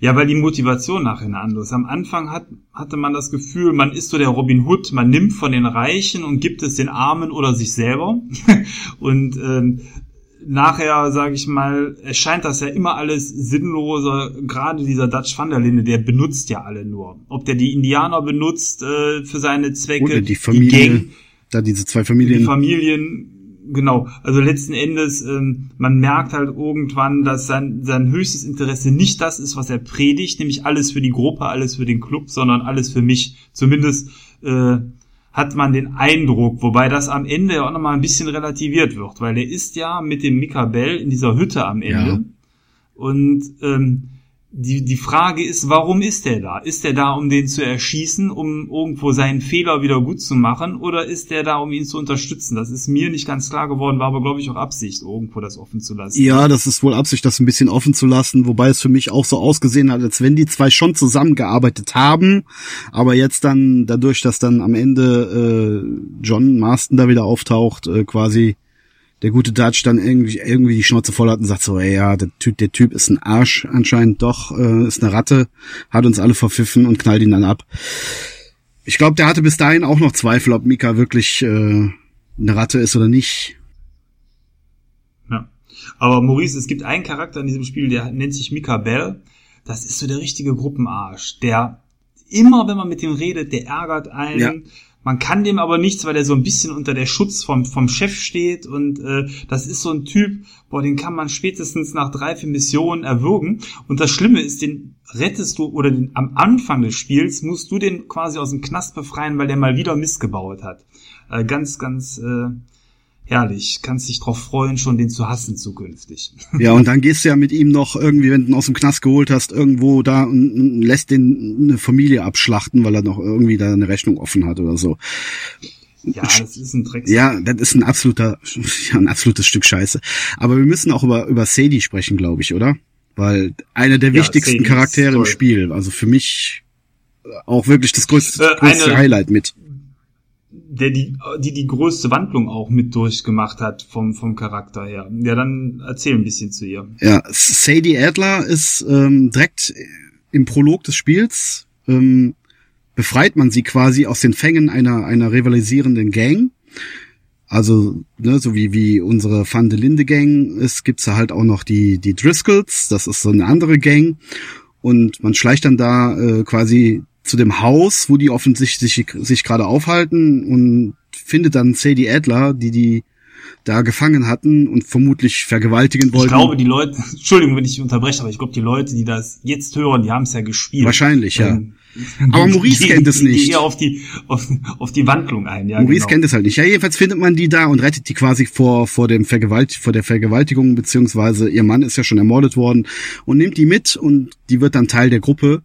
Ja, weil die Motivation nachher eine andere ist. Am Anfang hat, hatte man das Gefühl, man ist so der Robin Hood, man nimmt von den Reichen und gibt es den Armen oder sich selber. und ähm, nachher, sage ich mal, erscheint das ja immer alles sinnloser. Gerade dieser Dutch van der Linde, der benutzt ja alle nur. Ob der die Indianer benutzt äh, für seine Zwecke, Oder die Familie, die Gang, da diese zwei Familien. Die Familien, genau, also letzten Endes, ähm, man merkt halt irgendwann, dass sein, sein höchstes Interesse nicht das ist, was er predigt, nämlich alles für die Gruppe, alles für den Club, sondern alles für mich. Zumindest äh, hat man den Eindruck, wobei das am Ende ja auch nochmal ein bisschen relativiert wird, weil er ist ja mit dem Mika Bell in dieser Hütte am Ende. Ja. Und ähm, die, die Frage ist, warum ist er da? Ist er da, um den zu erschießen, um irgendwo seinen Fehler wieder gut zu machen, oder ist er da, um ihn zu unterstützen? Das ist mir nicht ganz klar geworden, war aber, glaube ich, auch Absicht, irgendwo das offen zu lassen. Ja, das ist wohl Absicht, das ein bisschen offen zu lassen, wobei es für mich auch so ausgesehen hat, als wenn die zwei schon zusammengearbeitet haben, aber jetzt dann, dadurch, dass dann am Ende äh, John Marston da wieder auftaucht, äh, quasi der gute Dutch dann irgendwie, irgendwie die Schnauze voll hat und sagt so, ey, ja, der Typ, der Typ ist ein Arsch anscheinend doch, äh, ist eine Ratte, hat uns alle verpfiffen und knallt ihn dann ab. Ich glaube, der hatte bis dahin auch noch Zweifel, ob Mika wirklich äh, eine Ratte ist oder nicht. Ja. Aber Maurice, es gibt einen Charakter in diesem Spiel, der nennt sich Mika Bell. Das ist so der richtige Gruppenarsch, der immer, wenn man mit ihm redet, der ärgert einen. Ja man kann dem aber nichts, weil er so ein bisschen unter der Schutz vom, vom Chef steht und äh, das ist so ein Typ, boah, den kann man spätestens nach drei, vier Missionen erwürgen. Und das Schlimme ist, den rettest du oder den, am Anfang des Spiels musst du den quasi aus dem Knast befreien, weil der mal wieder missgebaut hat. Äh, ganz, ganz äh, herrlich. Kannst dich drauf freuen, schon den zu hassen zukünftig. Ja, und dann gehst du ja mit ihm noch irgendwie, wenn du ihn aus dem Knast geholt hast, irgendwo da und lässt den eine Familie abschlachten, weil er noch irgendwie da eine Rechnung offen hat oder so. Ja, das ist ein Dreck. Ja, das ist ein absoluter, ja, ein absolutes Stück Scheiße. Aber wir müssen auch über, über Sadie sprechen, glaube ich, oder? Weil einer der ja, wichtigsten Charaktere im Spiel, also für mich auch wirklich das größte, äh, größte Highlight mit der die, die die größte Wandlung auch mit durchgemacht hat vom, vom Charakter her. Ja, dann erzähl ein bisschen zu ihr. Ja, Sadie Adler ist ähm, direkt im Prolog des Spiels, ähm, befreit man sie quasi aus den Fängen einer, einer rivalisierenden Gang. Also, ne, so wie, wie unsere Van de Linde Gang ist, gibt's da halt auch noch die, die Driscolls, das ist so eine andere Gang. Und man schleicht dann da äh, quasi zu dem Haus, wo die offensichtlich sich, gerade aufhalten und findet dann Sadie Adler, die die da gefangen hatten und vermutlich vergewaltigen wollten. Ich glaube, die Leute, Entschuldigung, wenn ich unterbreche, aber ich glaube, die Leute, die das jetzt hören, die haben es ja gespielt. Wahrscheinlich, ja. Ähm, Aber Maurice die, kennt es die, nicht. Die eher auf die, auf, auf die Wandlung ein, ja. Maurice genau. kennt es halt nicht. Ja, jedenfalls findet man die da und rettet die quasi vor, vor dem Vergewalt, vor der Vergewaltigung, beziehungsweise ihr Mann ist ja schon ermordet worden und nimmt die mit und die wird dann Teil der Gruppe.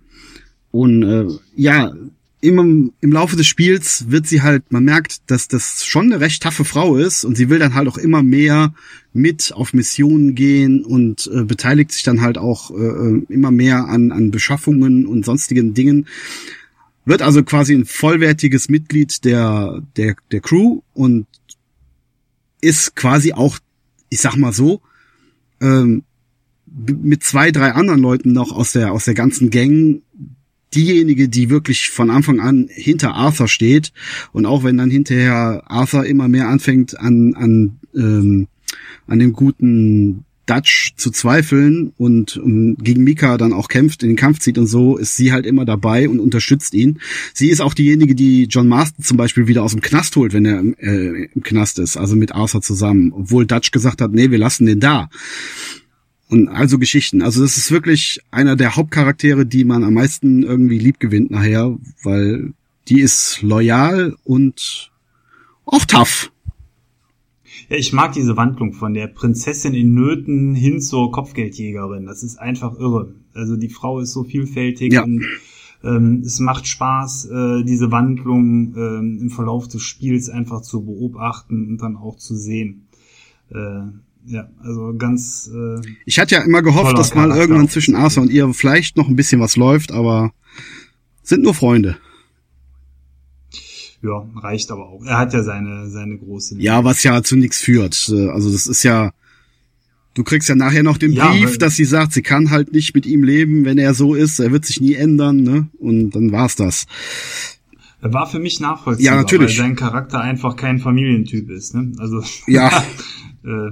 Und äh, ja, immer im Laufe des Spiels wird sie halt, man merkt, dass das schon eine recht taffe Frau ist und sie will dann halt auch immer mehr mit auf Missionen gehen und äh, beteiligt sich dann halt auch äh, immer mehr an, an Beschaffungen und sonstigen Dingen. Wird also quasi ein vollwertiges Mitglied der, der, der Crew und ist quasi auch, ich sag mal so, ähm, mit zwei, drei anderen Leuten noch aus der, aus der ganzen Gang diejenige, die wirklich von Anfang an hinter Arthur steht. Und auch wenn dann hinterher Arthur immer mehr anfängt an, an, ähm, an dem guten Dutch zu zweifeln und um, gegen Mika dann auch kämpft, in den Kampf zieht und so, ist sie halt immer dabei und unterstützt ihn. Sie ist auch diejenige, die John Marston zum Beispiel wieder aus dem Knast holt, wenn er äh, im Knast ist, also mit Arthur zusammen, obwohl Dutch gesagt hat, nee, wir lassen den da. Und also Geschichten. Also das ist wirklich einer der Hauptcharaktere, die man am meisten irgendwie lieb gewinnt nachher, weil die ist loyal und auch tough. Ja, ich mag diese Wandlung von der Prinzessin in Nöten hin zur Kopfgeldjägerin. Das ist einfach irre. Also die Frau ist so vielfältig Ja. und ähm, es macht Spaß, äh, diese Wandlung ähm, im Verlauf des Spiels einfach zu beobachten und dann auch zu sehen. Äh, ja, also ganz äh, Ich hatte ja immer gehofft, dass mal irgendwann zwischen Arthur und ihr vielleicht noch ein bisschen was läuft, aber sind nur Freunde. ja reicht aber auch. Er hat ja seine seine große Liebe. Ja, was ja zu nichts führt. Äh, Also das ist ja, du kriegst ja nachher noch den Ja, Brief, dass sie sagt, sie kann halt nicht mit ihm leben, wenn er so ist. Er wird sich nie ändern, ne? Und dann war's das. Er war für mich nachvollziehbar, Ja, natürlich. weil sein Charakter einfach kein Familientyp ist. Ne? Also Ja. äh,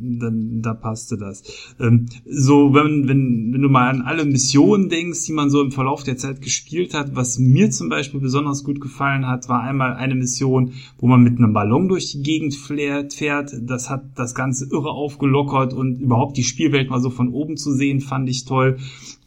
dann da passte das. Ähm, so, wenn, wenn, wenn du mal an alle Missionen denkst, die man so im Verlauf der Zeit gespielt hat, was mir zum Beispiel besonders gut gefallen hat, war einmal eine Mission, wo man mit einem Ballon durch die Gegend fährt. fährt. Das hat das Ganze irre aufgelockert und überhaupt die Spielwelt mal so von oben zu sehen, fand ich toll.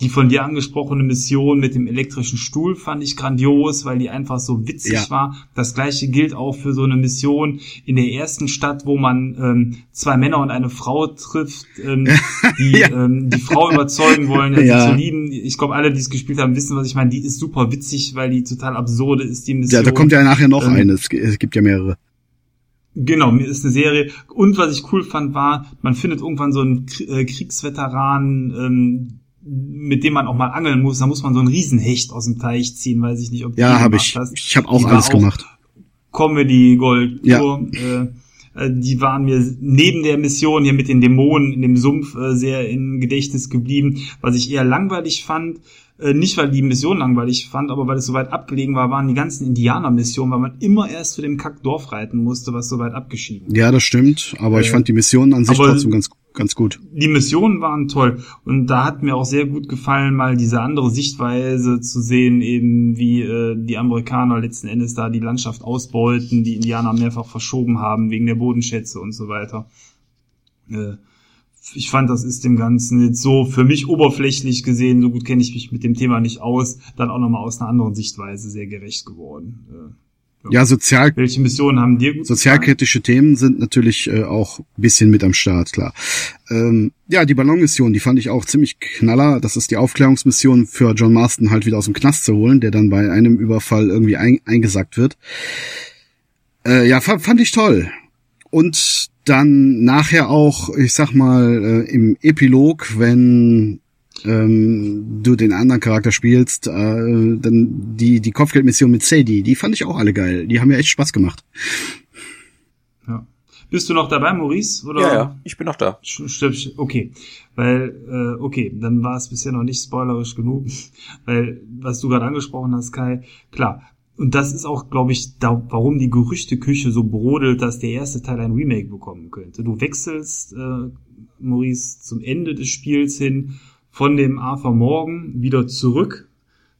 Die von dir angesprochene Mission mit dem elektrischen Stuhl fand ich grandios, weil die einfach so witzig Ja. war. Das gleiche gilt auch für so eine Mission in der ersten Stadt, wo man ähm, zwei Männer und eine Frau trifft, ähm, die Ja. ähm, die Frau überzeugen wollen, ja, Ja. sie zu lieben. Ich glaube, alle, die es gespielt haben, wissen, was ich meine. Die ist super witzig, weil die total absurde ist, die Mission. Ja, da kommt ja nachher noch Ähm, eine. Es, gi- es gibt ja mehrere. Genau, mir ist eine Serie. Und was ich cool fand, war, man findet irgendwann so einen äh, Kriegsveteran, ähm, mit dem man auch mal angeln muss. Da muss man so einen Riesenhecht aus dem Teich ziehen, weiß ich nicht, ob du Ja, habe ich. hast. Ich habe auch Die alles gemacht. Comedy Gold Ja. Äh, die waren mir neben der Mission hier mit den Dämonen in dem Sumpf äh, sehr im Gedächtnis geblieben. Was ich eher langweilig fand, äh, nicht weil die Mission langweilig fand, aber weil es so weit abgelegen war, waren die ganzen Indianer-Missionen, weil man immer erst zu dem Kackdorf reiten musste, was so weit abgeschieden war. Ja, das stimmt. Aber ich Äh, fand die Missionen an sich trotzdem ganz, ganz gut. die Missionen waren toll und da hat mir auch sehr gut gefallen, mal diese andere Sichtweise zu sehen, eben wie äh, die Amerikaner letzten Endes da die Landschaft ausbeuten, die Indianer mehrfach verschoben haben wegen der Bodenschätze und so weiter. Äh, ich fand, das ist dem Ganzen jetzt so für mich oberflächlich gesehen, so gut kenne ich mich mit dem Thema nicht aus, dann auch nochmal aus einer anderen Sichtweise sehr gerecht geworden. Äh, Ja, sozial, welche Missionen haben dir gut gefallen? sozialkritische Themen sind natürlich äh, auch ein bisschen mit am Start, klar. Ähm, ja, die Ballonmission, die fand ich auch ziemlich knaller. Das ist die Aufklärungsmission für John Marston halt wieder aus dem Knast zu holen, der dann bei einem Überfall irgendwie ein, eingesackt wird. Äh, ja, fand, fand ich toll. Und dann nachher auch, ich sag mal, äh, im Epilog, wenn ähm, du den anderen Charakter spielst, äh, dann die, die Kopfgeldmission mit Sadie, die fand ich auch alle geil. Die haben mir echt Spaß gemacht. Ja. Bist du noch dabei, Maurice? Oder? Ja, ja, ich bin noch da. Sch- Okay, weil, äh, okay, dann war es bisher noch nicht spoilerisch genug, weil, was du gerade angesprochen hast, Kai, klar, und das ist auch, glaube ich, da, warum die Gerüchteküche so brodelt, dass der erste Teil ein Remake bekommen könnte. Du wechselst, äh, Maurice, zum Ende des Spiels hin von dem Arthur Morgan wieder zurück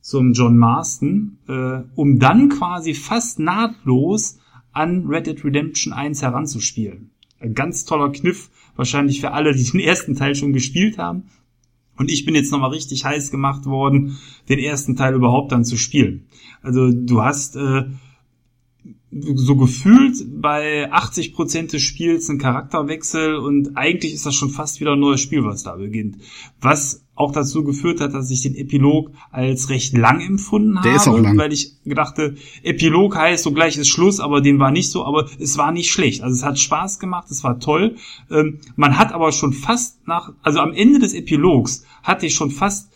zum John Marston, äh, um dann quasi fast nahtlos an Red Dead Redemption 1 heranzuspielen. Ein ganz toller Kniff, wahrscheinlich für alle, die den ersten Teil schon gespielt haben. Und ich bin jetzt nochmal richtig heiß gemacht worden, den ersten Teil überhaupt dann zu spielen. Also du hast äh, so gefühlt bei 80 Prozent des Spiels einen Charakterwechsel und eigentlich ist das schon fast wieder ein neues Spiel, was da beginnt. Was auch dazu geführt hat, dass ich den Epilog als recht lang empfunden Der habe, ist auch lang. weil ich gedachte, Epilog heißt so gleich ist Schluss, aber dem war nicht so, aber es war nicht schlecht. Also es hat Spaß gemacht, es war toll. Ähm, man hat aber schon fast nach, also am Ende des Epilogs hatte ich schon fast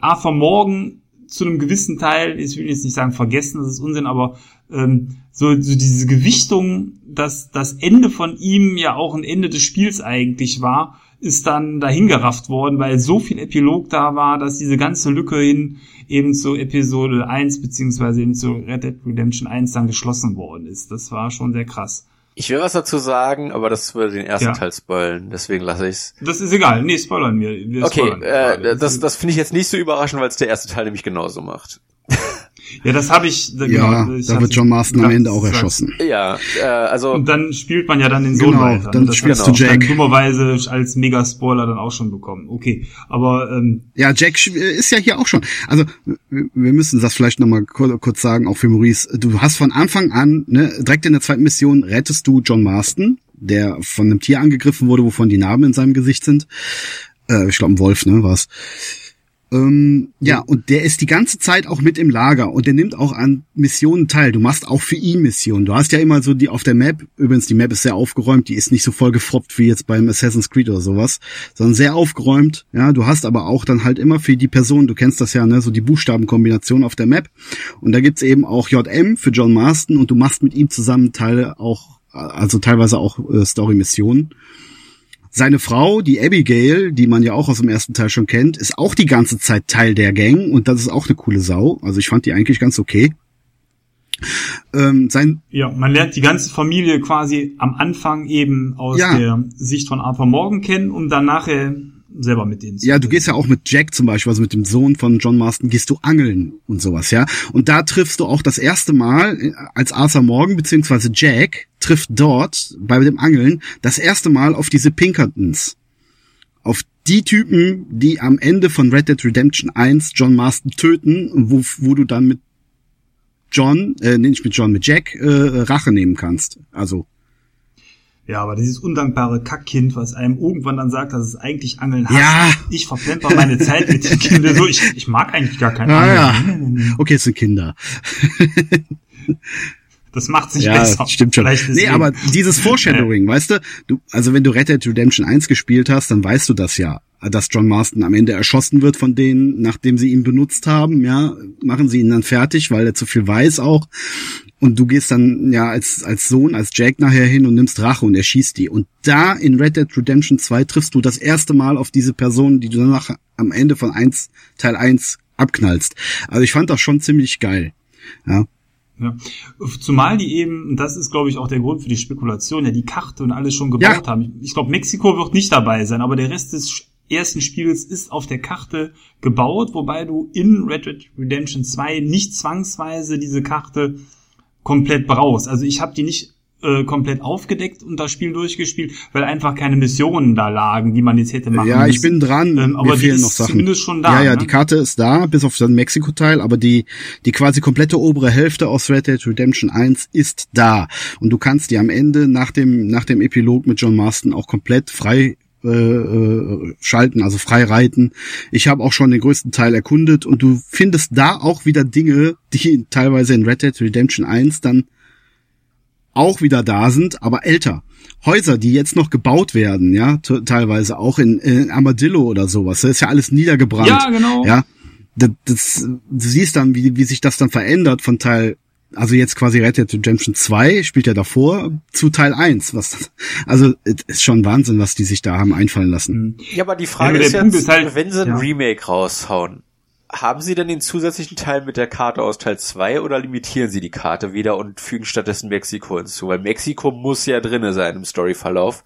Arthur Morgan zu einem gewissen Teil, ich will jetzt nicht sagen vergessen, das ist Unsinn, aber ähm, so, so diese Gewichtung, dass das Ende von ihm ja auch ein Ende des Spiels eigentlich war, ist dann dahingerafft worden, weil so viel Epilog da war, dass diese ganze Lücke hin eben zu Episode 1 beziehungsweise eben zu Red Dead Redemption 1 dann geschlossen worden ist. Das war schon sehr krass. Ich will was dazu sagen, aber das würde den ersten Ja. Teil spoilen, deswegen lasse ich's. Das ist egal. Nee, spoilern wir. wir Okay, spoilern äh, das, das finde ich jetzt nicht so überraschend, weil es der erste Teil nämlich genauso macht. Ja, das habe ich. da- Ja, genau, ich da wird John Marston am Ende auch erschossen. Ja, äh, also Und dann spielt man ja dann den Sohn Genau, weiter. dann Das spielst hat du Jack. Dann dummerweise als Mega-Spoiler dann auch schon bekommen. Okay, aber ähm, Ja, Jack sch- ist ja hier auch schon. Also wir müssen das vielleicht nochmal kurz, kurz sagen, auch für Maurice. Du hast von Anfang an, ne, direkt in der zweiten Mission rettest du John Marston, der von einem Tier angegriffen wurde, wovon die Narben in seinem Gesicht sind. Äh, ich glaube, ein Wolf, ne, war's. Ähm, ja, und der ist die ganze Zeit auch mit im Lager und der nimmt auch an Missionen teil. Du machst auch für ihn Missionen. Du hast ja immer so die auf der Map, übrigens die Map ist sehr aufgeräumt, die ist nicht so voll gefroppt wie jetzt beim Assassin's Creed oder sowas, sondern sehr aufgeräumt. Ja, du hast aber auch dann halt immer für die Person, du kennst das ja, ne, so die Buchstabenkombination auf der Map. Und da gibt's eben auch JM für John Marston und du machst mit ihm zusammen Teile auch, also teilweise auch äh, Story-Missionen. Seine Frau, die Abigail, die man ja auch aus dem ersten Teil schon kennt, ist auch die ganze Zeit Teil der Gang und das ist auch eine coole Sau. Also ich fand die eigentlich ganz okay. Ähm, sein, ja, man lernt die ganze Familie quasi am Anfang eben aus Ja. der Sicht von Arthur Morgan kennen, um dann nachher selber mit denen ja, du gehst ja auch mit Jack zum Beispiel, also mit dem Sohn von John Marston, gehst du angeln und sowas, ja. Und da triffst du auch das erste Mal, äh, als Arthur Morgan beziehungsweise Jack trifft dort bei dem Angeln das erste Mal auf diese Pinkertons. Auf die Typen, die am Ende von Red Dead Redemption 1 John Marston töten, wo, wo du dann mit John, äh, nicht mit John, mit Jack äh, Rache nehmen kannst. Also Ja, aber dieses undankbare Kackkind, was einem irgendwann dann sagt, dass es eigentlich Angeln hasst. Ja. Ich verplemper meine Zeit mit den Kindern. So, ich, ich mag eigentlich gar kein Ah, Angeln. ja. Okay, es sind Kinder. Das macht sich Ja, besser. stimmt schon. Vielleicht Nee, aber dieses Foreshadowing, weißt du, du, also wenn du Red Dead Redemption 1 gespielt hast, dann weißt du das ja, dass John Marston am Ende erschossen wird von denen, nachdem sie ihn benutzt haben, ja, machen sie ihn dann fertig, weil er zu viel weiß auch. Und du gehst dann ja als, als Sohn, als Jack nachher hin und nimmst Rache und erschießt die. Und da in Red Dead Redemption 2 triffst du das erste Mal auf diese Person, die du danach am Ende von 1, Teil 1 abknallst. Also ich fand das schon ziemlich geil. Ja. Ja. Zumal die eben, und das ist glaube ich auch der Grund für die Spekulation, ja die Karte und alles schon gebaut Ja. haben. Ich glaube, Mexiko wird nicht dabei sein, aber der Rest des ersten Spiels ist auf der Karte gebaut, wobei du in Red Dead Redemption 2 nicht zwangsweise diese Karte komplett brauchst. Also ich habe die nicht äh, komplett aufgedeckt und das Spiel durchgespielt, weil einfach keine Missionen da lagen, die man jetzt hätte machen Ja, ich müssen. bin dran. Ähm, aber Mir die fehlen ist noch Sachen. zumindest schon da, Ja, ja, ne? die Karte ist da, bis auf den Mexiko-Teil, aber die, die quasi komplette obere Hälfte aus Red Dead Redemption 1 ist da. Und du kannst die am Ende nach dem, nach dem Epilog mit John Marston auch komplett frei äh, äh, schalten, also frei reiten. Ich habe auch schon den größten Teil erkundet und du findest da auch wieder Dinge, die teilweise in Red Dead Redemption 1 dann auch wieder da sind, aber älter. Häuser, die jetzt noch gebaut werden, ja, te- teilweise auch in, in Armadillo oder sowas. Das ist ja alles niedergebrannt. Ja, genau. Ja, das, das, du siehst dann, wie, wie sich das dann verändert von Teil, also jetzt quasi Red Dead Redemption 2 spielt ja davor zu Teil 1. Was, also es ist schon Wahnsinn, was die sich da haben einfallen lassen. Ja, aber die Frage Ja, ist Punkt jetzt, ist halt- wenn sie ein ja. Remake raushauen, haben Sie denn den zusätzlichen Teil mit der Karte aus Teil 2 oder limitieren Sie die Karte wieder und fügen stattdessen Mexiko hinzu? Weil Mexiko muss ja drinne sein im Storyverlauf.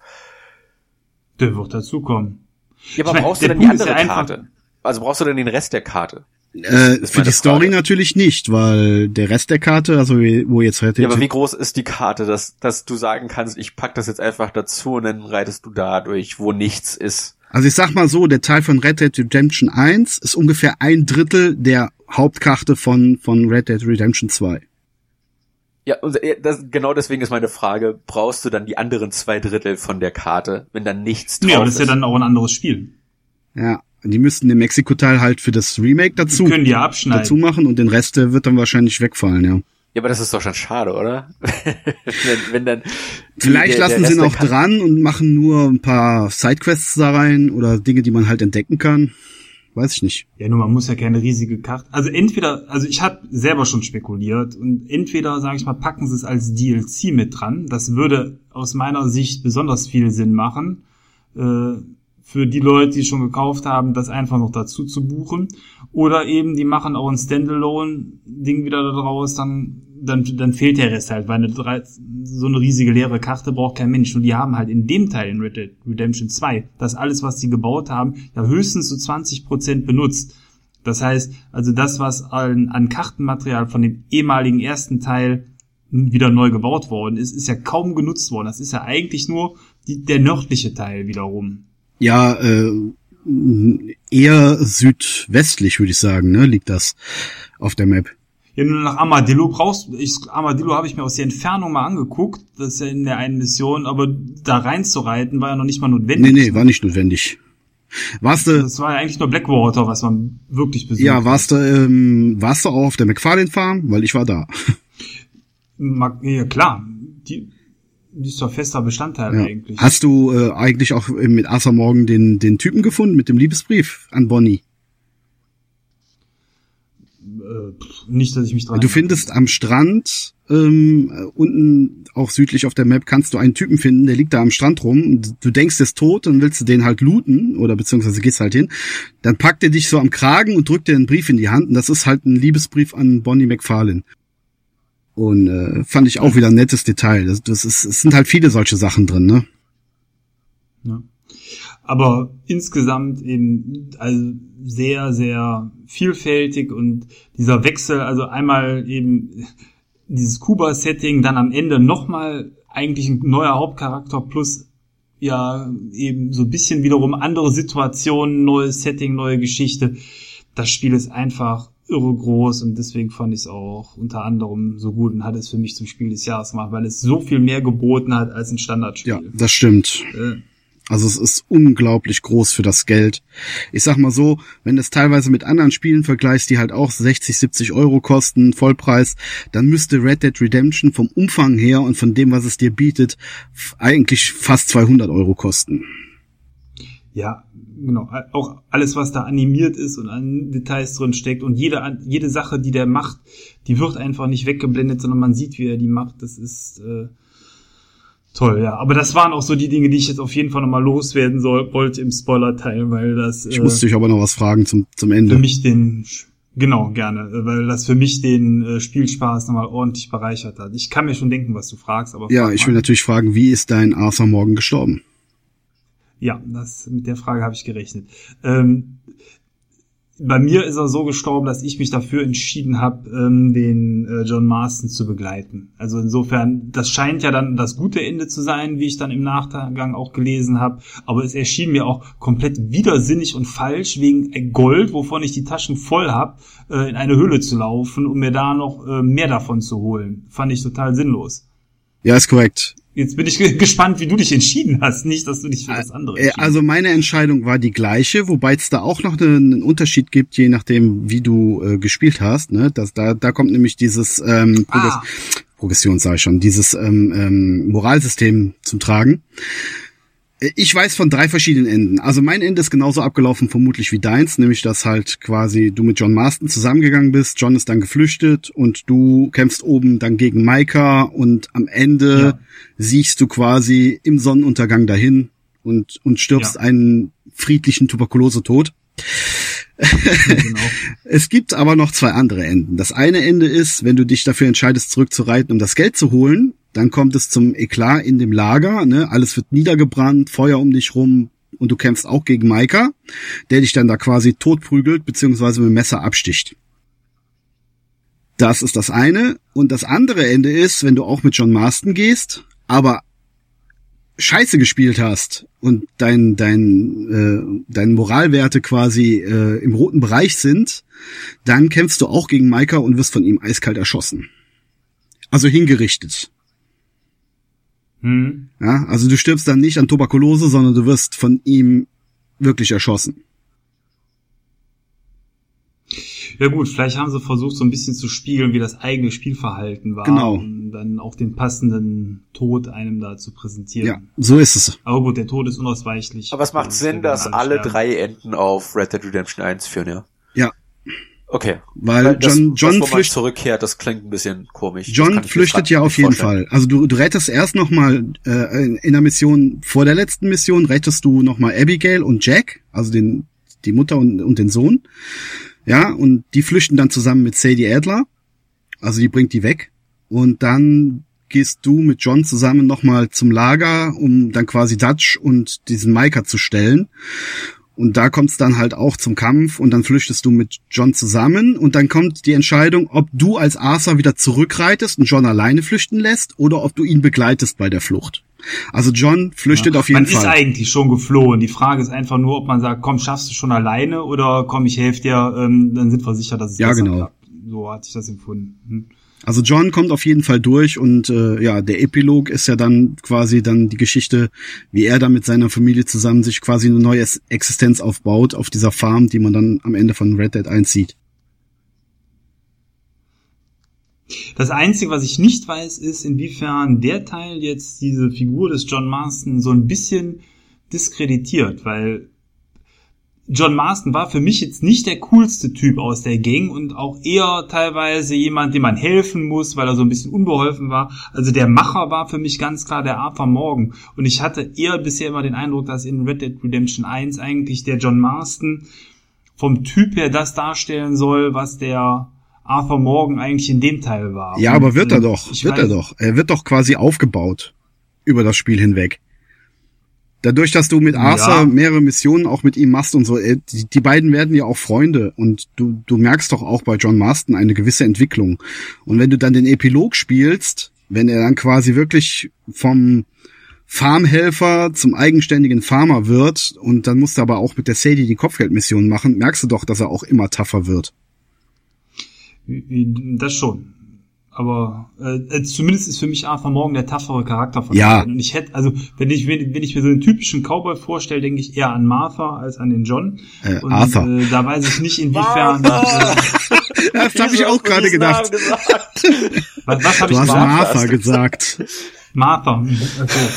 Der wird dazukommen. Ja, aber ich brauchst du denn die andere ja Karte? Also brauchst du denn den Rest der Karte? Äh, für die Story Frage. natürlich nicht, weil der Rest der Karte, also wo jetzt heute. Ja, aber wie groß ist die Karte, dass, dass du sagen kannst, ich pack das jetzt einfach dazu und dann reitest du da durch, wo nichts ist? Also ich sag mal so, der Teil von Red Dead Redemption 1 ist ungefähr ein Drittel der Hauptkarte von, von Red Dead Redemption 2. Ja, und äh, das, genau deswegen ist meine Frage, brauchst du dann die anderen zwei Drittel von der Karte, wenn dann nichts drauf ist? Ja, das ist ja dann auch ein anderes Spiel. Ja, die müssten den Mexiko-Teil halt für das Remake dazu, können die abschneiden. dazu machen und den Rest der wird dann wahrscheinlich wegfallen, ja. Ja, aber das ist doch schon schade, oder? wenn, wenn dann Vielleicht der, lassen der sie noch dran und machen nur ein paar Sidequests da rein oder Dinge, die man halt entdecken kann. Weiß ich nicht. Ja, nur man muss ja keine riesige Karte. Also entweder, also ich habe selber schon spekuliert und entweder, sage ich mal, packen sie es als DLC mit dran. Das würde aus meiner Sicht besonders viel Sinn machen. Äh, für die Leute, die schon gekauft haben, das einfach noch dazu zu buchen. Oder eben, die machen auch ein Standalone-Ding wieder da draus, dann, dann, dann fehlt der Rest halt, weil eine, so eine riesige leere Karte braucht kein Mensch. Und die haben halt in dem Teil in Red Dead Redemption 2, das alles, was sie gebaut haben, ja höchstens so 20 Prozent benutzt. Das heißt, also das, was an, an Kartenmaterial von dem ehemaligen ersten Teil wieder neu gebaut worden ist, ist ja kaum genutzt worden. Das ist ja eigentlich nur die, der nördliche Teil wiederum. Ja, äh, eher südwestlich, würde ich sagen, ne, liegt das auf der Map. Ja, nur nach Armadillo brauchst ich Armadillo habe ich mir aus der Entfernung mal angeguckt, das ist ja in der einen Mission, aber da reinzureiten war ja noch nicht mal notwendig. Nee, nee, war nicht notwendig. Warst du, das war ja eigentlich nur Blackwater, was man wirklich besucht. Ja, warst du, ähm, warst du auch auf der McFarlane Farm? Weil ich war da. Ja, klar. Die, die ist doch fester Bestandteil ja. eigentlich. Hast du äh, eigentlich auch mit Arthur Morgan den, den Typen gefunden mit dem Liebesbrief an Bonnie? Äh, nicht, dass ich mich dran. Du findest am Strand ähm, unten auch südlich auf der Map kannst du einen Typen finden, der liegt da am Strand rum. Du denkst, er ist tot und willst du den halt looten oder beziehungsweise gehst halt hin. Dann packt er dich so am Kragen und drückt dir einen Brief in die Hand und das ist halt ein Liebesbrief an Bonnie McFarlane. Und äh, fand ich auch wieder ein nettes Detail. Das, das ist, es sind halt viele solche Sachen drin, ne? Ja. Aber insgesamt eben also sehr, sehr vielfältig und dieser Wechsel, also einmal eben dieses Kuba-Setting, dann am Ende nochmal eigentlich ein neuer Hauptcharakter plus ja eben so ein bisschen wiederum andere Situationen, neues Setting, neue Geschichte. Das Spiel ist einfach irre groß und deswegen fand ich es auch unter anderem so gut und hat es für mich zum Spiel des Jahres gemacht, weil es so viel mehr geboten hat als ein Standardspiel. Ja, das stimmt. Äh, also es ist unglaublich groß für das Geld. Ich sag mal so, wenn du es teilweise mit anderen Spielen vergleichst, die halt auch 60, 70 Euro kosten, Vollpreis, dann müsste Red Dead Redemption vom Umfang her und von dem, was es dir bietet, eigentlich fast 200 Euro kosten. Ja, genau, auch alles, was da animiert ist und an Details drin steckt und jede, jede Sache, die der macht, die wird einfach nicht weggeblendet, sondern man sieht, wie er die macht. Das ist äh, toll, ja. Aber das waren auch so die Dinge, die ich jetzt auf jeden Fall nochmal loswerden soll, wollte im Spoiler-Teil, weil das. Ich äh, musste dich aber noch was fragen zum, zum Ende. Für mich den Genau, gerne, weil das für mich den äh, Spielspaß nochmal ordentlich bereichert hat. Ich kann mir schon denken, was du fragst, aber. Ja, ich will natürlich fragen, wie ist dein Arthur Morgan gestorben? Ja, das, mit der Frage habe ich gerechnet. Ähm, bei mir ist er so gestorben, dass ich mich dafür entschieden habe, ähm, den äh, John Marston zu begleiten. Also insofern, das scheint ja dann das gute Ende zu sein, wie ich dann im Nachgang auch gelesen habe. Aber es erschien mir auch komplett widersinnig und falsch, wegen Gold, wovon ich die Taschen voll habe, äh, in eine Höhle zu laufen, um mir da noch äh, mehr davon zu holen. Fand ich total sinnlos. Ja, ist korrekt. Jetzt bin ich gespannt, wie du dich entschieden hast. Nicht, dass du dich für das andere äh, Also meine Entscheidung war die gleiche, wobei es da auch noch einen Unterschied gibt, je nachdem, wie du äh, gespielt hast. Ne? Das, da, da kommt nämlich dieses ähm, Progress ah. Progression, sage ich schon, dieses ähm, ähm, Moralsystem zum Tragen. Ich weiß von drei verschiedenen Enden. Also mein Ende ist genauso abgelaufen vermutlich wie deins, nämlich dass halt quasi du mit John Marston zusammengegangen bist, John ist dann geflüchtet und du kämpfst oben dann gegen Micah und am Ende ja. siehst du quasi im Sonnenuntergang dahin und, und stirbst ja. einen friedlichen Tuberkulose-Tod. genau. es gibt aber noch zwei andere Enden. Das eine Ende ist, wenn du dich dafür entscheidest, zurückzureiten, um das Geld zu holen, dann kommt es zum Eklat in dem Lager, ne? alles wird niedergebrannt, Feuer um dich rum und du kämpfst auch gegen Maika, der dich dann da quasi totprügelt, beziehungsweise mit dem Messer absticht. Das ist das eine. Und das andere Ende ist, wenn du auch mit John Marston gehst, aber Scheiße gespielt hast und dein, dein, äh, deine Moralwerte quasi äh, im roten Bereich sind, dann kämpfst du auch gegen Maika und wirst von ihm eiskalt erschossen. Also hingerichtet. Hm. Ja, also du stirbst dann nicht an Tuberkulose, sondern du wirst von ihm wirklich erschossen. Ja gut, vielleicht haben sie versucht, so ein bisschen zu spiegeln, wie das eigene Spielverhalten war. Genau. Um dann auch den passenden Tod einem da zu präsentieren. Ja, so ist es. Aber gut, der Tod ist unausweichlich. Aber es macht Sinn, dass alle drei Enden auf Red Dead Redemption 1 führen, ja? Okay. Weil, Weil das, John, John das, flüchtet zurückkehrt, das klingt ein bisschen komisch. John flüchtet ja auf jeden vorstellen. Fall. Also du, du rettest erst nochmal äh, in der Mission vor der letzten Mission rettest du nochmal Abigail und Jack, also den die Mutter und, und den Sohn. Ja, und die flüchten dann zusammen mit Sadie Adler. Also die bringt die weg. Und dann gehst du mit John zusammen nochmal zum Lager, um dann quasi Dutch und diesen Micah zu stellen. Und da kommt es dann halt auch zum Kampf und dann flüchtest du mit John zusammen und dann kommt die Entscheidung, ob du als Arthur wieder zurückreitest und John alleine flüchten lässt oder ob du ihn begleitest bei der Flucht. Also John flüchtet ja, auf jeden man Fall. Man ist eigentlich schon geflohen. Die Frage ist einfach nur, ob man sagt, komm, schaffst du schon alleine oder komm, ich helfe dir, ähm, dann sind wir sicher, dass es ja, genau. klappt. So hat sich das empfunden. Hm. Also John kommt auf jeden Fall durch und äh, ja, der Epilog ist ja dann quasi dann die Geschichte, wie er dann mit seiner Familie zusammen sich quasi eine neue Existenz aufbaut auf dieser Farm, die man dann am Ende von Red Dead 1 sieht. Das Einzige, was ich nicht weiß, ist, inwiefern der Teil jetzt diese Figur des John Marston so ein bisschen diskreditiert, weil John Marston war für mich jetzt nicht der coolste Typ aus der Gang und auch eher teilweise jemand, dem man helfen muss, weil er so ein bisschen unbeholfen war. Also der Macher war für mich ganz klar der Arthur Morgan. Und ich hatte eher bisher immer den Eindruck, dass in Red Dead Redemption 1 eigentlich der John Marston vom Typ her das darstellen soll, was der Arthur Morgan eigentlich in dem Teil war. Ja, aber wird er doch, wird weiß, er doch. Er wird doch quasi aufgebaut über das Spiel hinweg. Dadurch, dass du mit Arthur ja. mehrere Missionen auch mit ihm machst und so, äh, die, die, beiden werden ja auch Freunde und du, du merkst doch auch bei John Marston eine gewisse Entwicklung. Und wenn du dann den Epilog spielst, wenn er dann quasi wirklich vom Farmhelfer zum eigenständigen Farmer wird und dann musst du aber auch mit der Sadie die Kopfgeldmission machen, merkst du doch, dass er auch immer tougher wird. Das schon aber äh, äh, zumindest ist für mich Arthur Morgan der taffere Charakter von ja. Und ich hätte, also wenn ich wenn, wenn ich mir so einen typischen Cowboy vorstelle, denke ich eher an Martha als an den John. Äh, und, Arthur. Äh, da weiß ich nicht inwiefern. äh, das habe ich auch gerade gedacht. was was habe ich hast gesagt? Martha gesagt. Martha. Okay.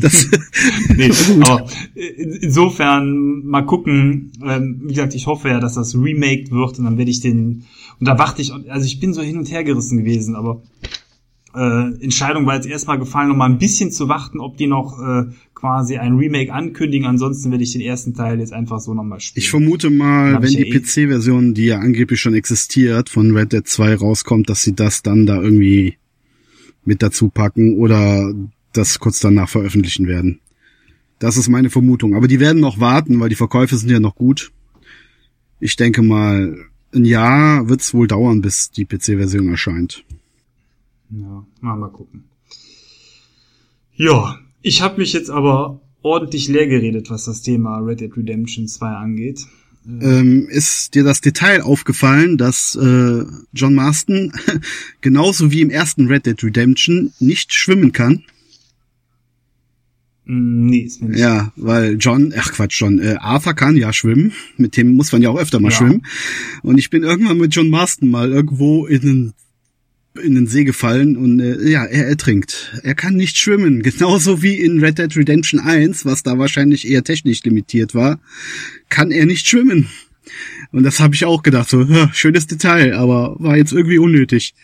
Das, nee, aber insofern mal gucken. Ähm, wie gesagt, ich hoffe ja, dass das remaked wird und dann werde ich den und da warte ich, also ich bin so hin und her gerissen gewesen, aber äh, Entscheidung war jetzt erstmal gefallen, noch mal ein bisschen zu warten, ob die noch äh, quasi ein Remake ankündigen. Ansonsten werde ich den ersten Teil jetzt einfach so nochmal spielen. Ich vermute mal, wenn die eh PC-Version, die ja angeblich schon existiert, von Red Dead 2 rauskommt, dass sie das dann da irgendwie mit dazu packen oder das kurz danach veröffentlichen werden. Das ist meine Vermutung. Aber die werden noch warten, weil die Verkäufe sind ja noch gut. Ich denke mal, ein Jahr wird es wohl dauern, bis die PC-Version erscheint. Ja, mal, mal gucken. Ja, ich habe mich jetzt aber ordentlich leer geredet, was das Thema Red Dead Redemption 2 angeht. Ähm, ist dir das Detail aufgefallen, dass äh, John Marston genauso wie im ersten Red Dead Redemption nicht schwimmen kann? Mm, nee, ist mir nicht. Ja, weil John, ach Quatsch, John, äh, Arthur kann ja schwimmen. Mit dem muss man ja auch öfter mal ja. schwimmen. Und ich bin irgendwann mit John Marston mal irgendwo in den in den See gefallen und äh, ja, er ertrinkt. Er kann nicht schwimmen, genauso wie in Red Dead Redemption 1, was da wahrscheinlich eher technisch limitiert war, kann er nicht schwimmen. Und das habe ich auch gedacht, so schönes Detail, aber war jetzt irgendwie unnötig.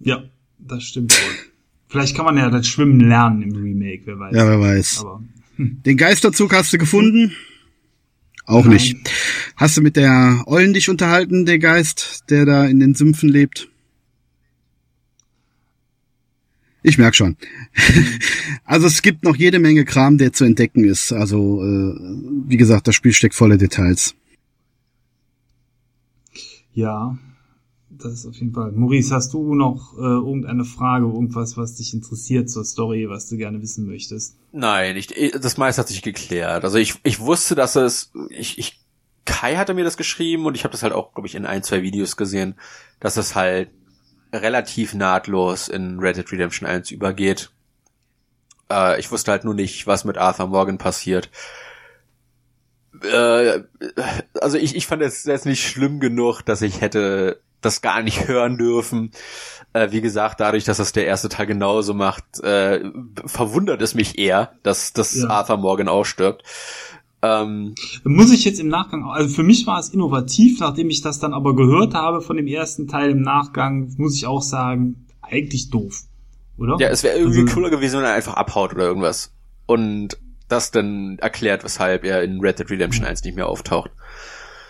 Ja, das stimmt wohl. Vielleicht kann man ja das Schwimmen lernen im Remake, wer weiß. Ja, wer weiß. Aber, hm. Den Geisterzug hast du gefunden? Auch Nein. nicht. Hast du mit der Eulen dich unterhalten, der Geist, der da in den Sümpfen lebt? Ich merk schon. also es gibt noch jede Menge Kram, der zu entdecken ist. Also äh, wie gesagt, das Spiel steckt voller Details. Ja, das ist auf jeden Fall. Maurice, hast du noch äh, irgendeine Frage, irgendwas, was dich interessiert zur Story, was du gerne wissen möchtest? Nein, ich, das meiste hat sich geklärt. Also ich, ich wusste, dass es, ich, ich, Kai hatte mir das geschrieben und ich habe das halt auch, glaube ich, in ein, zwei Videos gesehen, dass es halt relativ nahtlos in Red Dead Redemption 1 übergeht. Äh, ich wusste halt nur nicht, was mit Arthur Morgan passiert. Äh, also ich, ich fand es jetzt nicht schlimm genug, dass ich hätte das gar nicht hören dürfen. Äh, wie gesagt, dadurch, dass das der erste Teil genauso macht, äh, verwundert es mich eher, dass, dass ja. Arthur Morgan auch stirbt. Ähm, Muss ich jetzt im Nachgang, also für mich war es innovativ, nachdem ich das dann aber gehört habe von dem ersten Teil im Nachgang, muss ich auch sagen, eigentlich doof, oder? Ja, es wäre irgendwie also, cooler gewesen, wenn er einfach abhaut oder irgendwas. Und das dann erklärt, weshalb er in Red Dead Redemption 1 nicht mehr auftaucht.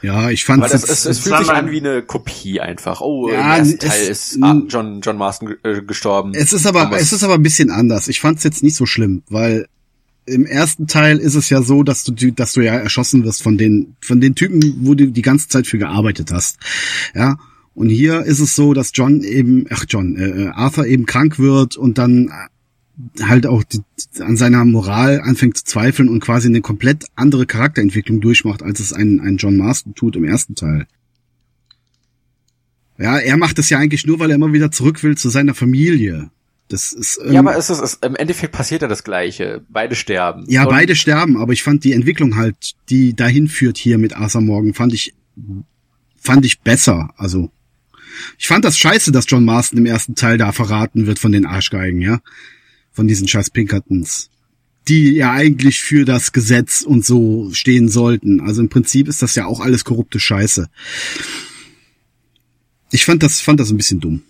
Ja, ich fand es, es, es fühlt sich an wie eine Kopie einfach. Oh, ja, im ersten Teil ist John John Marston äh, gestorben. Es ist aber es ist aber ein bisschen anders. Ich fand es jetzt nicht so schlimm, weil im ersten Teil ist es ja so, dass du, dass du ja erschossen wirst von den, von den Typen, wo du die ganze Zeit für gearbeitet hast. Ja. Und hier ist es so, dass John eben, ach John, äh, Arthur eben krank wird und dann halt auch die, an seiner Moral anfängt zu zweifeln und quasi eine komplett andere Charakterentwicklung durchmacht, als es ein, ein John Marston tut im ersten Teil. Ja, er macht es ja eigentlich nur, weil er immer wieder zurück will zu seiner Familie. Das ist, ähm, ja, aber es ist, es, im Endeffekt passiert ja das Gleiche. Beide sterben. Ja, Und beide sterben, aber ich fand die Entwicklung halt, die dahin führt hier mit Arthur Morgan, fand ich, fand ich besser. Also, ich fand das scheiße, dass John Marston im ersten Teil da verraten wird von den Arschgeigen, ja. Von diesen scheiß Pinkertons. Die ja eigentlich für das Gesetz und so stehen sollten. Also im Prinzip ist das ja auch alles korrupte Scheiße. Ich fand das, fand das ein bisschen dumm.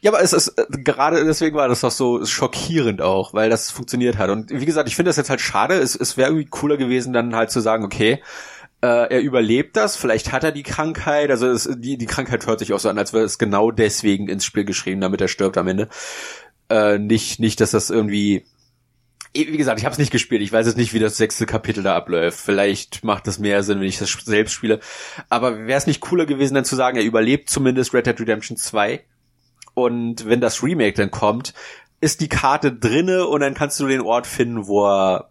Ja, aber es ist äh, gerade deswegen war das doch so schockierend auch, weil das funktioniert hat. Und wie gesagt, ich finde das jetzt halt schade. Es, es wäre irgendwie cooler gewesen, dann halt zu sagen, okay, äh, er überlebt das, vielleicht hat er die Krankheit. Also es, die, die Krankheit hört sich auch so an, als wäre es genau deswegen ins Spiel geschrieben, damit er stirbt am Ende. Äh, nicht, nicht, dass das irgendwie wie gesagt, ich habe es nicht gespielt. Ich weiß jetzt nicht, wie das sechste Kapitel da abläuft. Vielleicht macht das mehr Sinn, wenn ich das selbst spiele. Aber wäre es nicht cooler gewesen, dann zu sagen, er überlebt zumindest Red Dead Redemption 2 und wenn das Remake dann kommt, ist die Karte drinne und dann kannst du den Ort finden, wo er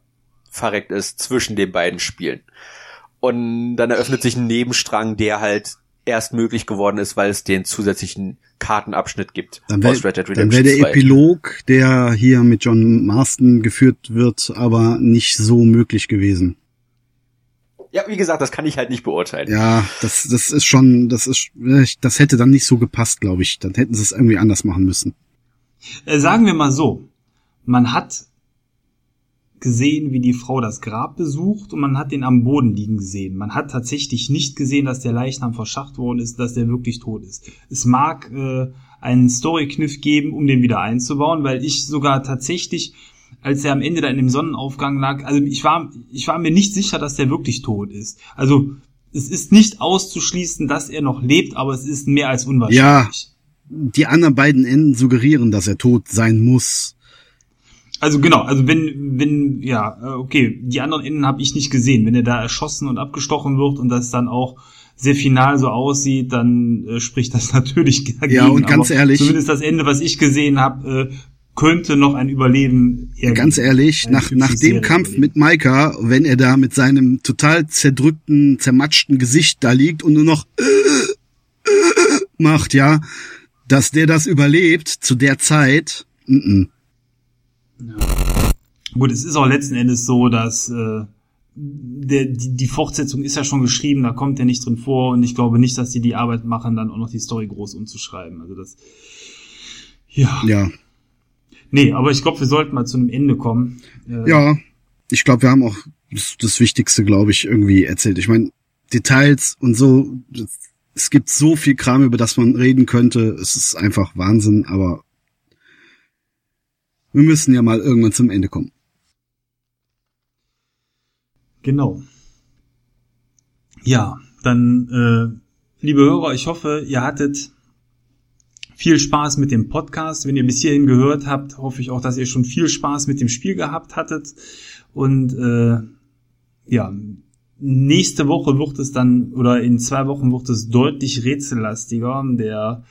verreckt ist zwischen den beiden Spielen. Und dann eröffnet sich ein Nebenstrang, der halt erst möglich geworden ist, weil es den zusätzlichen Kartenabschnitt gibt dann wär, wäre der 2. Epilog, der hier mit John Marston geführt wird, aber nicht so möglich gewesen. Ja, wie gesagt, das kann ich halt nicht beurteilen. Ja, das, das ist schon, das ist, das hätte dann nicht so gepasst, glaube ich. Dann hätten sie es irgendwie anders machen müssen. Äh, sagen wir mal so. Man hat gesehen, wie die Frau das Grab besucht und man hat den am Boden liegen gesehen. Man hat tatsächlich nicht gesehen, dass der Leichnam verschacht worden ist, dass der wirklich tot ist. Es mag äh, einen Story-Kniff geben, um den wieder einzubauen, weil ich sogar tatsächlich als er am Ende da in dem Sonnenaufgang lag, also ich war, ich war mir nicht sicher, dass der wirklich tot ist. Also es ist nicht auszuschließen, dass er noch lebt, aber es ist mehr als unwahrscheinlich. Ja, die anderen beiden Enden suggerieren, dass er tot sein muss. Also genau, also wenn, wenn, ja, äh, okay, die anderen Enden habe ich nicht gesehen. Wenn er da erschossen und abgestochen wird und das dann auch sehr final so aussieht, dann äh, spricht das natürlich dagegen. Ja, und ganz ehrlich. Zumindest das Ende, was ich gesehen habe, äh, könnte noch ein Überleben ergeben. Ganz ehrlich, nach, nach dem Kampf überleben. mit Maika, wenn er da mit seinem total zerdrückten, zermatschten Gesicht da liegt und nur noch macht, ja, dass der das überlebt zu der Zeit. N -n. Ja. Gut, es ist auch letzten Endes so, dass äh, der, die, die Fortsetzung ist ja schon geschrieben, da kommt er nicht drin vor und ich glaube nicht, dass die die Arbeit machen, dann auch noch die Story groß umzuschreiben. Also das, ja. Ja, Nee, aber ich glaube, wir sollten mal zu einem Ende kommen. Äh, ja, ich glaube, wir haben auch das, das Wichtigste, glaube ich, irgendwie erzählt. Ich meine, Details und so, es gibt so viel Kram, über das man reden könnte. Es ist einfach Wahnsinn, aber wir müssen ja mal irgendwann zum Ende kommen. Genau. Ja, dann, äh, liebe Hörer, ich hoffe, ihr hattet viel Spaß mit dem Podcast. Wenn ihr bis hierhin gehört habt, hoffe ich auch, dass ihr schon viel Spaß mit dem Spiel gehabt hattet. Und äh, ja, nächste Woche wird es dann, oder in zwei Wochen wird es deutlich rätsellastiger. Der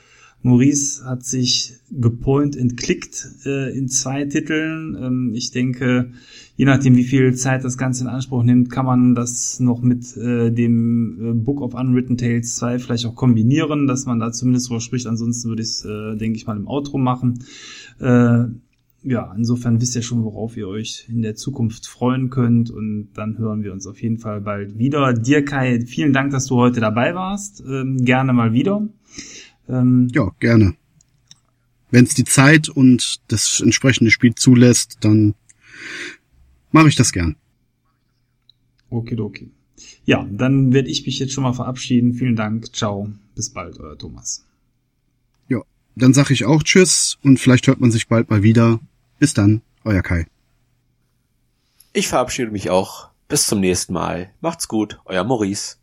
Maurice hat sich gepoint and klickt äh, in zwei Titeln. Ähm, ich denke, je nachdem, wie viel Zeit das Ganze in Anspruch nimmt, kann man das noch mit äh, dem äh, Book of Unwritten Tales 2 vielleicht auch kombinieren, dass man da zumindest drüber spricht. Ansonsten würde ich es, äh, denke ich mal, im Outro machen. Äh, ja, insofern wisst ihr schon, worauf ihr euch in der Zukunft freuen könnt und dann hören wir uns auf jeden Fall bald wieder. Dir, Kai, vielen Dank, dass du heute dabei warst. Ähm, gerne mal wieder. Ähm, ja, gerne. Wenn es die Zeit und das entsprechende Spiel zulässt, dann mache ich das gern. Okay, okay. Ja, dann werde ich mich jetzt schon mal verabschieden. Vielen Dank. Ciao. Bis bald, euer Thomas. Ja, dann sage ich auch Tschüss und vielleicht hört man sich bald mal wieder. Bis dann, euer Kai. Ich verabschiede mich auch. Bis zum nächsten Mal. Macht's gut, euer Maurice.